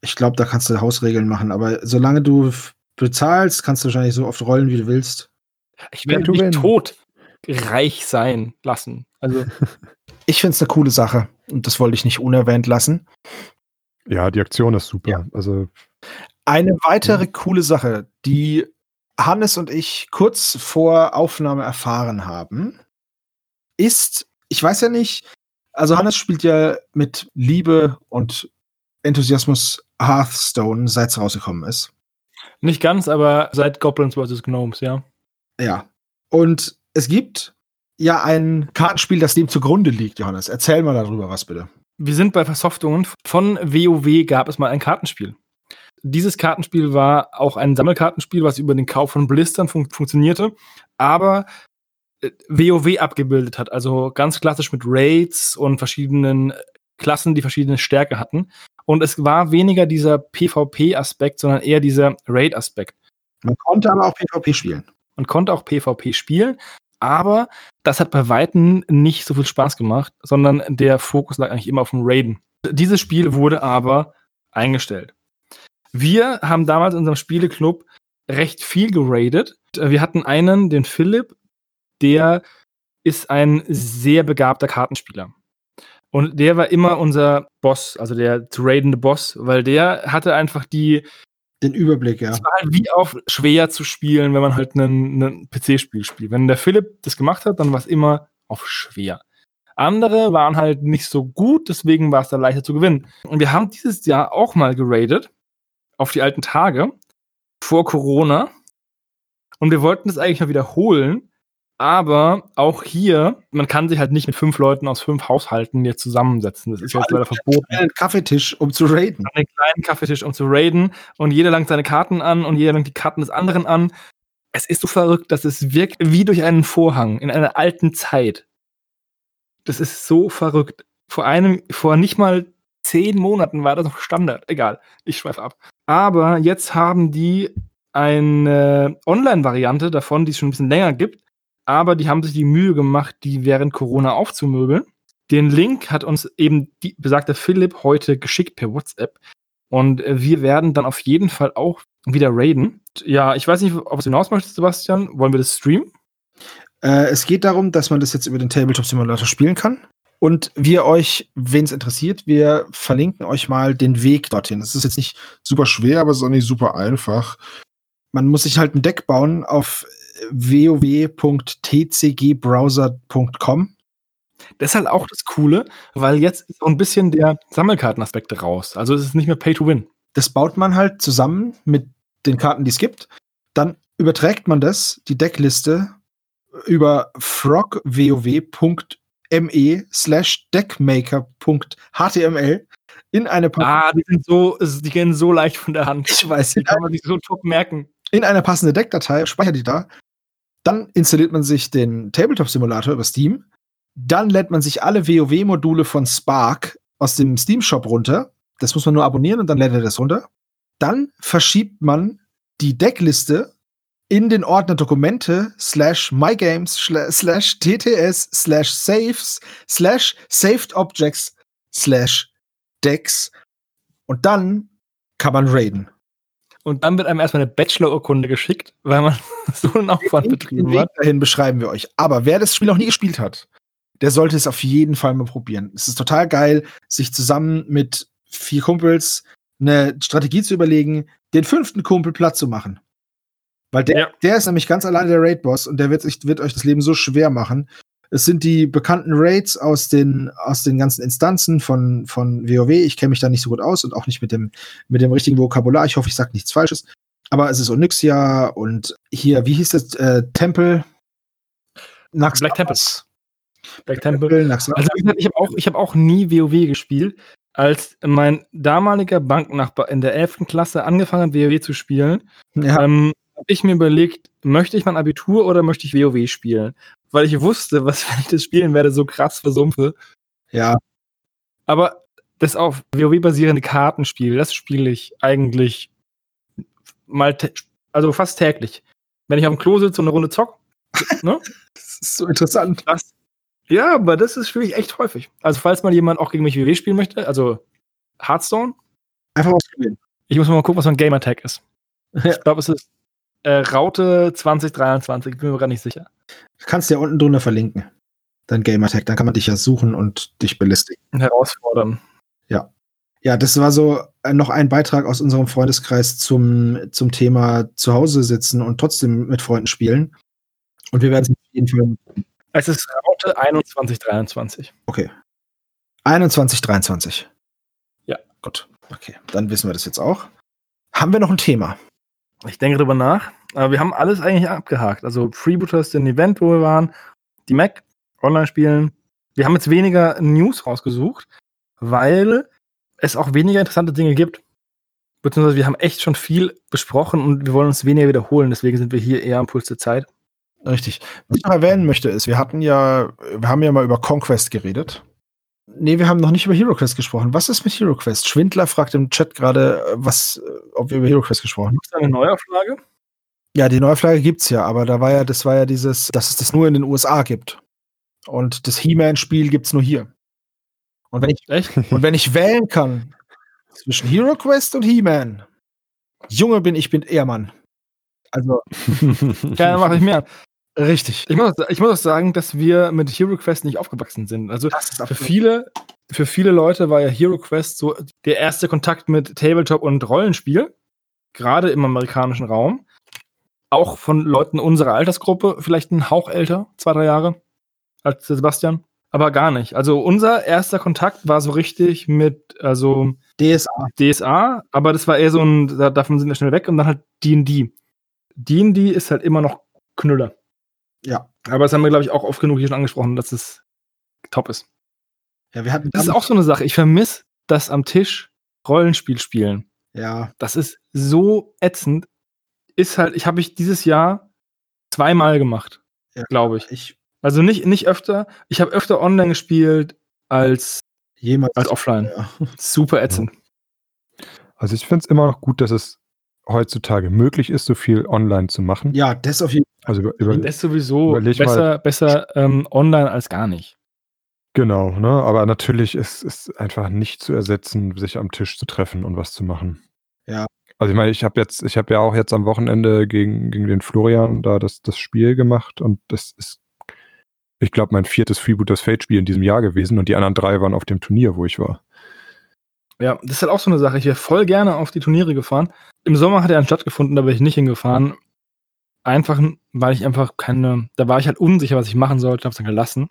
Ich glaube, da kannst du Hausregeln machen, aber solange du bezahlst, kannst du wahrscheinlich so oft rollen, wie du willst. Ich werde mich tot reich sein lassen. Also. ich finde es eine coole Sache und das wollte ich nicht unerwähnt lassen. Ja, die Aktion ist super. Ja. Also eine weitere ja. coole Sache, die Hannes und ich kurz vor Aufnahme erfahren haben, ist, ich weiß ja nicht, also Hannes spielt ja mit Liebe und Enthusiasmus Hearthstone, seit es rausgekommen ist. Nicht ganz, aber seit Goblins vs. Gnomes, ja. Ja. Und es gibt ja ein Kartenspiel, das dem zugrunde liegt, Johannes. Erzähl mal darüber was bitte. Wir sind bei Versoftungen. Von WoW gab es mal ein Kartenspiel. Dieses Kartenspiel war auch ein Sammelkartenspiel, was über den Kauf von Blistern fun funktionierte, aber WoW äh, abgebildet hat. Also ganz klassisch mit Raids und verschiedenen Klassen, die verschiedene Stärke hatten. Und es war weniger dieser PvP-Aspekt, sondern eher dieser Raid-Aspekt. Man konnte aber auch PvP spielen. Man konnte auch PvP spielen, aber das hat bei Weitem nicht so viel Spaß gemacht, sondern der Fokus lag eigentlich immer auf dem Raiden. Dieses Spiel wurde aber eingestellt. Wir haben damals in unserem Spieleclub recht viel geradet. Wir hatten einen, den Philipp, der ist ein sehr begabter Kartenspieler. Und der war immer unser Boss, also der zu raidende Boss, weil der hatte einfach die. Den Überblick, ja. Es war halt wie auf schwer zu spielen, wenn man halt ein PC-Spiel spielt. Wenn der Philipp das gemacht hat, dann war es immer auf schwer. Andere waren halt nicht so gut, deswegen war es dann leichter zu gewinnen. Und wir haben dieses Jahr auch mal geradet auf die alten Tage vor Corona. Und wir wollten das eigentlich mal wiederholen, aber auch hier, man kann sich halt nicht mit fünf Leuten aus fünf Haushalten jetzt zusammensetzen. Das ist jetzt leider verboten. Einen Kaffeetisch, um zu raiden. Einen kleinen Kaffeetisch, um zu raiden. Und jeder langt seine Karten an und jeder langt die Karten des anderen an. Es ist so verrückt, dass es wirkt wie durch einen Vorhang in einer alten Zeit. Das ist so verrückt. Vor einem, vor nicht mal zehn Monaten war das noch Standard. Egal, ich schweife ab. Aber jetzt haben die eine Online-Variante davon, die es schon ein bisschen länger gibt. Aber die haben sich die Mühe gemacht, die während Corona aufzumöbeln. Den Link hat uns eben die besagte Philipp heute geschickt per WhatsApp. Und wir werden dann auf jeden Fall auch wieder raiden. Ja, ich weiß nicht, ob du hinaus möchtest, Sebastian. Wollen wir das streamen? Äh, es geht darum, dass man das jetzt über den Tabletop Simulator spielen kann. Und wir euch, wen es interessiert, wir verlinken euch mal den Weg dorthin. Das ist jetzt nicht super schwer, aber es ist auch nicht super einfach. Man muss sich halt ein Deck bauen auf www.tcgbrowser.com. Das ist halt auch das Coole, weil jetzt ist so ein bisschen der Sammelkartenaspekt raus. Also es ist nicht mehr Pay to Win. Das baut man halt zusammen mit den Karten, die es gibt. Dann überträgt man das, die Deckliste, über frogwow.me slash deckmaker.html in eine Ah, die sind so, die gehen so leicht von der Hand. Ich weiß, die kann man sich so top merken. In eine passende Deckdatei, speichert die da. Dann installiert man sich den Tabletop-Simulator über Steam. Dann lädt man sich alle WoW-Module von Spark aus dem Steam-Shop runter. Das muss man nur abonnieren und dann lädt er das runter. Dann verschiebt man die Deckliste in den Ordner Dokumente slash mygames slash tts slash saves slash saved objects slash decks und dann kann man raiden. Und dann wird einem erstmal eine Bachelor-Urkunde geschickt, weil man so einen Aufwand betrieben hat. Dahin beschreiben wir euch. Aber wer das Spiel noch nie gespielt hat, der sollte es auf jeden Fall mal probieren. Es ist total geil, sich zusammen mit vier Kumpels eine Strategie zu überlegen, den fünften Kumpel platt zu machen. Weil der, ja. der ist nämlich ganz alleine der Raid-Boss und der wird, wird euch das Leben so schwer machen. Es sind die bekannten Raids aus den, aus den ganzen Instanzen von, von WoW. Ich kenne mich da nicht so gut aus und auch nicht mit dem, mit dem richtigen Vokabular. Ich hoffe, ich sage nichts Falsches. Aber es ist Onyxia und hier, wie hieß das? Äh, Tempel. Nax Black Temple. Black Temple. Nax also, ich habe auch, hab auch nie WoW gespielt. Als mein damaliger Banknachbar in der 11. Klasse angefangen hat, WoW zu spielen, ja. ähm, habe ich mir überlegt, möchte ich mein Abitur oder möchte ich WoW spielen? Weil ich wusste, was, wenn ich das spielen werde, so krass versumpfe. Ja. Aber das auf WoW basierende Kartenspiel, das spiele ich eigentlich mal, also fast täglich. Wenn ich auf dem Klo sitze und eine Runde zock, ne? das ist so interessant. Das, ja, aber das ist spiele ich echt häufig. Also falls mal jemand auch gegen mich WoW spielen möchte, also Hearthstone. Einfach was spielen. Ich muss mal gucken, was mein Gamertag ist. Ja. Ich glaube, es ist äh, Raute 2023, bin mir gar nicht sicher. Du kannst ja unten drunter verlinken. Dein Gamertag, dann kann man dich ja suchen und dich belästigen. Herausfordern. Ja. Ja, das war so äh, noch ein Beitrag aus unserem Freundeskreis zum, zum Thema zu Hause sitzen und trotzdem mit Freunden spielen. Und wir werden es auf jeden Fall. Es ist Raute 2123. Okay. 2123. Ja. Gut. Okay, dann wissen wir das jetzt auch. Haben wir noch ein Thema? Ich denke darüber nach. Aber wir haben alles eigentlich abgehakt. Also Freebooters, den Event, wo wir waren, die Mac, Online-Spielen. Wir haben jetzt weniger News rausgesucht, weil es auch weniger interessante Dinge gibt. Beziehungsweise wir haben echt schon viel besprochen und wir wollen uns weniger wiederholen. Deswegen sind wir hier eher am Puls der Zeit. Richtig. Was ich noch erwähnen möchte, ist, wir hatten ja, wir haben ja mal über Conquest geredet. Nee, wir haben noch nicht über HeroQuest gesprochen. Was ist mit HeroQuest? Schwindler fragt im Chat gerade, äh, was, äh, ob wir über HeroQuest gesprochen Gibt es eine Neuauflage? Ja, die Neuauflage gibt's ja, aber da war ja, das war ja dieses, dass es das nur in den USA gibt. Und das He-Man-Spiel gibt's nur hier. Und wenn ich, Echt? und wenn ich wählen kann zwischen Hero Quest und He-Man, Junge bin ich bin Ehrmann. Also, ja, mache ich mehr. Richtig. Ich muss, ich muss auch sagen, dass wir mit Hero Quest nicht aufgewachsen sind. Also für viele, für viele Leute war ja Hero Quest so der erste Kontakt mit Tabletop und Rollenspiel, gerade im amerikanischen Raum. Auch von Leuten unserer Altersgruppe, vielleicht ein Hauch älter, zwei, drei Jahre, als Sebastian. Aber gar nicht. Also unser erster Kontakt war so richtig mit, also DSA. DSA, aber das war eher so ein, davon sind wir schnell weg und dann halt D&D. D&D ist halt immer noch Knüller. Ja. Aber das haben wir, glaube ich, auch oft genug hier schon angesprochen, dass es top ist. Ja, wir hatten. Das ist auch so eine Sache. Ich vermisse das am Tisch Rollenspiel spielen. Ja. Das ist so ätzend. Ist halt, ich habe ich dieses Jahr zweimal gemacht, ja, glaube ich. ich. Also nicht, nicht öfter. Ich habe öfter online gespielt als, Jemals. als offline. Ja. Super ätzend. Also ich finde es immer noch gut, dass es heutzutage möglich ist, so viel online zu machen. Ja, das auf jeden Fall. Also über, über, das sowieso besser, besser ähm, online als gar nicht. Genau, ne? aber natürlich ist es einfach nicht zu ersetzen, sich am Tisch zu treffen und was zu machen. Ja. Also ich meine, ich habe jetzt, ich habe ja auch jetzt am Wochenende gegen, gegen den Florian da das, das Spiel gemacht und das ist, ich glaube, mein viertes Freebooters Fate-Spiel in diesem Jahr gewesen und die anderen drei waren auf dem Turnier, wo ich war. Ja, das ist halt auch so eine Sache. Ich wäre voll gerne auf die Turniere gefahren. Im Sommer hat er einen stattgefunden, da bin ich nicht hingefahren. Einfach, weil ich einfach keine, da war ich halt unsicher, was ich machen sollte, hab's dann gelassen.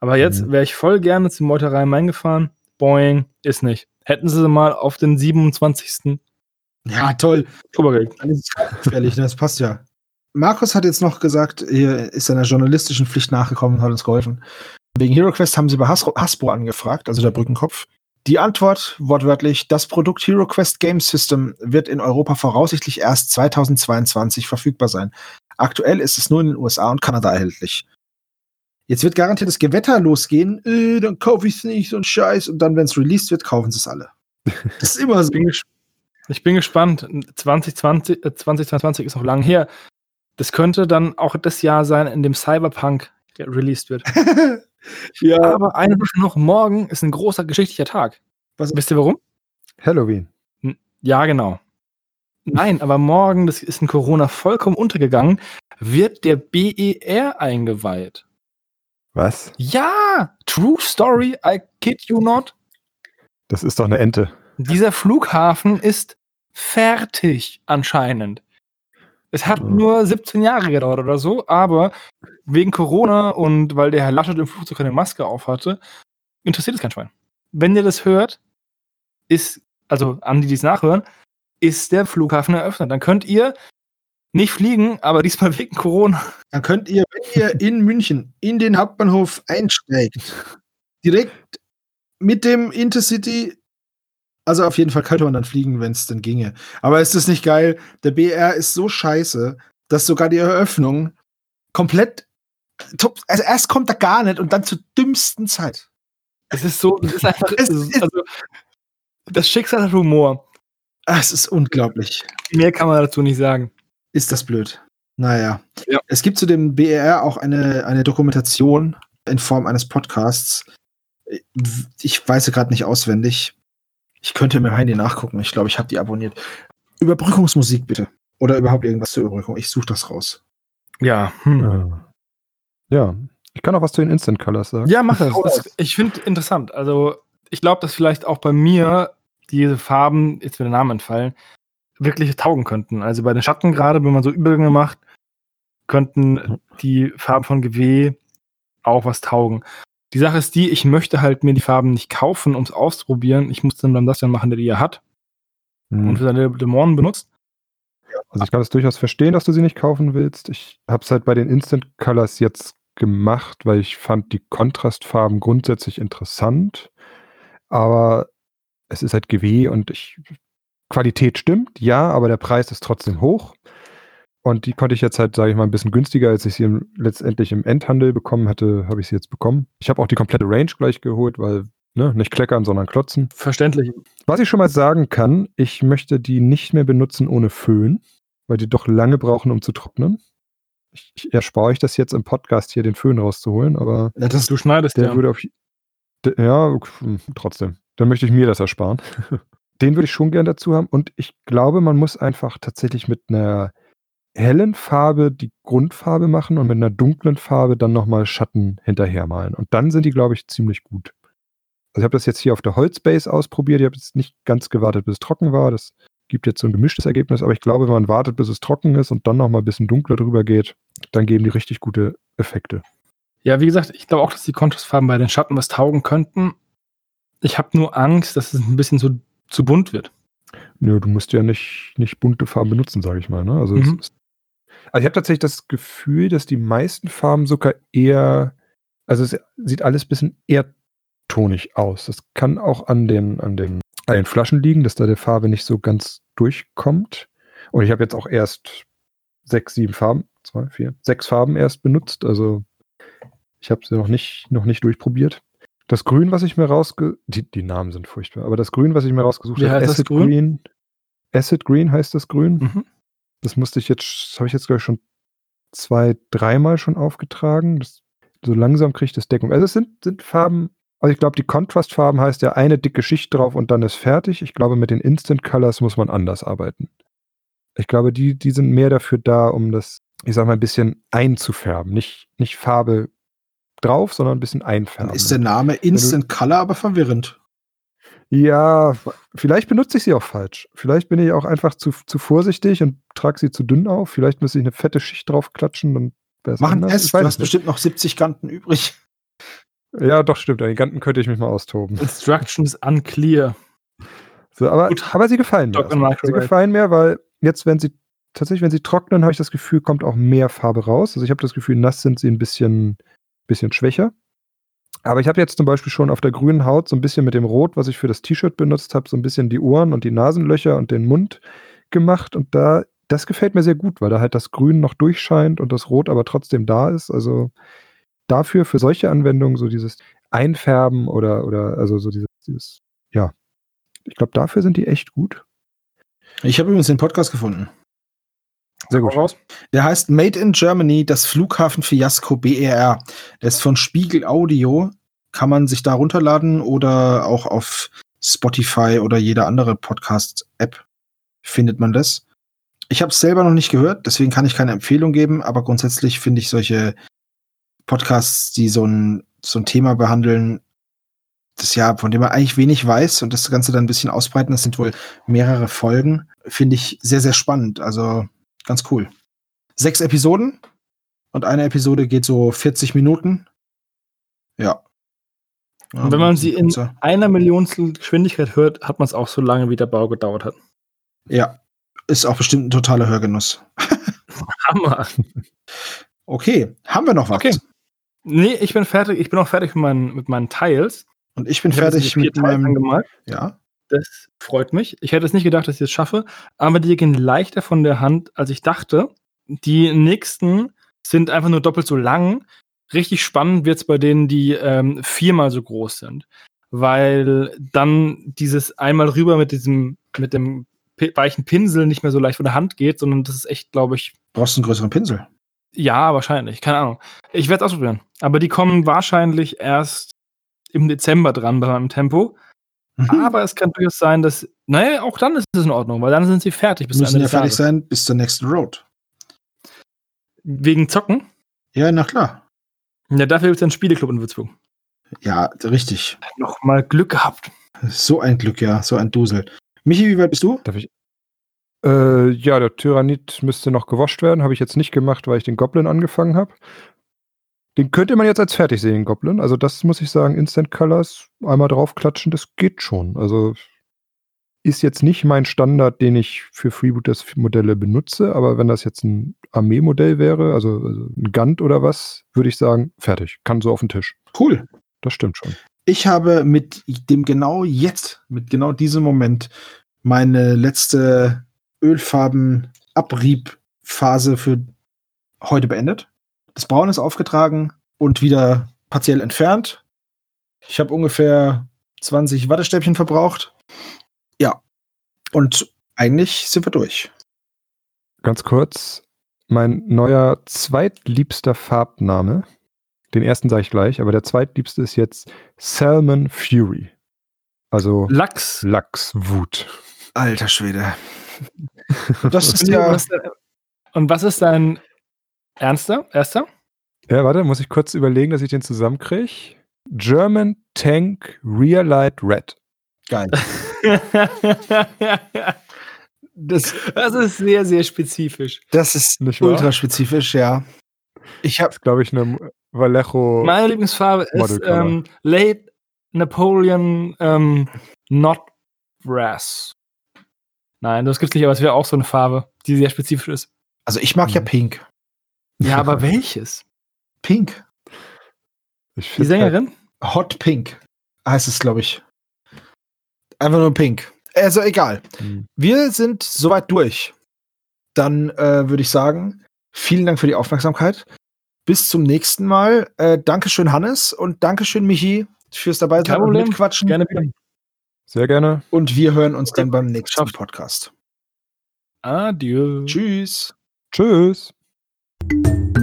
Aber jetzt mhm. wäre ich voll gerne zum Meuterei Main gefahren. Boing, ist nicht. Hätten sie mal auf den 27. Ja, toll. Oktober Gefährlich, das passt ja. Markus hat jetzt noch gesagt, er ist seiner journalistischen Pflicht nachgekommen und hat uns geholfen. Wegen HeroQuest haben sie bei Hasbro angefragt, also der Brückenkopf. Die Antwort wortwörtlich, das Produkt HeroQuest Game System wird in Europa voraussichtlich erst 2022 verfügbar sein. Aktuell ist es nur in den USA und Kanada erhältlich. Jetzt wird garantiert das Gewetter losgehen, äh, dann kaufe ich es nicht, so ein Scheiß. Und dann, wenn es released wird, kaufen sie es alle. Das ist immer so. Ich bin gespannt. 2020, äh, 2022 ist noch lang her. Das könnte dann auch das Jahr sein, in dem Cyberpunk released wird. ja. Aber eine Woche noch, morgen ist ein großer geschichtlicher Tag. Was? Wisst ihr warum? Halloween. Ja, genau. Nein, aber morgen, das ist in Corona vollkommen untergegangen, wird der BER eingeweiht. Was? Ja! True Story, I kid you not. Das ist doch eine Ente. Dieser Flughafen ist fertig anscheinend. Es hat nur 17 Jahre gedauert oder so, aber wegen Corona und weil der Herr Laschet im Flugzeug keine Maske aufhatte, interessiert es kein Schwein. Wenn ihr das hört, ist, also an die, die es nachhören, ist der Flughafen eröffnet. Dann könnt ihr nicht fliegen, aber diesmal wegen Corona. Dann könnt ihr, wenn ihr in München in den Hauptbahnhof einsteigt, direkt mit dem Intercity also auf jeden Fall könnte man dann fliegen, wenn es denn ginge. Aber ist das nicht geil? Der BR ist so scheiße, dass sogar die Eröffnung komplett top. Also erst kommt er gar nicht und dann zur dümmsten Zeit. Es ist so, es ist einfach. es ist, also, das Schicksal hat Humor. Ah, es ist unglaublich. Mehr kann man dazu nicht sagen. Ist das blöd? Naja. Ja. Es gibt zu dem BR auch eine, eine Dokumentation in Form eines Podcasts. Ich weiß sie gerade nicht auswendig. Ich könnte mir Heidi nachgucken. Ich glaube, ich habe die abonniert. Überbrückungsmusik bitte. Oder überhaupt irgendwas zur Überbrückung. Ich suche das raus. Ja. Hm. Ja. Ich kann auch was zu den Instant Colors sagen. Ja, mach es. ich finde interessant. Also, ich glaube, dass vielleicht auch bei mir diese Farben, jetzt mir der Name entfallen, wirklich taugen könnten. Also bei den Schatten gerade, wenn man so Übergänge macht, könnten die Farben von GW auch was taugen. Die Sache ist die, ich möchte halt mir die Farben nicht kaufen, um es auszuprobieren. Ich muss dann beim das dann machen, der die ja hat. Mhm. Und für seine Dämonen benutzt. Also ich kann es durchaus verstehen, dass du sie nicht kaufen willst. Ich habe es halt bei den Instant Colors jetzt gemacht, weil ich fand die Kontrastfarben grundsätzlich interessant. Aber es ist halt GW und ich Qualität stimmt, ja, aber der Preis ist trotzdem hoch. Und die konnte ich jetzt halt, sage ich mal, ein bisschen günstiger, als ich sie im, letztendlich im Endhandel bekommen hatte, habe ich sie jetzt bekommen. Ich habe auch die komplette Range gleich geholt, weil ne, nicht kleckern, sondern klotzen. Verständlich. Was ich schon mal sagen kann, ich möchte die nicht mehr benutzen ohne Föhn, weil die doch lange brauchen, um zu trocknen. Ich, ich erspare euch das jetzt im Podcast hier, den Föhn rauszuholen, aber ja, das, du schneidest der ja. würde auf ja, hm, trotzdem. Dann möchte ich mir das ersparen. Den würde ich schon gern dazu haben und ich glaube, man muss einfach tatsächlich mit einer hellen Farbe die Grundfarbe machen und mit einer dunklen Farbe dann noch mal Schatten hinterher malen und dann sind die, glaube ich, ziemlich gut. Also, ich habe das jetzt hier auf der Holzbase ausprobiert. Ich habe jetzt nicht ganz gewartet, bis es trocken war. Das gibt jetzt so ein gemischtes Ergebnis, aber ich glaube, wenn man wartet, bis es trocken ist und dann noch mal ein bisschen dunkler drüber geht, dann geben die richtig gute Effekte. Ja, wie gesagt, ich glaube auch, dass die Kontrastfarben bei den Schatten was taugen könnten. Ich habe nur Angst, dass es ein bisschen zu, zu bunt wird. Nö, du musst ja nicht, nicht bunte Farben benutzen, sage ich mal. Ne? Also, Mhm. es ist, also ich habe tatsächlich das Gefühl, dass die meisten Farben sogar eher, also es sieht alles ein bisschen erdtonig aus. Das kann auch an den, an den, an den Flaschen liegen, dass da die Farbe nicht so ganz durchkommt. Und ich habe jetzt auch erst sechs, sieben Farben, zwei, vier, sechs Farben erst benutzt. Also ich habe sie noch nicht, noch nicht durchprobiert. Das Grün, was ich mir rausge... Die, die Namen sind furchtbar, aber das Grün, was ich mir rausgesucht habe, Acid Grün? Green. Acid Green heißt das Grün. Mhm. Das musste ich jetzt, das habe ich jetzt, glaube ich, schon zwei, dreimal schon aufgetragen. Das, so langsam kriegt das Deckung. Also es sind, sind Farben, also ich glaube, die Kontrastfarben heißt ja eine dicke Schicht drauf und dann ist fertig. Ich glaube, mit den Instant Colors muss man anders arbeiten. Ich glaube, die, die sind mehr dafür da, um das, ich sag mal, ein bisschen einzufärben. Nicht, nicht Farbe drauf, sondern ein bisschen Dann einfärben. ist der Name Instant Color aber verwirrend. Ja, vielleicht benutze ich sie auch falsch. Vielleicht bin ich auch einfach zu, zu vorsichtig und trage sie zu dünn auf. Vielleicht müsste ich eine fette Schicht drauf klatschen, dann wäre es du hast nicht. bestimmt noch 70 Kanten übrig. Ja, doch, stimmt. An den Kanten könnte ich mich mal austoben. Instructions unclear. So, aber, Gut. aber sie gefallen mir. Erstmal. Sie gefallen mir, weil jetzt, wenn sie tatsächlich, wenn sie trocknen, habe ich das Gefühl, kommt auch mehr Farbe raus. Also ich habe das Gefühl, nass sind sie ein bisschen, bisschen schwächer. Aber ich habe jetzt zum Beispiel schon auf der grünen Haut so ein bisschen mit dem Rot, was ich für das T-Shirt benutzt habe, so ein bisschen die Ohren und die Nasenlöcher und den Mund gemacht. Und da, das gefällt mir sehr gut, weil da halt das Grün noch durchscheint und das Rot aber trotzdem da ist. Also dafür, für solche Anwendungen, so dieses Einfärben oder, oder also so dieses, dieses ja. Ich glaube, dafür sind die echt gut. Ich habe übrigens den Podcast gefunden. Sehr gut. Raus. Der heißt Made in Germany, das Flughafenfiasko BER. Der ist von Spiegel Audio. Kann man sich da runterladen oder auch auf Spotify oder jeder andere Podcast-App findet man das. Ich habe es selber noch nicht gehört, deswegen kann ich keine Empfehlung geben, aber grundsätzlich finde ich solche Podcasts, die so ein, so ein Thema behandeln, das ja, von dem man eigentlich wenig weiß und das Ganze dann ein bisschen ausbreiten, das sind wohl mehrere Folgen, finde ich sehr, sehr spannend. Also ganz cool. Sechs Episoden und eine Episode geht so 40 Minuten. Ja. Ja, Und wenn man sie in kurzer- einer Millionstel Geschwindigkeit hört, hat man es auch so lange, wie der Bau gedauert hat. Ja, ist auch bestimmt ein totaler Hörgenuss. Hammer. Okay, haben wir noch was? Okay. Nee, ich bin fertig. Ich bin auch fertig mit meinen, mit meinen Tiles. Und ich bin Ich fertig mit meinem. angemalt. Ja. Das freut mich. Ich hätte es nicht gedacht, dass ich es schaffe, aber die gehen leichter von der Hand, als ich dachte. Die nächsten sind einfach nur doppelt so lang. Richtig spannend wird es bei denen, die ähm, viermal so groß sind. Weil dann dieses einmal rüber mit diesem, mit dem weichen Pinsel nicht mehr so leicht von der Hand geht, sondern das ist echt, glaube ich, Brauchst du einen größeren Pinsel? ja, wahrscheinlich. Keine Ahnung. Ich werde es ausprobieren. Aber die kommen wahrscheinlich erst im Dezember dran bei meinem Tempo. Mhm. Aber es kann durchaus sein, dass. Naja, auch dann ist es in Ordnung, weil dann sind sie fertig bis müssen ja fertig Jahres. sein bis zur nächsten Road. Wegen Zocken? Ja, na klar. Ja, dafür gibt es einen Spieleklub in Würzburg. Ja, richtig. Nochmal Glück gehabt. So ein Glück, ja, so ein Dusel. Michi, wie weit bist du? Darf ich? Äh, ja, der Tyrannid müsste noch gewascht werden. Habe ich jetzt nicht gemacht, weil ich den Goblin angefangen habe. Den könnte man jetzt als fertig sehen, den Goblin. Also das muss ich sagen, Instant Colors, einmal draufklatschen, das geht schon. Also ist jetzt nicht mein Standard, den ich für Freebooters-Modelle benutze, aber wenn das jetzt ein Armeemodell wäre, also, also ein Gant oder was, würde ich sagen, fertig. Kann so auf den Tisch. Cool. Das stimmt schon. Ich habe mit dem genau jetzt, mit genau diesem Moment, meine letzte Ölfarben-Abriebphase für heute beendet. Das Braun ist aufgetragen und wieder partiell entfernt. Ich habe ungefähr 20 Wattestäbchen verbraucht. Ja. Und eigentlich sind wir durch. Ganz kurz, mein neuer zweitliebster Farbname Den ersten sage ich gleich, aber der zweitliebste ist jetzt Salmon Fury. Also Lachs. Lachswut. Alter Schwede. Das ist Und ja. was- Und was ist dein ernster? Erster? Ja, warte, muss ich kurz überlegen, dass ich den zusammenkriege. German Tank Rear Light Red. Geil. Das, das ist sehr, sehr spezifisch. das ist Nicht wahr? ultra spezifisch, ja. Ich habe Das ist, glaube ich, eine Vallejo. Meine Lieblingsfarbe ist ähm, Late Napoleon ähm, Not Brass. Nein, das gibt's nicht, aber es wäre auch so eine Farbe, die sehr spezifisch ist. also ich mag ja Mhm. Pink. Ja, aber welches? Pink. Ich Die Sängerin? Hot Pink heißt es, glaube ich. Einfach nur Pink. Also egal. Halt, hm. Wir sind soweit durch. Dann äh, würde ich sagen, vielen Dank für die Aufmerksamkeit. Bis zum nächsten Mal. Äh, Dankeschön, Hannes, und Dankeschön, Michi, fürs dabei sein Kein und Problem. mitquatschen. Gerne wieder. Sehr gerne. Und wir hören uns dann beim nächsten. Podcast. Adieu. Tschüss. Tschüss. Thank you